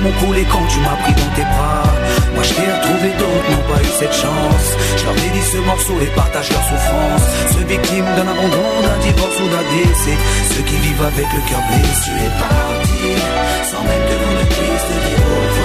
Larmes ont coulé quand tu m'as pris dans tes bras. Moi je t'ai retrouvé, d'autres n'ont pas eu cette chance. Je leur dédie ce morceau et partage leur souffrance. Ceux victimes d'un abandon, d'un divorce ou d'un décès. Ceux qui vivent avec le cœur blessé. Tu es parti, sans même que l'on ne puisse te dire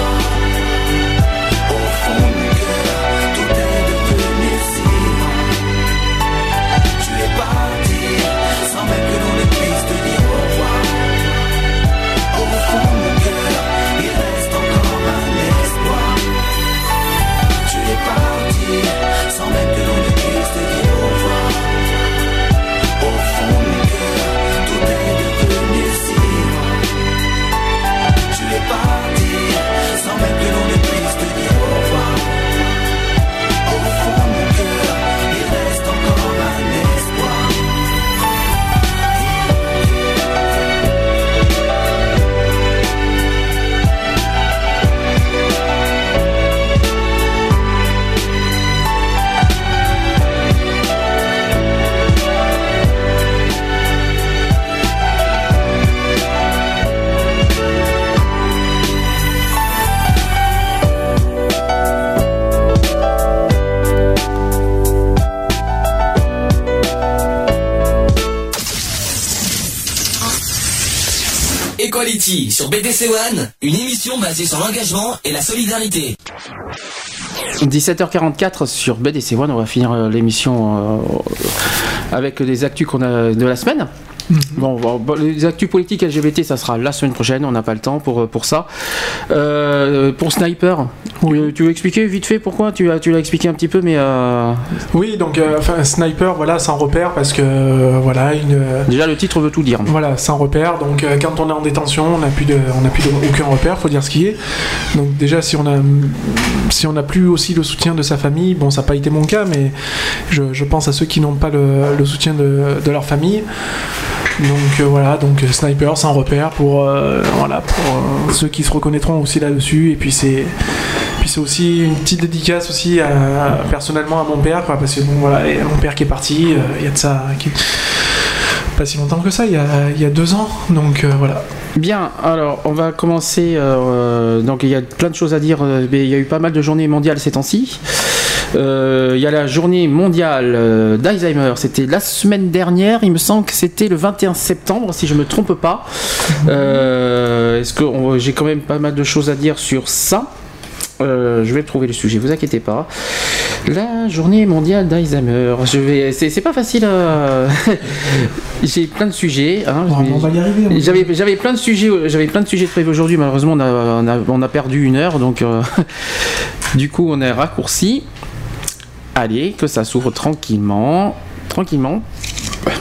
Equality sur BTC One, une émission basée sur l'engagement et la solidarité. 17h44 sur BDC One, on va finir euh, l'émission euh, avec les actus qu'on a de la semaine. Bon, bon, bon, les actus politiques LGBT, ça sera la semaine prochaine, on n'a pas le temps pour, pour ça. Euh, pour Sniper, tu, tu veux expliquer vite fait pourquoi Tu, tu l'as expliqué un petit peu, mais euh, Oui, donc euh, enfin sniper, voilà, sans repère parce que euh, voilà une. euh, déjà le titre veut tout dire. Voilà, sans repère. Donc, euh, quand on est en détention, on n'a plus de, on n'a plus de, aucun repère, faut dire ce qui est. Donc, déjà, si on a, si on n'a plus aussi le soutien de sa famille, bon, ça n'a pas été mon cas, mais je, je pense à ceux qui n'ont pas le, le soutien de, de leur famille. Donc euh, voilà, donc euh, sniper sans repère pour euh, voilà pour ceux qui se reconnaîtront aussi là-dessus. Et puis c'est puis c'est aussi une petite dédicace aussi à- personnellement à mon père, quoi, parce que bon voilà, et mon père qui est parti, il y a de ça qui pas si longtemps que ça, il y a, y a deux ans. Donc voilà. Bien, alors on va commencer. donc il y a plein de choses à dire, mais il y a eu pas mal de journées mondiales ces temps-ci. Euh, Il y a la journée mondiale euh, d'Alzheimer, c'était la semaine dernière, il me semble que c'était le 21 septembre, si je me trompe pas. (laughs) Euh, Est-ce que j'ai quand même pas mal de choses à dire sur ça? Euh, je vais trouver le sujet, vous inquiétez pas. La journée mondiale d'Alzheimer. Je vais, c'est pas facile. à- (laughs) J'ai plein de sujets. hein, on va y arriver. j'avais, j'avais plein de sujets, j'avais plein de sujets prévus aujourd'hui. Malheureusement, on a, on a- on a perdu une heure, donc euh, (laughs) du coup, on est raccourci. Allez, que ça s'ouvre tranquillement, tranquillement.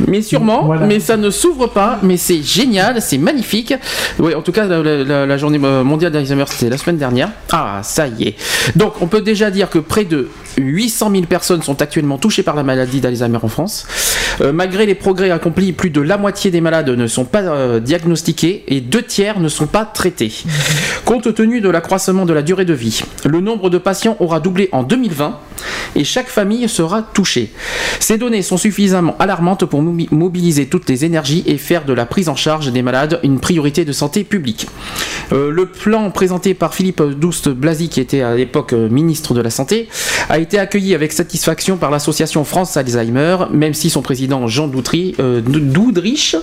Mais sûrement, Voilà. mais ça ne s'ouvre pas, mais c'est génial, c'est magnifique. Oui, en tout cas, la, la- la journée mondiale d'Alzheimer, c'était la semaine dernière. Ah, ça y est. Donc, on peut déjà dire que près de 800 000 personnes sont actuellement touchées par la maladie d'Alzheimer en France. Euh, malgré les progrès accomplis, plus de la moitié des malades ne sont pas euh, diagnostiqués et deux tiers ne sont pas traités. Compte tenu de l'accroissement de la durée de vie, le nombre de patients aura doublé en 2020 et chaque famille sera touchée. Ces données sont suffisamment alarmantes pour mobi- mobiliser toutes les énergies et faire de la prise en charge des malades une priorité de santé publique. Euh, le plan présenté par Philippe Douste-Blazy, qui était à l'époque ministre de la Santé, a été accueilli avec satisfaction par l'association France Alzheimer, même si son président Jean Doutry, euh, Doudrich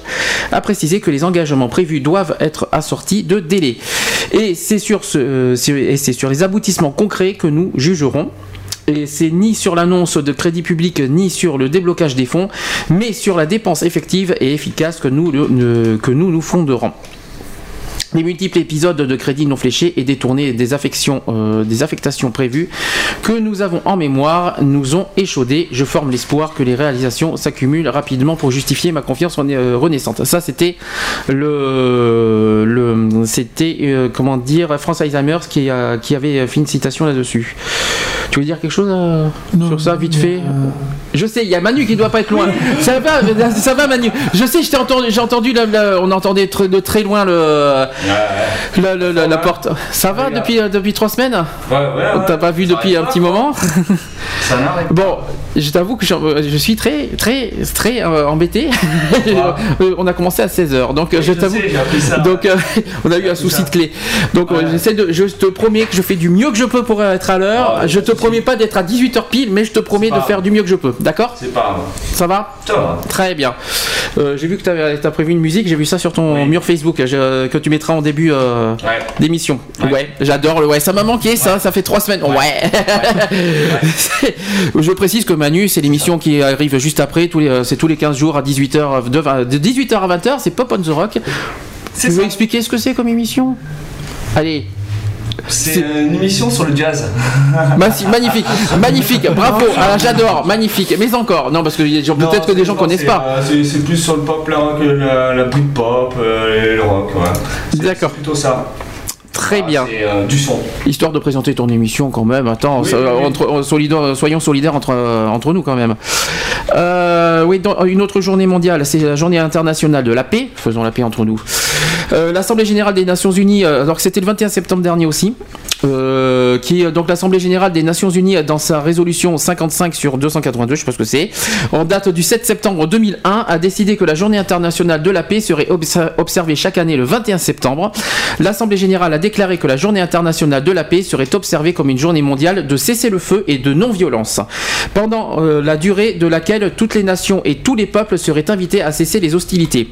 a précisé que les engagements prévus doivent être assortis de délais. Et c'est sur, ce, euh, et c'est sur les aboutissements concrets que nous jugerons. Et c'est ni sur l'annonce de crédit public ni sur le déblocage des fonds, mais sur la dépense effective et efficace que que nous nous fonderons. Les multiples épisodes de crédits non fléchés et détournés des affections, euh, des affectations prévues que nous avons en mémoire nous ont échaudés. Je forme l'espoir que les réalisations s'accumulent rapidement pour justifier ma confiance rena- euh, renaissante. Ça, c'était le, le c'était euh, comment dire France Alzheimer qui, a- qui avait fait une citation là-dessus. Tu veux dire quelque chose sur ça vite fait? Je sais, il y a Manu qui doit pas être loin. Ça va, ça va Manu. Je sais, je t'ai entendu, j'ai entendu, la- la- on entendait tr- de très loin le, la, la- la- la porte. Ça va depuis, euh, depuis trois semaines Ouais, ouais, ouais. T'as pas vu depuis un petit moment (laughs) Ça Bon, je t'avoue que j'en- je suis très, très, très euh, embêté. (laughs) Euh, on a commencé à 16h, donc euh, je je t'avoue. sais, j'ai appris ça. (laughs) Donc, euh, on a eu un souci de clé. Donc, euh, Ouais. j'essaie de, je te promets que je fais du mieux que je peux pour être à l'heure. Ah, ouais, je te promets pas d'être à 18h pile, mais je te promets de faire du mieux que je peux. D'accord C'est pas grave. Ça va Ça va. Très bien. Euh, j'ai vu que tu as, prévu une musique, j'ai vu ça sur ton Oui. mur Facebook je- que tu mettras en début euh, Ouais. d'émission. Ouais, Ouais. j'adore le ouais, ça m'a manqué ça, ça fait trois semaines. Ouais. (laughs) je précise que Manu, c'est l'émission qui arrive juste après, tous les, c'est tous les 15 jours à 18h, de, vingt- de 18h à 20h, c'est Pop on the Rock. Tu veux ça. expliquer ce que c'est comme émission? Allez, C'est une émission sur le jazz. (laughs) Magnifique, magnifique, bravo, ah, j'adore, magnifique, mais encore, non parce que peut-être que des gens connaissent pas. euh, c'est- plus sur le pop là que la, la Britpop euh, et le rock. ouais. D'accord. C'est plutôt ça. Très Ah, bien. C'est euh, du son. Histoire de présenter ton émission quand même. Attends, Oui, ça- oui, oui. entre- euh, solidaires- soyons solidaires entre, euh, entre nous quand même. Euh, oui, dans une autre journée mondiale, c'est la journée internationale de la paix. Faisons la paix entre nous. Euh, L'Assemblée générale des Nations Unies, euh, alors que c'était le 21 septembre dernier aussi, euh, qui donc l'Assemblée générale des Nations Unies dans sa résolution 55 sur 282, je sais pas ce que c'est, en date du 7 septembre 2001, a décidé que la journée internationale de la paix serait obs- observée chaque année le 21 septembre. L'Assemblée générale a déclaré que la journée internationale de la paix serait observée comme une journée mondiale de cessez-le-feu et de non-violence, pendant euh, la durée de laquelle toutes les nations et tous les peuples seraient invités à cesser les hostilités.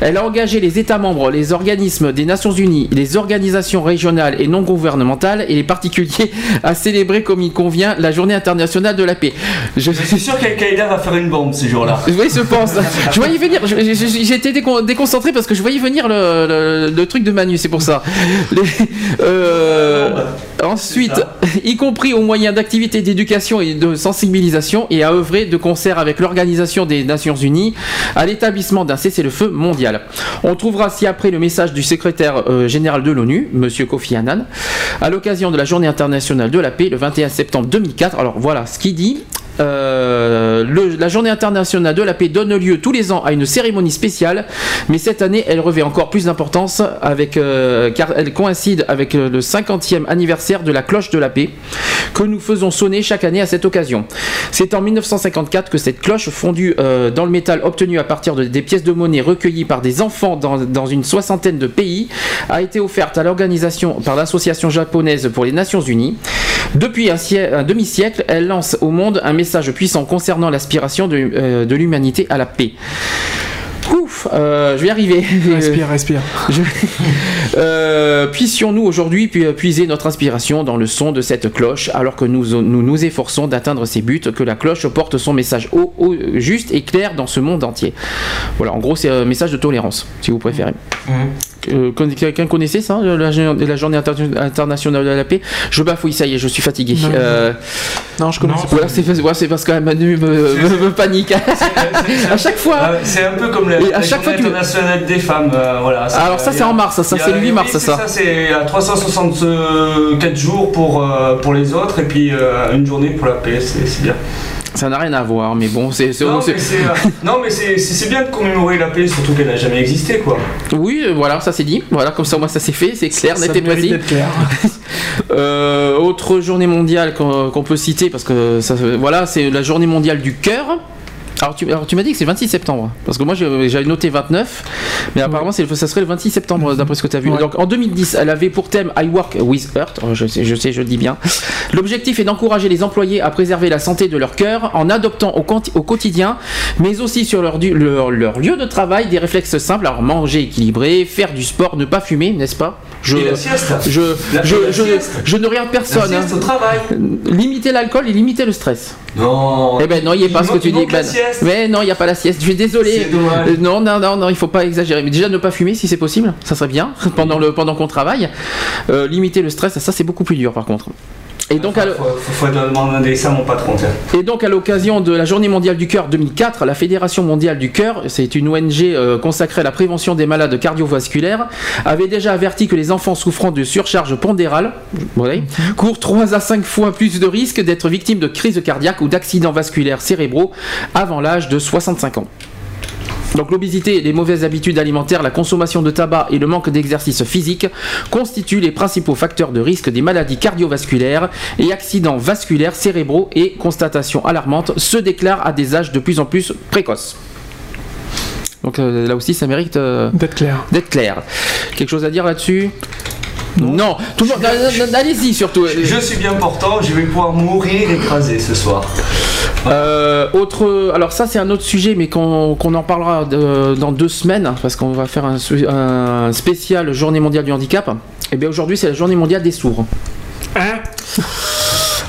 Elle a engagé les États membres, les organismes des Nations Unies, les organisations régionales et non gouvernementales et les particuliers (laughs) à célébrer comme il convient la journée internationale de la paix. Je, Je suis sûr qu'Al-Qaïda va faire une bombe ce jour-là. (laughs) oui, je pense. Je voyais venir. J'étais décon- déconcentré parce que je voyais venir le, le- le truc de Manu, c'est pour ça. Les- euh, ensuite, y compris au moyen d'activités d'éducation et de sensibilisation, et à œuvrer de concert avec l'Organisation des Nations Unies à l'établissement d'un cessez-le-feu mondial. On trouvera ci-après le message du secrétaire euh, général de l'ONU, Monsieur Kofi Annan, à l'occasion de la Journée internationale de la paix le 21 septembre 2004. Alors voilà ce qu'il dit. Euh, la journée internationale de la paix donne lieu tous les ans à une cérémonie spéciale, mais cette année elle revêt encore plus d'importance euh, car elle coïncide avec le 50e anniversaire de la cloche de la paix que nous faisons sonner chaque année à cette occasion. C'est en 1954 que cette cloche fondue euh, dans le métal obtenue à partir de- des pièces de monnaie recueillies par des enfants dans, une soixantaine de pays a été offerte à l'organisation par l'association japonaise pour les Nations Unies. Depuis un demi-siècle, elle lance au monde un message puissant concernant l'aspiration de, euh, de l'humanité à la paix. Ouf, euh, je vais y arriver. (laughs) Respire, respire. (laughs) Euh, Puissions-nous aujourd'hui pu- puiser notre inspiration dans le son de cette cloche, alors que nous nous, nous efforçons d'atteindre ces buts, que la cloche porte son message haut, haut, juste et clair dans ce monde entier. Voilà, en gros, c'est un message de tolérance, si vous préférez. Euh, Quelqu'un connaissait ça, la, la journée interna- internationale de la paix Je bafouille, ça y est, je suis fatigué. Non. Euh, Non, je connais pas. c'est parce que Manu me, me- me panique. (laughs) à chaque fois. Ah, C'est un peu comme la, Et à la chaque fois, journée tu- internationale des femmes. euh, voilà, Alors ça, c'est en mars, ça, c'est le 8 mars, oui, ça. c'est C'est à 364 jours pour, euh, pour les autres et puis euh, une journée pour la paix, c'est bien. Ça n'a rien à voir, mais bon, c'est. Non, c'est- mais c'est euh, non, mais c'est- bien de commémorer la paix, surtout qu'elle n'a jamais existé, quoi. Oui, euh, voilà, ça c'est dit. Voilà, comme ça, moi, ça c'est fait, c'est clair, Ça net et précis. (laughs) Euh, autre journée mondiale qu'on qu'on peut citer, parce que ça, voilà, c'est la journée mondiale du cœur. Alors tu, alors, tu m'as dit que c'est le 26 septembre, parce que moi j'avais noté 29, mais apparemment c'est ça serait le 26 septembre d'après ce que tu as vu. Ouais. Donc en 2010, elle avait pour thème I Work with Earth, Oh, je sais, je sais, je le dis bien. L'objectif est d'encourager les employés à préserver la santé de leur cœur en adoptant au, quotidien, mais aussi sur leur, leur lieu de travail, des réflexes simples, alors manger équilibré, faire du sport, ne pas fumer, n'est-ce pas? Je, Et la sieste. je, La- je, la je, sieste. je ne regarde La personne. sieste hein. au travail. Limiter l'alcool et limiter le stress. Non. Eh ben non, il n'y est pas ce que tu dis. la Ben, mais non, il n'y a pas la sieste. Je suis désolé. Euh, Non, non, non, non, il faut pas exagérer. Mais déjà, ne pas fumer si c'est possible, ça serait bien (laughs) pendant le pendant qu'on travaille. Euh, limiter le stress, ça c'est beaucoup plus dur par contre. Et donc, à Faut, le- faut, faut demander ça à mon patron, et donc à l'occasion de la Journée mondiale du cœur 2004, la Fédération mondiale du cœur, c'est une ONG euh, consacrée à la prévention des malades cardiovasculaires, avait déjà averti que les enfants souffrant de surcharge pondérale courent 3 à 5 fois plus de risques d'être victimes de crises cardiaques ou d'accidents vasculaires cérébraux avant l'âge de 65 ans. Donc l'obésité, les mauvaises habitudes alimentaires, la consommation de tabac et le manque d'exercice physique constituent les principaux facteurs de risque des maladies cardiovasculaires et accidents vasculaires cérébraux et constatation alarmante se déclarent à des âges de plus en plus précoces. Donc euh, là aussi ça mérite euh, D'être clair. d'être clair. Quelque chose à dire là-dessus? Non. tout le monde, allez-y surtout. Je suis bien portant, je vais pouvoir mourir écrasé ce soir. Euh, autre, alors ça c'est un autre sujet, mais qu'on en parlera de- dans deux semaines, parce qu'on va faire un, un spécial Journée mondiale du handicap. Et bien aujourd'hui c'est la Journée mondiale des sourds. Hein?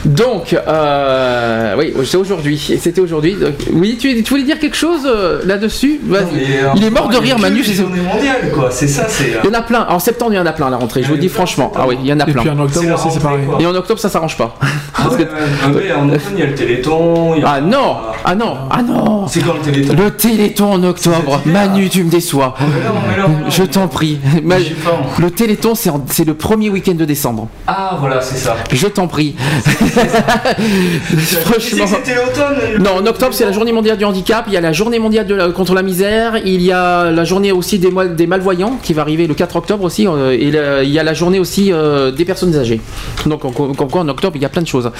Donc, euh, oui, c'est aujourd'hui. Et c'était aujourd'hui. Donc, Oui, tu, tu voulais dire quelque chose euh, là-dessus? Vas-y. Non, mais, euh, Il est mort de rire, Manu. c'est- journées mondiales, quoi. C'est ça, c'est. euh, Il y en a plein. En septembre, il y en a plein à la rentrée. Je vous le dis franchement. Ah oui, il y en a Et plein. puis en C'est octobre la aussi, c'est rentrée, pareil. quoi. Et en octobre, ça s'arrange pas. Ah ouais, ouais, ouais, ouais, en automne, il y a le téléthon. il y a- Ah non Ah non Ah non C'est quand le téléthon? Le téléthon en octobre. C'est. Manu, tu me déçois. Mais non, mais non, mais non. Je t'en prie. Ma- J'ai faim. Le téléthon, c'est en- c'est le premier week-end de décembre. Ah, voilà, c'est ça. Je t'en prie. (laughs) Franchement. c'était l'automne Non, en octobre, c'est la journée mondiale du handicap. Il y a la journée mondiale de la- contre la misère. Il y a la journée aussi des, malvoyants qui va arriver le 4 octobre aussi. euh, Et le- il y a la journée aussi euh, des personnes âgées. Donc, en, comme quoi, en octobre, il y a plein de choses.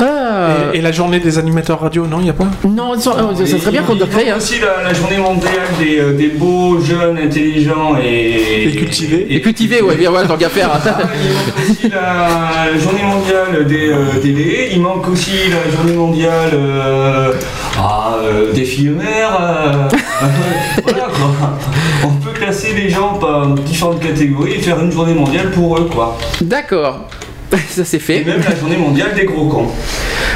Ah, Et, et la journée des animateurs radio, non, il n'y a pas Non, ça, euh, ça serait bien qu'on le crée. manque hein. aussi la, la journée mondiale des, des beaux, jeunes, intelligents et. Et cultivés. Et cultiver, ouais, bien, ouais, tant qu'à faire. (laughs) Il manque aussi la, journée mondiale des, euh, des il manque aussi la journée mondiale euh, ah, euh, des filles mères. euh, (laughs) voilà quoi. On peut classer les gens par différentes catégories et faire une journée mondiale pour eux quoi. D'accord. (laughs) Ça c'est Et fait. même la journée mondiale des gros cons.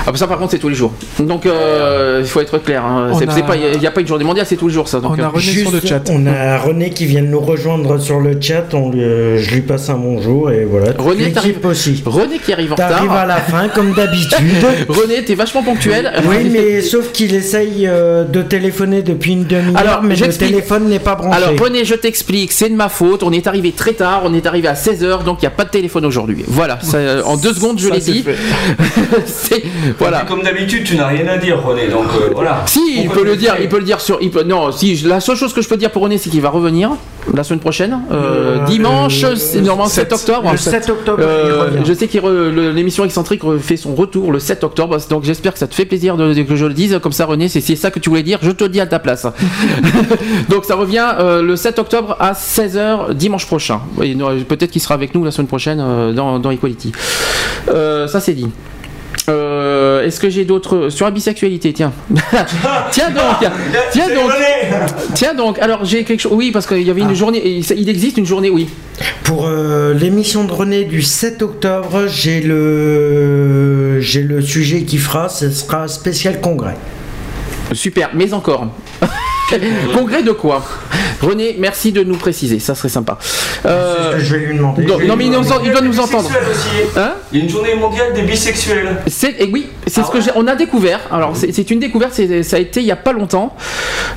Ah, bah ça par contre c'est tous les jours. Donc euh, il faut être clair. hein. A- Il n'y a, pas une journée mondiale, c'est tous les jours ça. Donc, On a René sur le chat. On a René qui vient de nous rejoindre sur le chat. On lui- euh, je lui passe un bonjour et voilà. René, aussi. René qui arrive en T'arrives retard. à la fin comme d'habitude. (laughs) René, t'es vachement ponctuel. Oui, mais sauf qu'il essaye euh, de téléphoner depuis une demi-heure, Alors, mais le téléphone n'est pas branché. Alors René, je t'explique, c'est de ma faute. On est arrivé très tard, on est arrivé à 16h, donc il n'y a pas de téléphone aujourd'hui. Voilà, ça, euh, en deux secondes je l'ai dit. (laughs) voilà. Comme d'habitude, tu n'as rien à dire, René, donc euh, voilà. Si, il peut le dire, il peut le dire sur. Il peut, non, si, la seule chose que je peux dire pour René, c'est qu'il va revenir la semaine prochaine, euh, Euh, dimanche, euh, c'est normalement 7 octobre. Le 7 octobre, Euh, il revient. je sais que l'émission excentrique fait son retour le 7 octobre, donc j'espère que ça te fait plaisir de, de- que je le dise. Comme ça, René, c'est c'est ça que tu voulais dire, je te le dis à ta place. (laughs) (laughs) donc ça revient euh, le 7 octobre à 16h dimanche prochain. Peut-être qu'il sera avec nous la semaine prochaine euh, dans, dans Equality. Euh, ça, c'est dit. Euh, Est-ce que j'ai d'autres sur la bisexualité Tiens, (laughs) tiens donc, tiens donc, tiens donc. Alors j'ai quelque chose. Oui, parce qu'il y avait une journée. et ça- Il existe une journée, oui. Pour euh, l'émission de René du 7 octobre, j'ai le j'ai le sujet qui fera, ce sera spécial congrès. Super, mais encore. (laughs) (laughs) Congrès de quoi René, merci de nous préciser, ça serait sympa. Euh, C'est ce que je vais lui demander. non, non, mais il, nous- il doit nous entendre. aussi. Hein Il y a une journée mondiale des bisexuels. C'est et oui, c'est Ah ce que ouais j'ai. On a découvert. Alors c'est une découverte. Ça a été il y a pas longtemps.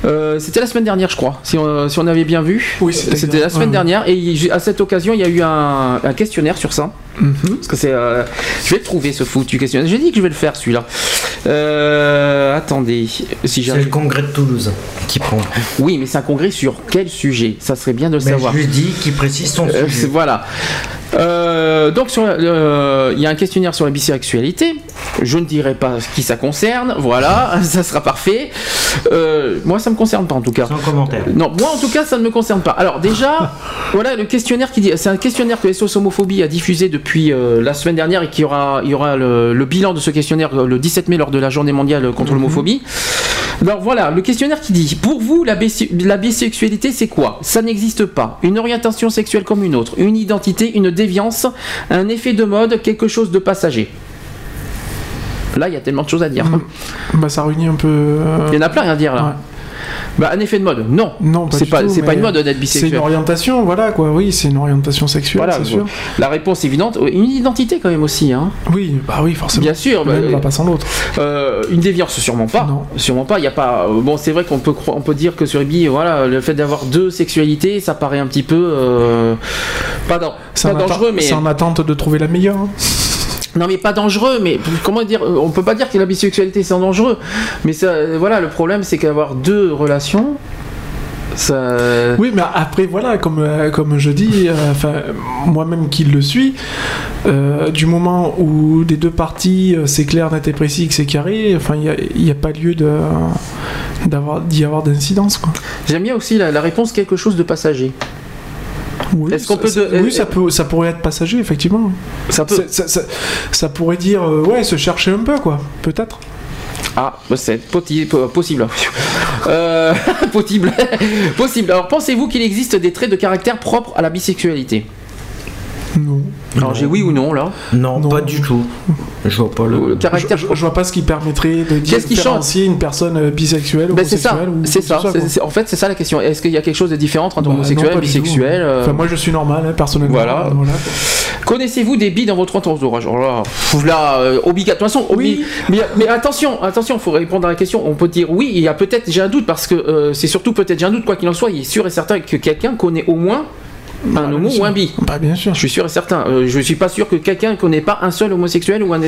Euh, c'était la semaine dernière, je crois. Si on, si on avait bien vu. Oui, c'était la semaine dernière. Et à cette occasion, il y a eu un, un questionnaire sur ça. Mhm. Parce que c'est. euh, je vais le trouver ce foutu questionnaire. J'ai dit que je vais le faire celui-là. Attendez, si C'est le congrès de Toulouse qui prend. Oui, mais c'est un congrès sur quel sujet? Ça serait bien de le Mais savoir. je lui dis qu'il précise son Euh, sujet. (laughs) voilà. Euh, donc le- il y a un questionnaire sur la bisexualité. Je ne dirai pas qui ça concerne. Voilà, (laughs) ça sera parfait. Euh, moi, ça me concerne pas en tout cas. Sans commentaire. Non, moi en tout cas, ça ne me concerne pas. Alors déjà, (laughs) voilà le questionnaire qui dit, c'est un questionnaire que SOS Homophobie a diffusé depuis euh, la semaine dernière et qui aura, il y aura le, le bilan de ce questionnaire euh, le 17 mai lors de la Journée mondiale contre l'homophobie. Alors voilà, le questionnaire qui dit Pour vous, la, bisexualité, c'est quoi? Ça n'existe pas. Une orientation sexuelle comme une autre, une identité, une déviance, un effet de mode, quelque chose de passager. Là, il y a tellement de choses à dire. Bah, ça réunit un peu. euh, Il y en a plein à dire là. Ouais. Bah, un effet de mode, non. Non, c'est pas, c'est pas une mode d'être C'est une bisexuel. orientation, voilà quoi. Oui, c'est une orientation sexuelle, Voilà, c'est sûr. la réponse évidente, une identité quand même aussi, hein. Oui, bah oui, forcément. Bien sûr, bah, ne va pas sans l'autre. Euh, une déviance, sûrement pas. Non. Sûrement pas. Il y a pas. euh, Bon, c'est vrai qu'on peut cro- on peut dire que sur Ebi, voilà, le fait d'avoir deux sexualités, ça paraît un petit peu euh, pas, pas dangereux, mais c'est en attente de trouver la meilleure. hein. Non, mais pas dangereux. Mais (laughs) comment dire euh, On peut pas dire que la bisexualité c'est dangereux. Mais ça, euh, voilà, le problème c'est qu'avoir deux relations, ça. Oui, mais après, voilà, comme, euh, comme je dis, euh, enfin, moi-même qui le suis, euh, du moment où des deux parties, euh, c'est clair, net et précis, que c'est carré, enfin, il n'y a, pas lieu de, d'avoir, d'y avoir d'incidence. J'aime bien aussi la, la réponse quelque chose de passager. Oui, Est-ce qu'on ça- peut ça- de- oui, ça, peut, ça pourrait être passager, effectivement. Ça peut. Ça, ça- ça pourrait dire, euh, ouais, se chercher un peu, quoi, peut-être. Ah, bah, c'est possible. (laughs) Euh, (laughs) possible. possible. Alors, pensez-vous qu'il existe des traits de caractère propres à la bisexualité? Non. Alors, j'ai oui ou non là. Non, Non. pas du tout. Je vois pas Le le. caractère. Je, je- je vois pas ce qui permettrait de qui différencier une personne euh, bisexuelle, Ben, c'est ça, ou c'est ça. quoi. c'est- c'est- en fait, c'est ça la question. Est-ce qu'il y a quelque chose de différent entre Bah, homosexuel, du bisexuel euh, Enfin, moi, je suis normal, hein, personnellement. Voilà. euh, voilà. Connaissez-vous des billes dans votre entourage? Alors là, pff, là euh, obligatoire. De toute façon, Oui. mais, mais attention, attention, faut répondre à la question. On peut dire oui, il y a peut-être, j'ai un doute parce que euh, c'est surtout peut-être, j'ai un doute quoi qu'il en soit. Il est sûr et certain que quelqu'un connaît au moins un Bah, homo bien sûr. ou un bi? Bah, bien sûr. Je suis sûr et certain. Euh, je suis pas sûr que quelqu'un ne connaît pas un seul homosexuel ou un.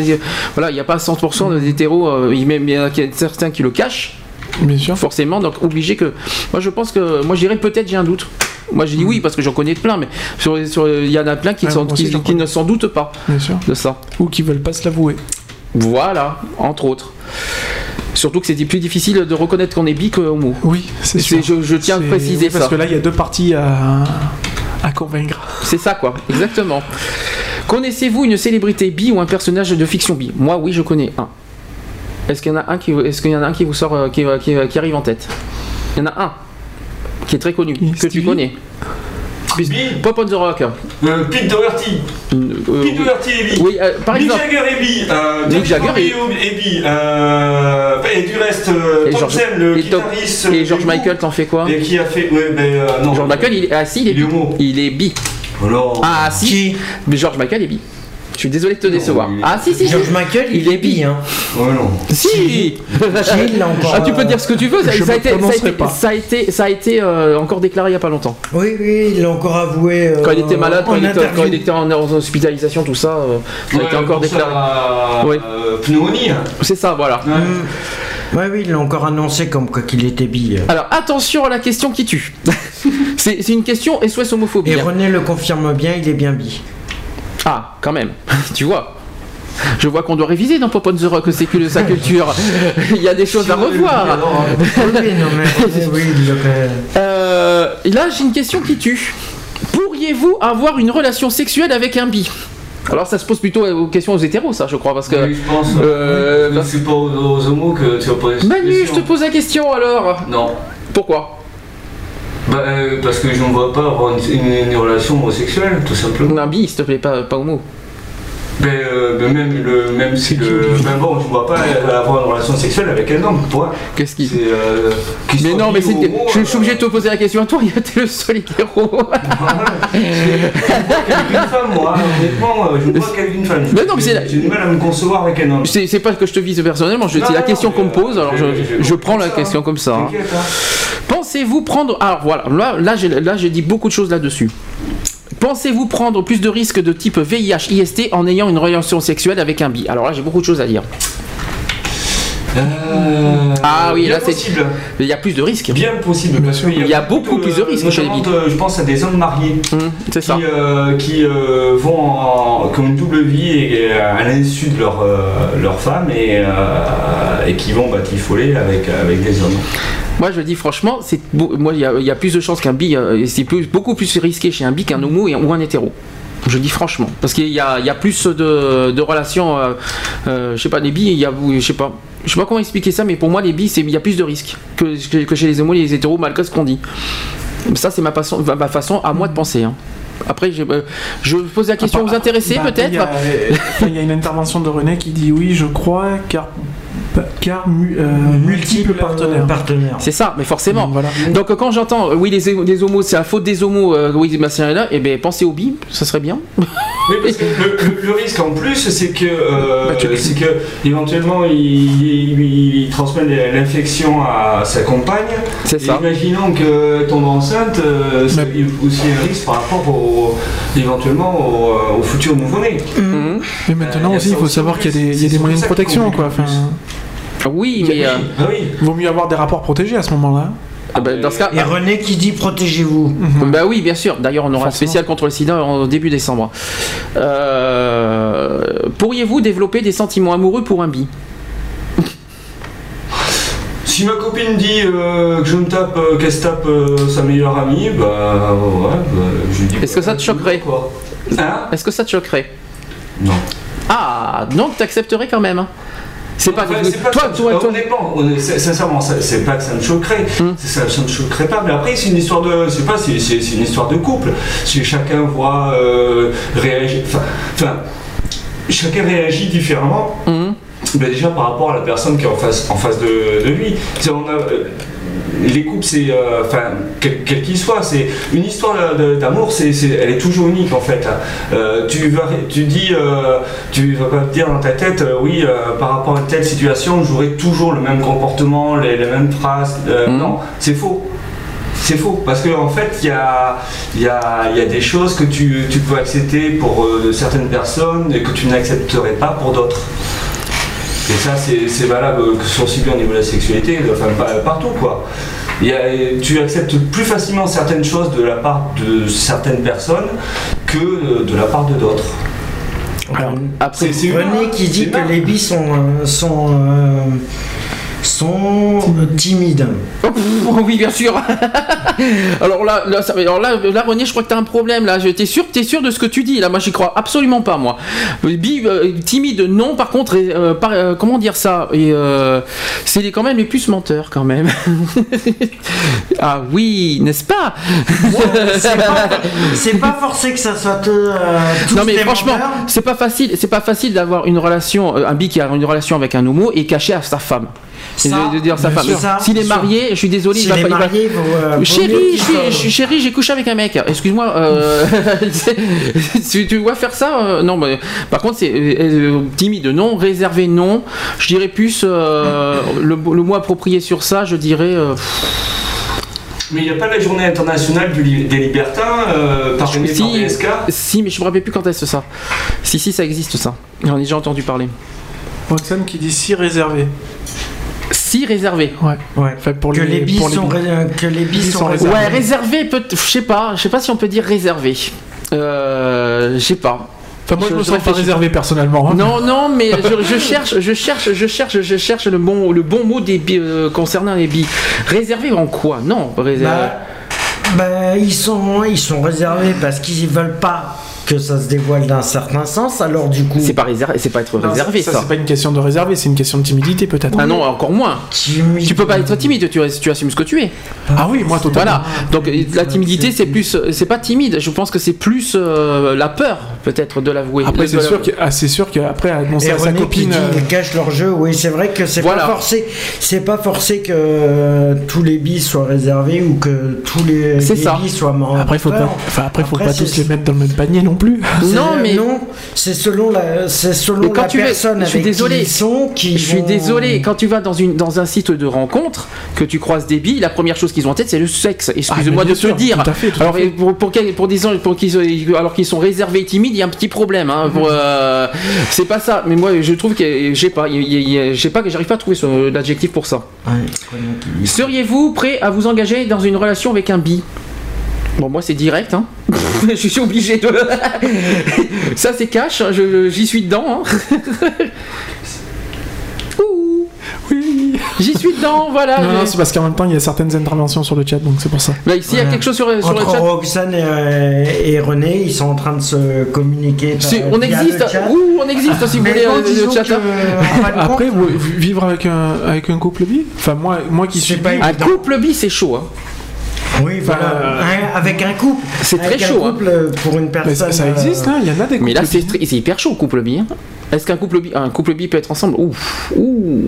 Voilà, il n'y a pas 100% d'hétéros. Euh, il il y en a certains qui le cachent. Bien sûr. forcément, donc obligé que. Moi, je pense que. Moi, je dirais peut-être, j'ai un doute. Moi, je dis oui parce que j'en connais plein, mais sur, sur- il y en a plein qui, sont- connais. ne s'en doutent pas Bien sûr. de ça. Ou qui veulent pas se l'avouer. Voilà, entre autres. Surtout que c'est plus difficile de reconnaître qu'on est bi que homo. Oui, c'est sûr. je- je tiens à préciser oui, parce ça. que là, il y a deux parties à, (laughs) à convaincre. C'est ça, quoi, exactement. Connaissez-vous une célébrité bi ou un personnage de fiction bi? Moi, oui, je connais un. Est-ce qu'il y en a un qui, est-ce qu'il y en a un qui vous sort, euh, qui, qui- qui arrive en tête? Il y en a un qui est très connu, que tu connais. Pop on the Rock. euh, Pete Doherty. Euh, Pete Doherty et Bi. oui, euh, par Mick exemple. Jagger et Bi. Euh, Mick Jagger et. Euh, et du reste, Et Tom George, le et, Tom- guitariste. et George Michael, t'en fais quoi Et qui a fait. Ouais, ben euh, non. George Michael, il est, ah si, il est Il est bi. homo. Il est bi. Alors. Ah si. Mais George Michael est bi. Je suis désolé de te décevoir. Ah si si. George si. Michael, il est bi. hein. Ouais, non. Si. Il l'a encore. Ah, tu peux dire ce que tu veux. Ça, a été, ça a été, pas. ça a été, ça a été, euh, encore déclaré il y a pas longtemps. Oui, oui, il l'a encore avoué. euh, Quand il était malade, quand, en il était, interview. quand il était en, hospitalisation, tout ça, euh, ça a été encore déclaré. Euh, pneumonie. hein. C'est ça, voilà. Ouais. Mm. Ouais, oui, il l'a encore annoncé comme quoi qu'il était bi. Alors attention à la question qui tue. (laughs) c'est c'est une question SOS homophobie. Et hein. René le confirme bien, il est bien bi. Ah, quand même. (laughs) tu vois. Je vois qu'on doit réviser dans Pop on the Rock, c'est que sa culture. (laughs) Il y a des choses à revoir. Euh, là, j'ai une question qui tue. Pourriez-vous avoir une relation sexuelle avec un bi? Alors, ça se pose plutôt aux questions aux hétéros, ça, je crois, parce que. Oui, je pense. Euh, oui, parce- C'est pas aux, aux homos que tu vas poser Manu, je te pose la question alors. Non. Pourquoi? Bah, euh, parce que je ne vois pas avoir une, relation homosexuelle, tout simplement. Un bi, s'il te plaît, pas, pas homo. Mais, euh, mais même, le, même si le. Ben bon, je ne vois pas avoir une relation sexuelle avec un homme, toi. Qu'est-ce qui. Euh, Mais non, mais c'est. Je, suis euh, obligé de te poser la question à toi, (laughs) t'es le seul hétéro. Une femme, moi, honnêtement, euh, je ne vois qu'avec une femme. Mais non, mais c'est J'ai du mal à me concevoir avec un homme. C'est pas que je te vise personnellement, c'est la non, question qu'on me pose, alors je, je prends la ça, question hein. comme ça. hein. Hein. Pensez-vous prendre. Alors voilà, là, là, j'ai dit beaucoup de choses là-dessus. Pensez-vous prendre plus de risques de type VIH, IST en ayant une relation sexuelle avec un bi? Alors là, j'ai beaucoup de choses à dire. Euh, Ah oui, bien là, c'est- possible. Mais il y a plus de risques. Bien possible. parce qu'il Il y a beaucoup plus de risques chez les Je pense à des hommes mariés ça. qui, euh, qui euh, vont en, qui ont une double vie et, à l'insu de leur, leur femme et, et qui vont batifoler avec, avec des hommes. Moi, je dis franchement, c'est moi, il y, a- il y a plus de chances qu'un bi, euh, c'est plus- beaucoup plus risqué chez un bi qu'un homo et- ou un hétéro. Je dis franchement, parce qu'il y a, il y a plus de, de relations, euh, euh, je sais pas, les bi, il y a, je sais pas, je sais pas comment expliquer ça, mais pour moi, les bi, c'est, il y a plus de risques que, que- que chez les homos et les hétéros, malgré ce qu'on dit. Ça, c'est ma façon, ma façon à moi de penser. hein. Après, je, euh, je pose la question Bah, aux intéressés bah, peut-être. Il y, a, enfin, il y a une intervention de René qui dit oui, je crois, car, car mu- euh, multiples partenaires. partenaires. C'est ça, mais forcément. Donc, voilà. Donc euh, quand j'entends euh, oui les, les homos, c'est la faute des homos, euh, oui machin est là, et ben pensez au bi, ça serait bien. (laughs) Oui, parce que le, le- risque en plus, c'est que, euh, Bah, c'est que éventuellement, il, il- il transmet l'infection à sa compagne. C'est Et ça. Imaginons que tombe enceinte, euh, c'est Mais- aussi un risque par rapport au, éventuellement au, euh, au futur nouveau-né. Mhm. Mais maintenant Euh, aussi, il faut aussi savoir qu'il y a des, il y a C'est des moyens de protection. Quoi. Enfin, Oui, mais euh, Ah oui. vaut mieux avoir des rapports protégés à ce moment-là. ah ben, dans ce cas, Et René qui dit protégez-vous. bah oui, bien sûr. D'ailleurs, on aura un spécial contre le SIDA en début décembre. Euh, Pourriez-vous développer des sentiments amoureux pour un bi? Si ma copine dit euh, que je me tape, euh, qu'elle se tape euh, sa meilleure amie, bah ouais, bah, je lui dis. Est-ce que ça te choquerait? quoi Hein? Est-ce que ça te choquerait? Non. Ah, donc t'accepterais quand même. C'est pas, Enfin, pas toi, toi, toi- honnêtement, sincèrement, c'est pas que ça me choquerait, Hum. ça, ça me choquerait pas. Mais après, c'est une histoire de, c'est pas, c'est une histoire de couple. Si chacun voit euh, réagir, enfin, chacun réagit différemment. Mhm. Ben déjà par rapport à la personne qui est en face, en face de, de lui. On a, euh, les couples, c'est, euh, enfin, quel quel qu'il soit, c'est une histoire d'amour, c'est, elle est toujours unique en fait. Euh, tu vas, tu dis, euh, tu vas pas te dire dans ta tête, euh, oui, euh, par rapport à telle situation, j'aurai toujours le même comportement, les, les mêmes phrases. Euh, Mhm. Non, c'est faux. C'est faux, parce qu'en fait, il y a, y, a, y a des choses que tu, tu peux accepter pour euh, certaines personnes et que tu n'accepterais pas pour d'autres. Et ça, c'est valable que ce soit aussi bien au niveau de la sexualité, enfin partout quoi. Il y a- tu acceptes plus facilement certaines choses de la part de certaines personnes que euh, de la part de d'autres. Alors, après, C'est- René qui dit que les bis sont, euh, sont, euh, sont timides. Oh, oui, bien sûr. (laughs) alors là, là, ça- alors là, là, René, je crois que t'as un problème. Là, t'es sûr, t'es sûr de ce que tu dis. Là, moi, j'y crois absolument pas, moi. Bi, euh, timide, non. Par contre, euh, par- euh, comment dire ça? Et euh, c'est quand même les plus menteurs, quand même. (laughs) ah oui, n'est-ce pas? (laughs) C'est pas, pas forcé que ça soit euh, tous Non mais des franchement, c'est pas facile, c'est pas facile d'avoir une relation, euh, un bi qui a une relation avec un homo et caché à sa femme. Ça, de, dire sa femme. S'il est marié, je suis désolé, il S'il va est pas. il va- marié, vaut, euh, Chérie, chérie, j'ai couché avec un mec. Excuse-moi, euh, (laughs) tu, tu vois faire ça euh, Non, mais par contre, c'est timide, non, réservé, non. Je dirais plus euh, le, le mot approprié sur ça, je dirais. euh, Mais il n'y a pas la journée internationale du li- des libertins euh, par si, DSK si, mais je me rappelle plus quand est-ce ça. Si, si, ça existe ça. J'en ai déjà entendu parler. Roxane qui dit si réservé. Si réservé. Ouais. Ouais. Enfin, pour que les bis pour les sont, bis. ré- que les bis Bis sont réservés. Ouais, réservé, peut je sais pas, je sais pas si on peut dire réservé. Euh, je sais pas. Enfin, moi, je, Je- me sens pas réservé personnellement. hein. Non, non, mais je, je cherche, je cherche, je cherche, je cherche le bon, le bon mot des bi- euh, concernant les billes. Réservé en quoi? Non, réservé. Bah, bah, ils, sont, ils sont réservés parce qu'ils veulent pas que ça se dévoile d'un certain sens. Alors du coup, c'est pas réservé, c'est pas être Non, réservé ça, ça. c'est pas une question de réservé, c'est une question de timidité peut-être. Ah non, encore moins. timide. Tu peux pas être timide, tu, tu assumes ce que tu es. Ah oui, moi totalement. Voilà. Donc la timidité, c'est plus, c'est pas timide. Je pense que c'est plus euh, la peur, peut-être, de l'avouer. Après, De c'est sûr que- ah, c'est sûr qu'après annoncer à sa copine. dit euh, ils cachent leur jeu, oui c'est vrai que c'est Voilà. pas forcé, c'est pas forcé que euh, tous les bis soient réservés ou que tous les, les ça. bis soient morts. Après, faut pas, enfin, après, faut Après, pas tous les mettre dans le même panier non plus. (laughs) Non, mais non, c'est selon la, c'est selon quand la tu veux- personne je suis avec désolé. qui ils sont qui Je suis vont- désolé, quand tu vas dans, une, dans un site de rencontre, que tu croises des billes, la première chose qu'ils ont en tête, c'est le sexe. Excuse-moi Ah, mais de te dire. tout à fait, tout à alors, pour, pour qu'ils, alors qu'ils sont réservés et timides, il y a un petit problème. hein, euh, c'est pas ça. Mais moi, je trouve que, je sais pas, sais pas, que j'arrive pas à trouver l'adjectif pour ça. Ouais, Seriez-vous prêt à vous engager dans une relation avec un bi? Bon, moi c'est direct, hein. (laughs) je suis obligé de. (laughs) ça c'est cash, hein, j'y suis dedans. hein. (laughs) J'y suis dedans, voilà. Non, non, c'est parce qu'en même temps, il y a certaines interventions sur le chat, donc c'est pour ça. Bah, ici, il y a quelque chose sur, sur le Entre chat. Roxane et, euh, et René, ils sont en train de se communiquer. par- Si, on via existe, le chat. ouh, on existe si vous Mais voulez bon, euh, disons le chat. que, hein. en fin de Après, compte, vous- vivre avec un, avec un couple bi? Enfin, moi, moi qui C'est suis pas bi, Un évident. couple bi, c'est chaud. Hein. Oui, voilà. euh, Un- avec un couple. C'est très Avec un chaud, hein. couple, euh, pour une Mais personne. ça, ça euh, existe, hein, il y en a des Mais là, couples c'est hyper chaud, couple bi. hein. Est-ce qu'un couple bi, un couple bi peut être ensemble? Ouf, ouh,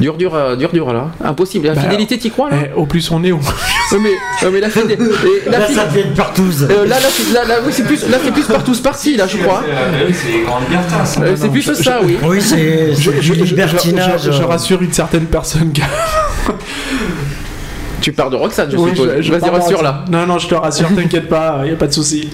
dur, dur, euh, dur, dur là. Impossible. La Bah, fidélité, t'y crois là? Eh, au plus on est, au Ouais, mais, mais la fidélité. (laughs) Là, fi- ça devient une partouze. euh, là, là, c'est- là, là, oui, c'est plus, là, c'est plus partout parti là, je crois. Euh, oui, c'est. Euh, c'est plus ça, oui. Oui, c'est je- du je- libertinage. je- je euh. rassure une certaine personne. Tu pars de Roxane, je Oui, suppose. je- je Vas-y, rassure là. Non, non, je te rassure, t'inquiète pas, (laughs) il a pas de souci.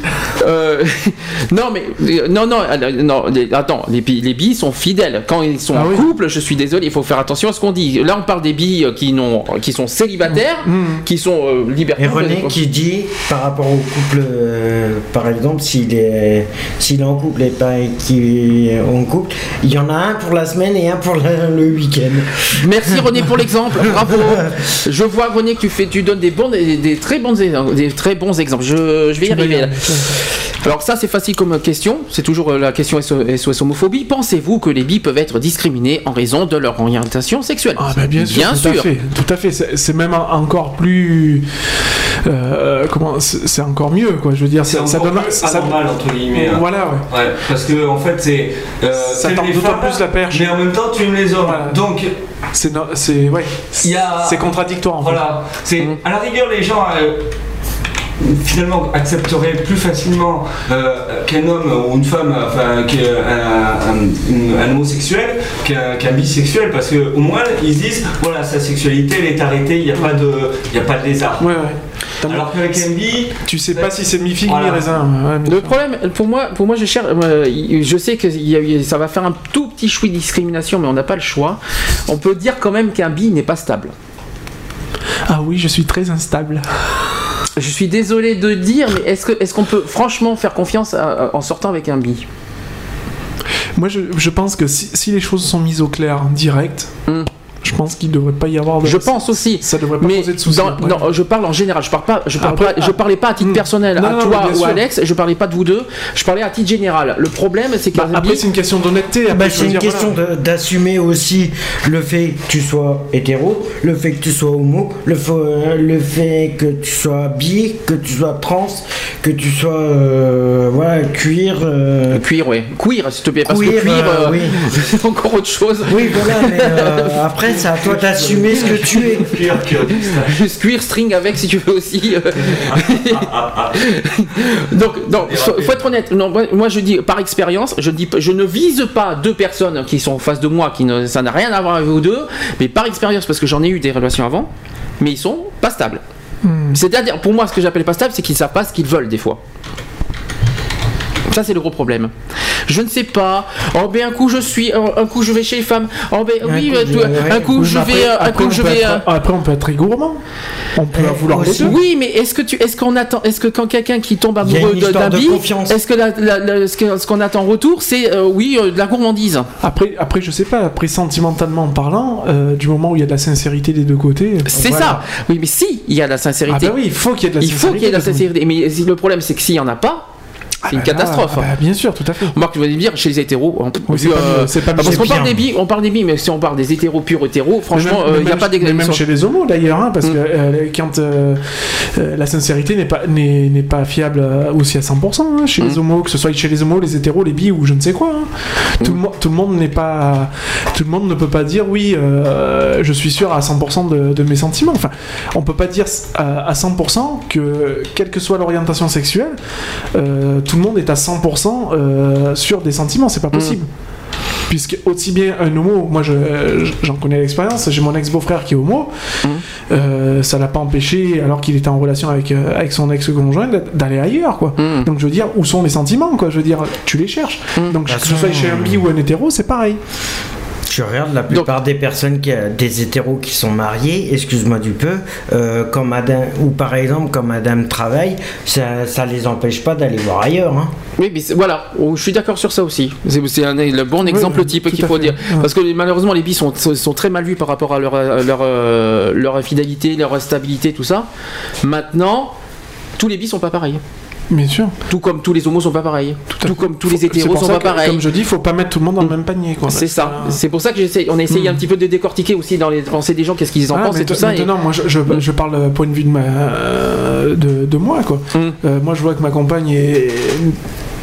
Euh, (laughs) non, mais euh, non, non, non. les- attends, les, les billes sont fidèles. Quand ils sont Ah en oui. couple, je suis désolé, il faut faire attention à ce qu'on dit. Là, on parle des billes euh, qui n'ont, qui sont célibataires, qui sont euh, Et. René qui dit par rapport au couple, euh, par exemple, s'il est, s'il est en couple et pas qui est en couple, il y en a un pour la semaine et un pour la- le week-end. Merci René pour l'exemple, bravo. (laughs) Je vois René tu fais, tu donnes des bons, des, des très bons, des très bons exemples. Je, je vais y Tu vas y arriver. là. Alors ça c'est facile comme question, c'est toujours euh, la question SOS homophobie. Pensez-vous que les bi peuvent être discriminés en raison de leur orientation sexuelle? Ah bah bien sûr, tout sûr. à fait, tout à fait. C'est même en- encore plus, euh, comment, c'est encore mieux quoi. Je veux dire, C'est ça, donne, plus ça- anormal, entre guillemets. hein. voilà, ouais. Ouais, parce que en fait c'est. Euh, Ça tend d'autant plus la perche. Mais en même temps tu aimes les hommes. Voilà. Donc C'est, no- c'est, ouais, a- c'est contradictoire en fait. voilà, c'est Mm. à la rigueur les gens euh, finalement accepteraient plus facilement euh, qu'un homme ou une femme, enfin qu'un un, homosexuel, qu'un bisexuel, parce que au moins ils se disent voilà sa sexualité elle est arrêtée, il n'y a pas de, il y a pas de lézard. Ouais, ouais. Alors qu'avec un bi, tu sais pas si c'est mi-figue Voilà. mi-raisin. ouais, mais- Le problème, pour moi, pour moi, je cherche. euh, je sais que ça va faire un tout petit chouï de discrimination, mais on n'a pas le choix. On peut dire quand même qu'un bi n'est pas stable. Ah oui, je suis très instable. Je suis désolé de dire, mais est-ce qu'on peut franchement faire confiance à- à- en sortant avec un bi? Moi, je, je pense que si, si les choses sont mises au clair direct, Hmm. Je pense qu'il devrait pas y avoir de. Je pense aussi. Ça devrait pas Mais poser de soucis. dans- non, je parle en général. Je parle pas. Je parle Après, pas. Je parlais pas à titre hmm. personnel Non, à non, toi ou à Alex. Je parlais pas de vous deux. Je parlais à titre général. Le problème, c'est qu'un Bah, après, c'est une question d'honnêteté. Bah, c'est une dire, question voilà. d'assumer aussi le fait que tu sois hétéro, le fait que tu sois homo, le, le fait que tu sois bi, que tu sois trans, que tu sois euh, voilà, cuir. euh, Cuir, ouais. Queer, s'il te plaît. Parce que Queer, cuir, euh, euh, oui. c'est (laughs) encore autre chose. Oui, voilà, mais euh, (laughs) après, c'est à toi d'assumer ce que tu es. cuir string avec si tu veux aussi. (laughs) Donc, non, faut, être honnête. Non, moi, je dis par expérience, je dis, pas- je ne vise pas deux personnes qui sont en face de moi, qui ne, ça n'a rien à voir avec vous deux, mais par expérience parce que j'en ai eu des relations avant, mais ils sont pas stables. C'est-à-dire, pour moi, ce que j'appelle pas stable, c'est qu'ils savent pas ce qu'ils veulent des fois. Ça, c'est le gros problème. Je ne sais pas. Oh, ben un coup je suis, un coup je vais chez les femmes. Oh, ben oui, coup, euh, je- tu- ouais, un coup je vais, euh, un Après, coup on je peut vais. être- euh, après, on peut être très gourmand. On peut Eh, vouloir les aussi. deux. Oui, mais est-ce que tu, est-ce qu'on attend, est-ce que quand quelqu'un qui tombe amoureux d'un de bi, confiance. est-ce que la- la- la- ce que- ce qu'on attend en retour, c'est euh, oui euh, de la gourmandise? Après, après, je sais pas. Après, sentimentalement parlant, euh, du moment où il y a de la sincérité des deux côtés. C'est voilà. ça. Oui, mais si il y a de la Ah sincérité, bah oui, il faut qu'il y ait de la il faut qu'il y ait de la sincérité. sincérité. Mais le problème, c'est que s'il y en a pas, Ah c'est une bah catastrophe. ah bah, bien sûr, tout à fait. Marc, tu vas dire, chez les hétéros, on, Oui, c'est vu, pas euh, c'est pas ah, parce qu'on parle des bi, on parle des bi, mais si on parle des hétéros purs hétéros, franchement, euh, il n'y a même- pas mais Même chez les homos d'ailleurs, hein, parce Mm. que euh, quand euh, euh, la sincérité n'est pas, n'est, pas fiable euh, aussi à 100% hein, chez les Mm. homos, que ce soit chez les homos, les hétéros, les bi ou je ne sais quoi. hein. Tout, le, mo- tout le monde n'est pas. Tout le monde ne peut pas dire oui, euh, je suis sûr à 100% de, de mes sentiments. Enfin, on peut pas dire à, à 100% que, quelle que soit l'orientation sexuelle, euh, tout le monde est à 100% euh, sûr des sentiments. C'est pas possible. Puisque aussi bien un homo, moi je, j'en connais l'expérience, j'ai mon ex-beau-frère qui est homo, Mhm. euh, ça l'a pas empêché, alors qu'il était en relation avec, euh, avec son ex-conjoint, d'a- d'aller ailleurs, quoi. Mhm. Donc je veux dire, où sont les sentiments, quoi? Je veux dire, tu les cherches. Donc que ce soit chez un bi ou un hétéro, c'est pareil. Tu regardes la plupart des personnes, qui, des hétéros qui sont mariés, excuse-moi du peu, euh, quand madame, ou par exemple quand madame travaille, ça, ça les empêche pas d'aller voir ailleurs. hein. Oui, mais voilà, Oh, je suis d'accord sur ça aussi. C'est un le bon exemple oui, type qu'il faut fait. dire. Ouais. Parce que malheureusement, les bis sont, sont, très mal vus par rapport à leur, leur, euh, leur fidélité, leur stabilité, tout ça. Maintenant, tous les bis sont pas pareils. Bien sûr. Tout comme tous les homos sont pas pareils. Tout, fait. comme tous les C'est hétéros sont pas que, pareils. Comme je dis, faut pas mettre tout le monde dans le même panier. C'est ça. Euh, C'est pour ça que j'essaie. On essaye Mm. un petit peu de décortiquer aussi dans les pensées des gens, qu'est-ce qu'ils en Ah, pensent et tout ça. et- Maintenant, moi, je, je, je parle point de vue de, ma, euh, de, de moi, quoi. Mm. Euh, moi, je vois que ma compagne est-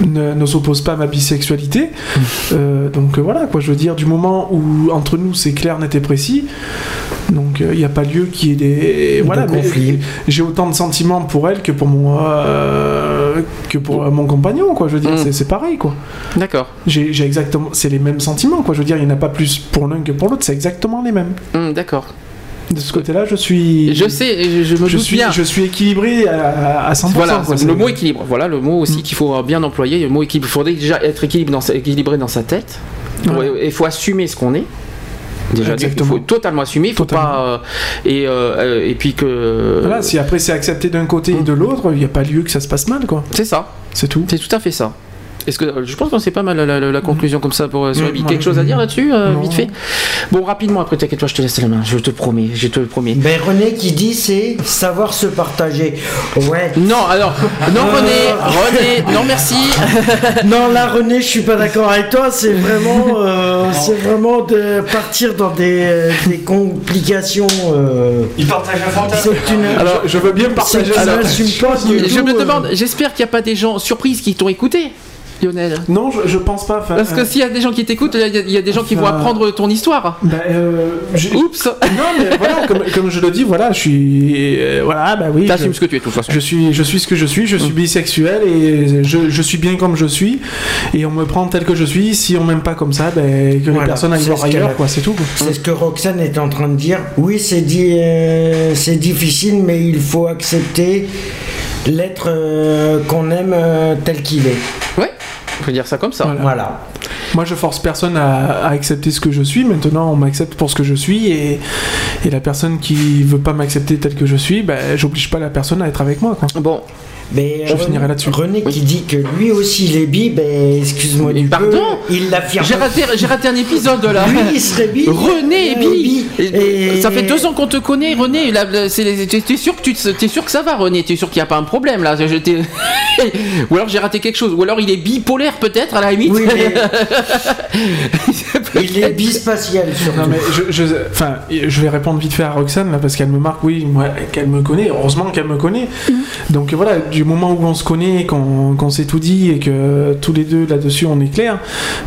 ne, ne s'oppose pas à ma bisexualité. Mm. Euh, donc euh, voilà, quoi. Je veux dire, du moment où entre nous c'est clair, net et précis, donc il n'y a pas lieu qu'il y ait des voilà. mais conflit. J'ai autant de sentiments pour elle que pour mon euh, que pour euh, mon compagnon, quoi. Je veux dire, Mm. c'est- pareil, quoi. D'accord. J'ai exactement, c'est les mêmes sentiments, quoi. Je veux dire, il n'y en a pas plus pour l'un que pour l'autre. C'est exactement les mêmes. Hum, D'accord. De ce côté-là, je suis. Je sais, je, je me je doute suis, bien. je suis équilibré à, à 100%. Voilà, quoi. le mot équilibre. Voilà le mot aussi qu'il faut bien employer. Le mot équilibre. Il faudrait déjà être équilibré dans sa, équilibré dans sa tête. Ouais. Il faut assumer ce qu'on est. Déjà, il faut totalement assumer. Il faut Totalement. pas euh, et euh, euh, et puis que. Voilà, si après c'est accepté d'un côté et de l'autre, il n'y a pas lieu que ça se passe mal, quoi. C'est ça. C'est tout. C'est tout à fait ça. Est-ce que je pense que c'est pas mal la, la- la conclusion comme ça pour euh, sur Mm, ouais, quelque chose à dire là-dessus euh, vite fait? Bon rapidement après t'inquiète toi je te laisse la main je te promets je te le promets. Ben René qui dit c'est savoir se partager. Ouais. Non alors non Euh. René René non merci. (laughs) Non là René, je suis pas d'accord avec toi. C'est vraiment, euh, c'est vraiment de partir dans des, des complications. euh, Il partage un fantasme. une. Alors, Je, veux bien partager du Je tout, me euh, demande j'espère qu'il n'y a pas des gens surprises qui t'ont écouté Lionel. Non, je, je pense pas. Parce que euh, s'il y a des gens qui t'écoutent, il y, a- il y a des gens qui vont apprendre ton histoire. bah, euh, Oups Non, mais voilà, comme, comme je le dis, voilà, je suis. euh, voilà, bah oui. T'assumes je- ce que tu es de toute façon. Je suis, je suis ce que je suis, je suis bisexuel et je, je suis bien comme je suis et on me prend tel que je suis. Si on m'aime pas comme ça, ben, que les personnes aillent c'est voir ailleurs, quoi, c'est tout. C'est ce que Roxane est en train de dire. Oui, c'est dit, euh, c'est difficile, mais il faut accepter l'être euh, qu'on aime euh, tel qu'il est. Ouais, on peut dire ça comme ça. Voilà. Voilà. Moi, je force personne à, à accepter ce que je suis. Maintenant, on m'accepte pour ce que je suis et, et la personne qui veut pas m'accepter tel que je suis, ben, j'oblige pas la personne à être avec moi. Quoi. Bon, Mais Je René- finirai là-dessus. René qui dit que lui aussi il est bi, ben excuse-moi du peu, pardon il l'affirme. j'ai raté, j'ai raté un épisode là. Lui il serait bi. René est euh, bi. Et- Ça fait deux ans qu'on te connaît, René. T'es sûr que tu t'es sûr que ça va, René? T'es sûr qu'il n'y a pas un problème là? Je (laughs) Ou alors j'ai raté quelque chose. Ou alors il est bipolaire peut-être à la limite. Oui, mais (laughs) il est bispatial surtout. Non mais je, je, enfin, je vais répondre vite fait à Roxane là parce qu'elle me marque, oui, moi, qu'elle me connaît. Heureusement qu'elle me connaît. Donc voilà, du moment où on se connaît, qu'on qu'on s'est tout dit et que tous les deux là-dessus on est clair,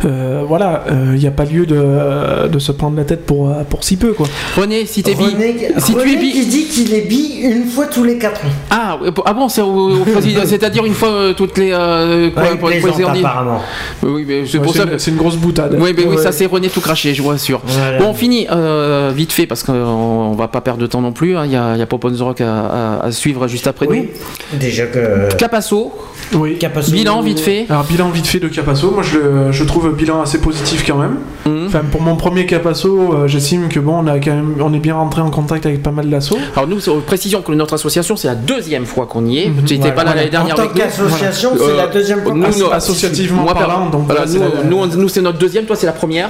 euh, voilà, il n'y a pas lieu de, de se prendre la tête pour pour si peu quoi. René, si t'es bi, René, si tu es bi, qui dit qu'il est bi une fois tous les 4 ans. ah, ouais, ah bon, c'est au- au (laughs) président- c'est-à-dire une fois euh, toutes les euh, quoi, Ouais, pour les apparemment. Oui, mais c'est Ouais, pour c'est ça. une- que- c'est une grosse boutade. Oui, mais oui, ça c'est René tout craché, je vous rassure. Voilà. Bon, on finit euh, vite fait parce qu'on on va pas perdre de temps non plus. hein. Il y a, y a Pop on the Rock à, à- à suivre juste après Oui, déjà que. Nous. Capasso, Oui. Capasso- bilan vite fait. Alors bilan vite fait de Capasso, moi je, je trouve un bilan assez positif quand même. Mhm. Enfin pour mon premier Capasso, euh, j'estime que bon on a quand même on est bien rentré en contact avec pas mal d'assauts. Alors nous, précision que notre association, c'est la deuxième fois qu'on y est. Mhm. Tu n'étais Voilà, pas là l'année dernière En tant qu'association, Voilà. c'est la Euh, deuxième fois. nous, associativement Moi, parlant, donc voilà, nous, nous, c'est notre deuxième, toi c'est la première.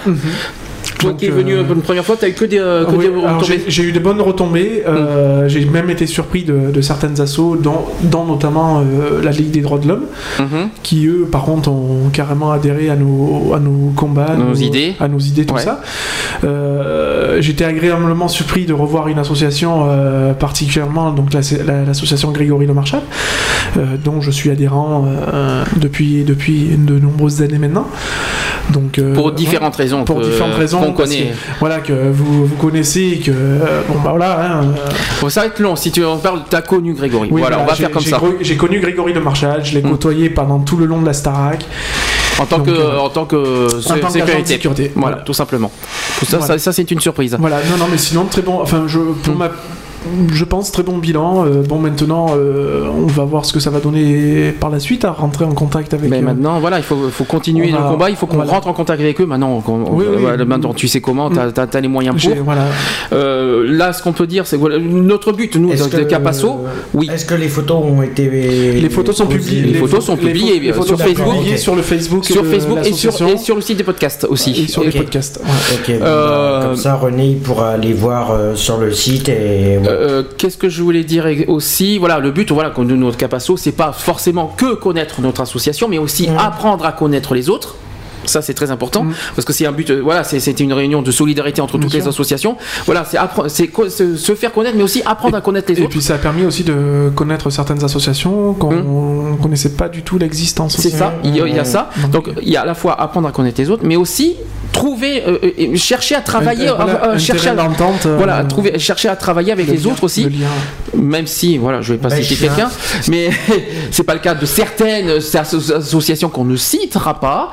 Toi Donc, qui es venu euh, une première fois, t'as eu que des, euh, Oui, des j'ai eu des bonnes retombées. euh, J'ai même été surpris de, de certaines dont, dont notamment euh, la Ligue des droits de l'homme, Mhm. qui eux, par contre, ont carrément adhéré à nos, à nos combats, à Nos idées. à nos idées, tout Ouais. ça. Euh, J'étais agréablement surpris de revoir une association euh, particulièrement, donc la- la- l'association Grégory Le Marchal, euh, dont je suis adhérent euh, depuis depuis de nombreuses années maintenant. Donc euh, Pour différentes raisons. pour différentes raisons Qu'on connaît. que, voilà que vous, vous connaissez que euh, bon bah voilà hein, euh, Bon, ça va être long. Si tu en parles, t'as connu Grégory. oui, voilà, on va faire comme ça. j'ai connu Grégory de Marchal je l'ai Mm. côtoyé pendant tout le long de la Starac En tant Donc, que, euh, en tant que sé- tant de sécurité. Voilà, voilà. tout simplement. Tout ça, Voilà. ça, ça, c'est une surprise. voilà non non mais sinon très bon enfin je pour Mm. ma je pense très bon bilan. Euh, bon, maintenant, euh, on va voir ce que ça va donner par la suite à rentrer en contact avec. Mais euh, maintenant, voilà, il faut, faut continuer on le va- combat, il faut qu'on voilà. rentre en contact avec eux. Maintenant, qu'on- Oui, oui. voilà, maintenant, tu sais comment, tu as, les moyens pour. voilà. Euh, là, ce qu'on peut dire, c'est voilà, notre but, nous, Est-ce de, de que- Capasso, oui. Est-ce que les photos ont été. Les photos sont publiées. Les photos sont publiées, pho- les photos sur Facebook. publiées Ok. sur le Facebook, Sur Facebook et sur, et sur le site des podcasts aussi. et sur les podcasts. ouais. Comme ça René il pourra aller voir euh, sur le site et voilà. Euh, qu'est-ce que je voulais dire aussi Voilà, le but, voilà, de notre Capasso, c'est pas forcément que connaître notre association, mais aussi apprendre à connaître les autres. Ça, c'est très important parce que c'est un but. euh, Voilà, c'était une réunion de solidarité entre toutes les associations. Voilà, c'est se faire connaître, mais aussi apprendre à connaître les Et autres. puis ça a permis aussi de connaître certaines associations qu'on ne connaissait pas du tout l'existence. C'est ça, il y, a, il y a ça. Donc il y a à la fois apprendre à connaître les autres, mais aussi trouver, euh, euh, et chercher à travailler, voilà, euh, euh, chercher à, euh, voilà, trouver, chercher à travailler avec le les lien- autres aussi. le. Même si, voilà, je vais pas Bah, citer quelqu'un, mais (laughs) c'est pas le cas de certaines asso- associations qu'on ne citera pas.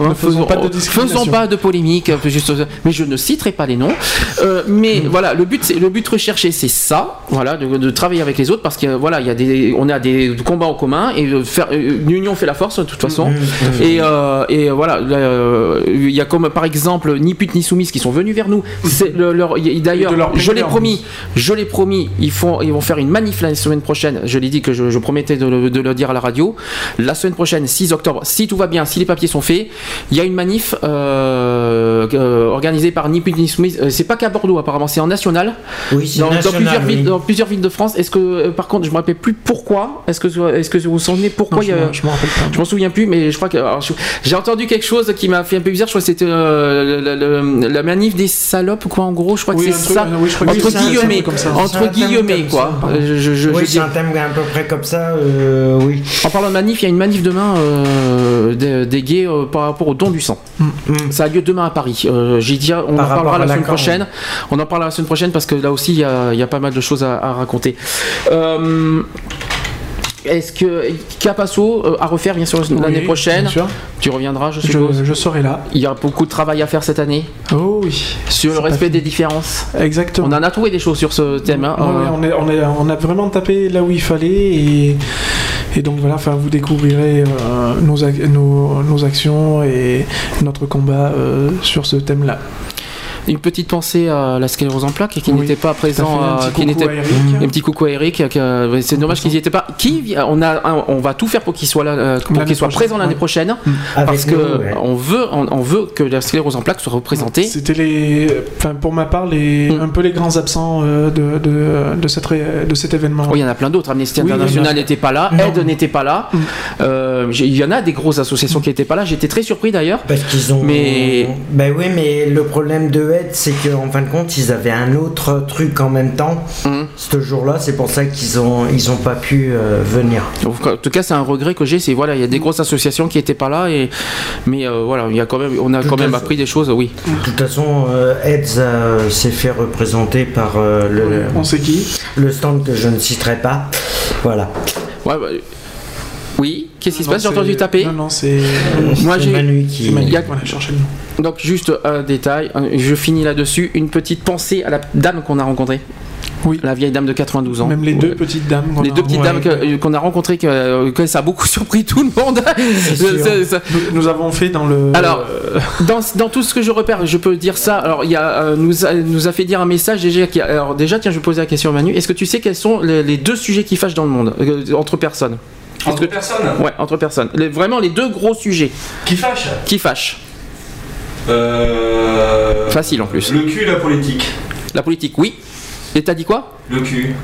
Hein, Ne faisons pas de discrimination. faisons pas de polémique, juste, mais je ne citerai pas les noms. Euh, mais Mm. voilà, le but, le but recherché, c'est ça, voilà, de, de travailler avec les autres, parce que voilà, il y a des, on a des combats en commun et de faire euh, l'union fait la force de toute façon. Et, euh, et voilà, là, euh, il y a comme par exemple ni pute ni soumise qui sont venus vers nous. C'est le- leur- D'ailleurs, Et je l'ai promis, je l'ai promis, ils font, ils vont faire une manif la semaine prochaine. Je l'ai dit que je, je promettais de le, de le dire à la radio. La semaine prochaine, 6 octobre, si tout va bien, si les papiers sont faits, il y a une manif euh, euh, organisée par ni ni soumise. Euh, C'est pas qu'à Bordeaux apparemment, c'est en national. Oui, c'est Dans, dans national, plusieurs oui. villes, dans plusieurs villes de France. Est-ce que, par contre, je me rappelle plus pourquoi. Est-ce que, est-ce que vous vous souvenez pourquoi Non, il y je a- m'en- je m'en souviens plus, mais je crois que j'ai entendu quelque chose qui m'a fait un peu bizarre. Je crois que c'était euh, la manif des salopes, quoi. En gros, je crois que c'est ça. oui, je crois que entre guillemets, comme ça. Entre quoi. ça. Je- je- oui, c'est un thème à peu près comme ça, euh, oui. en parlant de manif, il y a une manif demain des, des gays par rapport au don du sang. Ça a lieu demain à Paris. Euh, J'ai dit, on Par en parlera la semaine prochaine. On en parlera la semaine prochaine parce que là aussi, il y a, il y a pas mal de choses à, à raconter. Euh, Est-ce que Capasso euh, à refaire bien sûr l'année Oui, prochaine bien sûr. Tu reviendras, je suppose. Je, je serai là. Il y a beaucoup de travail à faire cette année Oh oui. sur le respect des différences. Exactement. On en a trouvé des choses sur ce thème. hein. Ouais, ouais, Euh, on, est- on, est- on a vraiment tapé là où il fallait et, et donc voilà, vous découvrirez euh, nos actions et notre combat euh, sur ce thème-là. Une petite pensée à la sclérose en plaques qui Oui, n'était pas présent, un euh, petit qui n'était Eric. Un petit coucou à Eric. ouais, C'est dommage qu'ils n'y étaient pas. Qui vi- on a, on va tout faire pour qu'il soit là, euh, pour qu'il soit présent l'année ouais. prochaine, Avec parce que nous, ouais. on veut, on, on veut que la sclérose en plaques soit représentée. C'était les, enfin pour ma part, les, Mm. un peu les grands absents euh, de, de, de, cette ré- de cet événement. Oh, il y en a plein d'autres. Amnesty Oui, International n'était pas là, Non. Aide n'était pas là. Mm. Euh, il y en a des grosses associations qui n'étaient pas là. J'étais très surpris d'ailleurs. Parce qu'ils ont. Mais- Ben oui, mais le problème de C'est qu'en fin de compte, ils avaient un autre truc en même temps. Mm. Ce jour-là, c'est pour ça qu'ils ont, ils ont pas pu euh, venir. Donc, En tout cas, c'est un regret que j'ai. C'est voilà, il y a des grosses associations qui n'étaient pas là, et mais euh, voilà, il y a quand même, on a Tout quand même appris des choses. Oui. De toute façon, euh, Ed euh, s'est fait représenter par euh, le, On sait qui le stand que je ne citerai pas. Voilà. Ouais, bah, oui. Qu'est-ce qui se passe J'ai entendu taper. Non, non, c'est. Moi, C'est j'ai- Manu qui. Manu. A- Voilà, cherchez le nom. Donc juste un détail, euh, je finis là-dessus, une petite pensée à la dame qu'on a rencontrée. Oui. La vieille dame de 92 ans. Même les deux Ouais. petites dames. Les a- deux petites Ouais. dames que- qu'on a rencontrées, que, que ça a beaucoup (laughs) surpris tout le monde. (laughs) Nous, nous avons fait dans le. Alors, dans, dans tout ce que je repère, je peux dire ça. Alors, il y a, euh, nous, a, nous a fait dire un message déjà. Qui, alors, déjà, tiens, je vais poser la question à Manu. Est-ce que tu sais quels sont les, les deux sujets qui fâchent dans le monde, euh, entre personnes? Entre que- personnes Ouais, entre personnes. Les- vraiment, les deux gros sujets qui fâchent. qui fâchent. Euh... Facile, en plus. Le cul, la politique. La politique, oui. Et t'as dit quoi? Le cul.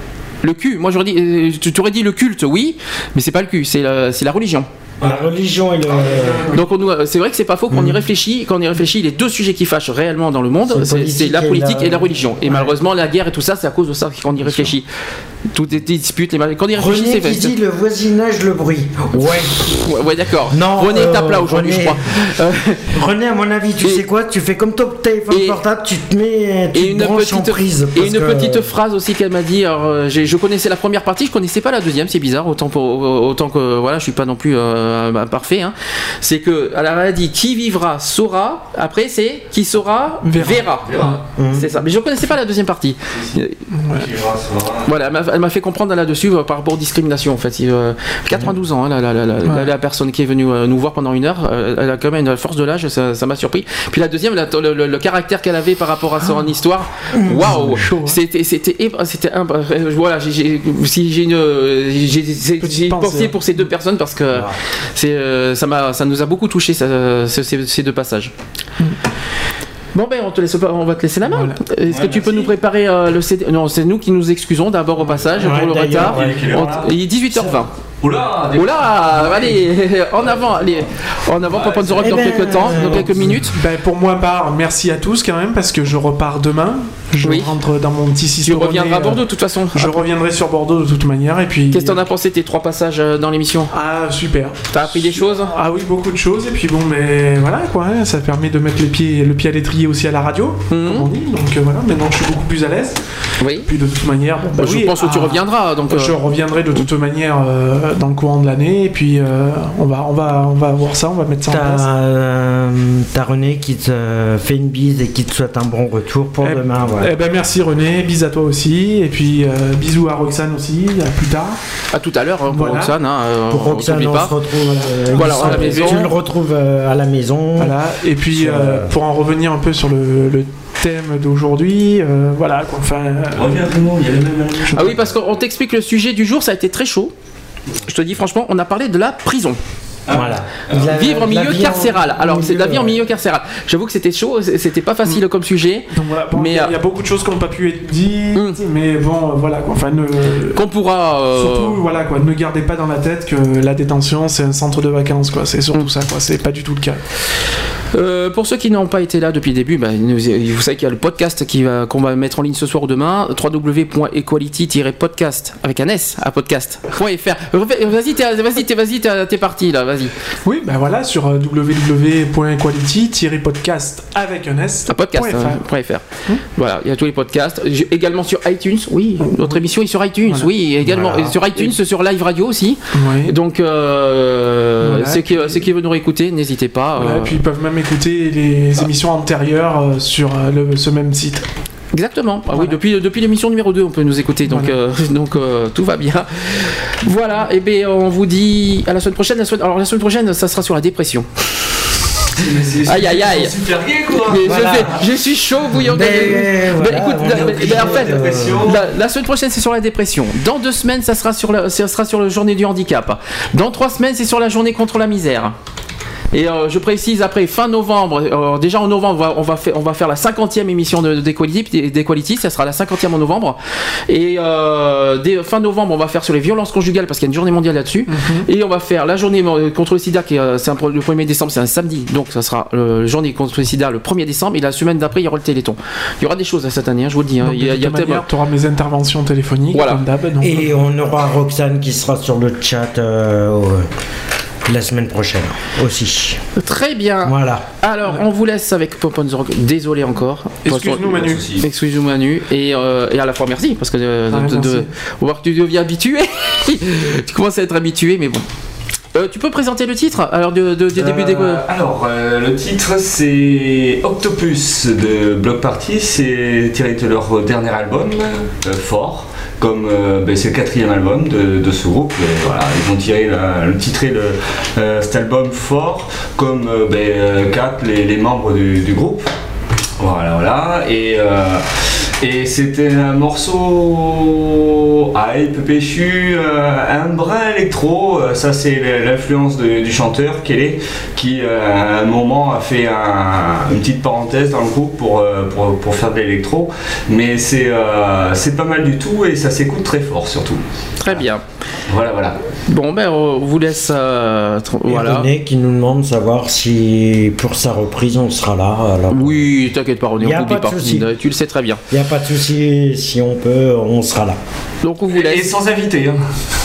Le cul. Moi, j'aurais dit. euh, tu t'aurais dit le culte, oui, mais c'est pas le cul, c'est la, c'est la religion. La religion et le. Donc on nous- c'est vrai que c'est pas faux qu'on y réfléchit, quand on y réfléchit, les deux sujets qui fâchent réellement dans le monde, C'est c'est politique c'est la et politique la- et la religion. Et Ouais. malheureusement la guerre et tout ça, c'est à cause de ça qu'on y réfléchit. Toutes les disputes, les mal- quand y réfléchit, René c'est qui dit le voisinage, le bruit. Ouais. Ouais, ouais, d'accord. Non, René euh, tape là aujourd'hui, je René- crois. Euh, René, à mon avis, tu Et- sais quoi Tu fais comme ton téléphone Et- portable, tu te mets, tu et te branches en prise. et parce une que- petite phrase aussi qu'elle m'a dit. Alors, euh, j'ai- je connaissais la première partie, je connaissais pas la deuxième. C'est bizarre, autant pour autant que voilà, je suis pas non plus euh, bah, parfait. hein. C'est que elle a dit qui vivra saura. Après c'est qui saura Verra. verra. Verra. C'est ça. Mais je connaissais pas la deuxième partie. Qui. Voilà, elle m'a- elle m'a fait comprendre là-dessus euh, par rapport aux discriminations en fait. Il, euh, 92 ans, hein, la, la- la- la- la- la personne qui est venue euh, nous voir pendant une heure, elle a quand même une force de l'âge, ça m'a surpris. Puis la deuxième, le, le- le caractère qu'elle avait par rapport à son histoire, waouh, chaud, hein. c'était c'était voilà, si j'ai une j'ai pensée, pour ces deux personnes parce que c'est euh, ça m'a ça nous a beaucoup touché ça, ces, ces deux passages. Bon ben on te laisse on va te laisser la main. Voilà. Est-ce que tu peux nous préparer euh, le CD Non, c'est nous qui nous excusons d'abord au passage Ouais, pour le retard. ouais. On- Il est 18h20. Oula des- là, allez, (laughs) en avant, allez, en avant pour prendre Rock Eh dans ben, quelques temps, dans euh, quelques minutes. Ben, pour moi part, merci à tous quand même parce que je repars demain. Je Oui. rentre dans mon petit Tu système. reviendras à Bordeaux de toute façon. Je reviendrai sur Bordeaux de toute manière et puis. Qu'est-ce que t'en as pensé tes trois passages euh, dans l'émission? Ah super. T'as appris des choses? Ah oui, beaucoup de choses et puis bon, mais voilà quoi, hein, ça permet de mettre les pieds, le pied à l'étrier aussi à la radio, Mhm. comme on dit. Donc euh, voilà, maintenant je suis beaucoup plus à l'aise. Oui. Puis de toute manière, bon, bah je oui, pense que tu reviendras. Donc, euh, Je reviendrai de toute manière euh, dans le courant de l'année et puis euh, on va, on va, on va voir ça, on va mettre ça en place. T'as euh, t'as René qui te fait une bise et qui te souhaite un bon retour pour Eh- demain. Voilà. Eh ben merci René, bis à toi aussi et puis euh, bisous à Roxane aussi, à plus tard. à tout à l'heure hein, pour Voilà. Roxane. hein, pour on Roxane, on pas. se retrouve euh, Voilà, à la maison. Tu le retrouves euh, à la maison. Voilà, et puis Sur, euh, euh, pour en revenir un peu sur le, le thème d'aujourd'hui, euh, voilà quoi, enfin. euh, Reviens tout le monde, il y a les mêmes Ah oui, parce qu'on t'explique le sujet du jour, ça a été très chaud. Je te dis franchement, on a parlé de la prison. Voilà. La- Vivre en milieu carcéral. Alors, c'est la vie en milieu carcéral. J'avoue que c'était chaud, c'était pas Mm. facile comme sujet, Donc voilà, bon, Mais, il y a- euh, il y a beaucoup de choses qui n'ont pas pu être dites, Mm. mais bon, euh, voilà quoi. Enfin, qu'on pourra. euh, surtout voilà quoi, ne gardez pas dans la tête que la détention c'est un centre de vacances quoi. C'est surtout ça quoi. C'est pas du tout le cas. Euh, pour ceux qui n'ont pas été là depuis le début, bah, nous- vous savez qu'il y a le podcast qui va- qu'on va mettre en ligne ce soir ou demain, www.equality-podcast avec un S à podcast.fr. Vas-y, t'es, vas-y, vas-y, t'es, t'es parti là, vas-y. Oui, ben voilà sur euh, www.equality-podcast avec un S. Podcast. fr. hein, .fr. Voilà, il y a tous les podcasts. Également sur iTunes, oui. Notre émission est sur iTunes, Voilà. oui. Également Voilà. sur iTunes, sur Live Radio aussi. Oui. Donc, euh, Voilà. ceux, qui, ceux qui veulent nous réécouter, n'hésitez pas. Euh, et puis ils peuvent même écouter les émissions antérieures sur le- ce même site. Exactement. Ah oui, depuis, depuis l'émission numéro 2, on peut nous écouter. Donc, Voilà. euh, (laughs) donc euh, tout va bien. Voilà. Et bien, on vous dit à la semaine prochaine. La semaine- alors, la semaine prochaine, ça sera sur la dépression. Aïe, aïe, aïe. Super gay quoi Mais je, Voilà. fais- je suis chaud, bouillant. Mais Mais écoute, la- mais- en fait, de- la, la semaine prochaine, c'est sur la dépression. Dans deux semaines, ça sera sur la, ça sera sur la journée du handicap. Dans trois semaines, c'est sur la journée contre la misère. Et euh, je précise après fin novembre, euh, déjà en novembre, on va, on va faire, on va faire la 50e émission de d'Equality, ça sera la 50e en novembre. Et euh, dès fin novembre, on va faire sur les violences conjugales parce qu'il y a une journée mondiale là-dessus. Et on va faire la journée contre le sida, qui est, c'est le 1er décembre, c'est un samedi, donc ça sera euh, la journée contre le sida le 1er décembre. Et la semaine d'après, il y aura le Téléthon. Il y aura des choses cette année, hein, je vous le dis. hein. Donc, Il y a, il y manière, auras mes interventions téléphoniques Voilà. comme d'hab. Et on aura Roxane qui sera sur le chat euh, la semaine prochaine aussi. Très bien. Voilà. Alors, on vous laisse avec Pop on the Rock. Désolé encore. Excuse-nous Manu. Excuse-nous Manu et, euh, et à la fois merci parce que euh, Ah, de- merci. voit que tu deviens habitué. (laughs) tu commences à être habitué, mais bon. Euh, tu peux présenter le titre alors de- du début des. Euh, alors, euh, le titre c'est Octopus de Block Party, c'est tiré de leur dernier album, euh, Fort. Comme ben, c'est le quatrième album de, de ce groupe, et voilà, ils ont tiré la- le titré le, cet album Fort, comme ben, quatre les, les membres du, du groupe. Voilà, voilà. Et, et c'était un morceau hype, péchu, euh, un brin électro. Euh, Ça, c'est l'influence du chanteur Kelly, qui euh, à un moment a fait un- une petite parenthèse dans le groupe pour, pour, pour faire de l'électro. Mais c'est euh, c'est pas mal du tout et ça s'écoute très fort surtout. Très bien. Voilà, voilà. Bon ben on vous laisse. euh, voilà. René qui nous demande de savoir si pour sa reprise on sera là. Alors, Oui, t'inquiète pas, René, on a t'oublie pas de souci. Tu le sais très bien. Il n'y a pas de souci, si on peut, on sera là. Donc on vous Et laisse. sans invité. Hein.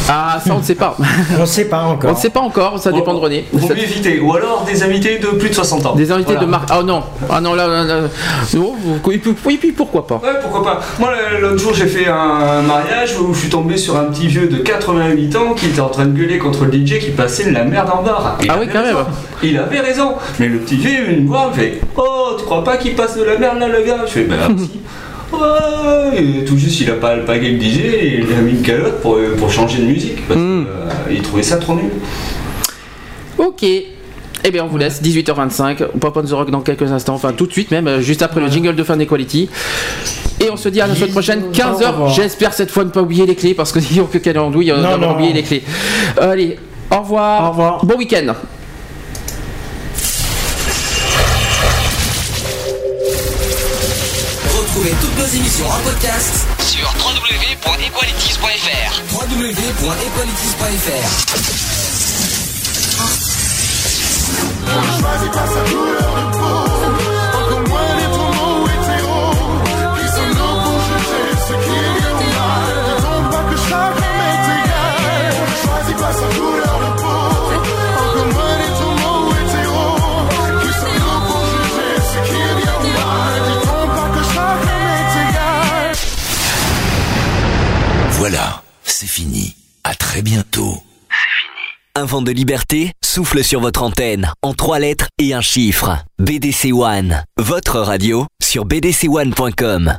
Ah, ça on ne sait pas. On ne sait pas on encore. ne sait pas encore, ça dépend de René. Vaut Ça- mieux éviter. Ou alors des invités de plus de 60 ans. Des invités Voilà. de marque. Ah non, ah non là, là, là. Non, vous- et puis, oui, puis pourquoi pas. Ouais, pourquoi pas. Moi, l'autre jour, j'ai fait un mariage où je suis tombé sur un petit vieux de 88 ans qui était en train de gueuler contre le DJ qui passait la merde en bar. Il Ah oui, quand raison. même. Il avait raison. Mais le petit vieux, il me voit, il me fait Oh, tu crois pas qu'il passe de la merde là, le gars? Je fais Bah, si. Ouais, et tout juste, il a pas alpagué le DJ et il a mis une calotte pour, pour changer de musique parce Mm. qu'il trouvait ça trop nul. Ok. Eh bien, on vous laisse 18h25. Pop on the Rock dans quelques instants, enfin tout de suite même, euh, juste après le jingle de fin d'Equality. Et on se dit à la semaine prochaine, Au 15h. revoir. J'espère cette fois ne pas oublier les clés parce que disons que quelle andouille, on oublier non. les clés. Allez, au revoir. Au revoir. Bon week-end. Nos émissions en podcast sur www.equalities.fr. www.equalities.fr. Voilà, c'est fini. À très bientôt. Un vent de liberté souffle sur votre antenne en trois lettres et un chiffre. BDC One, votre radio sur bdc1.com.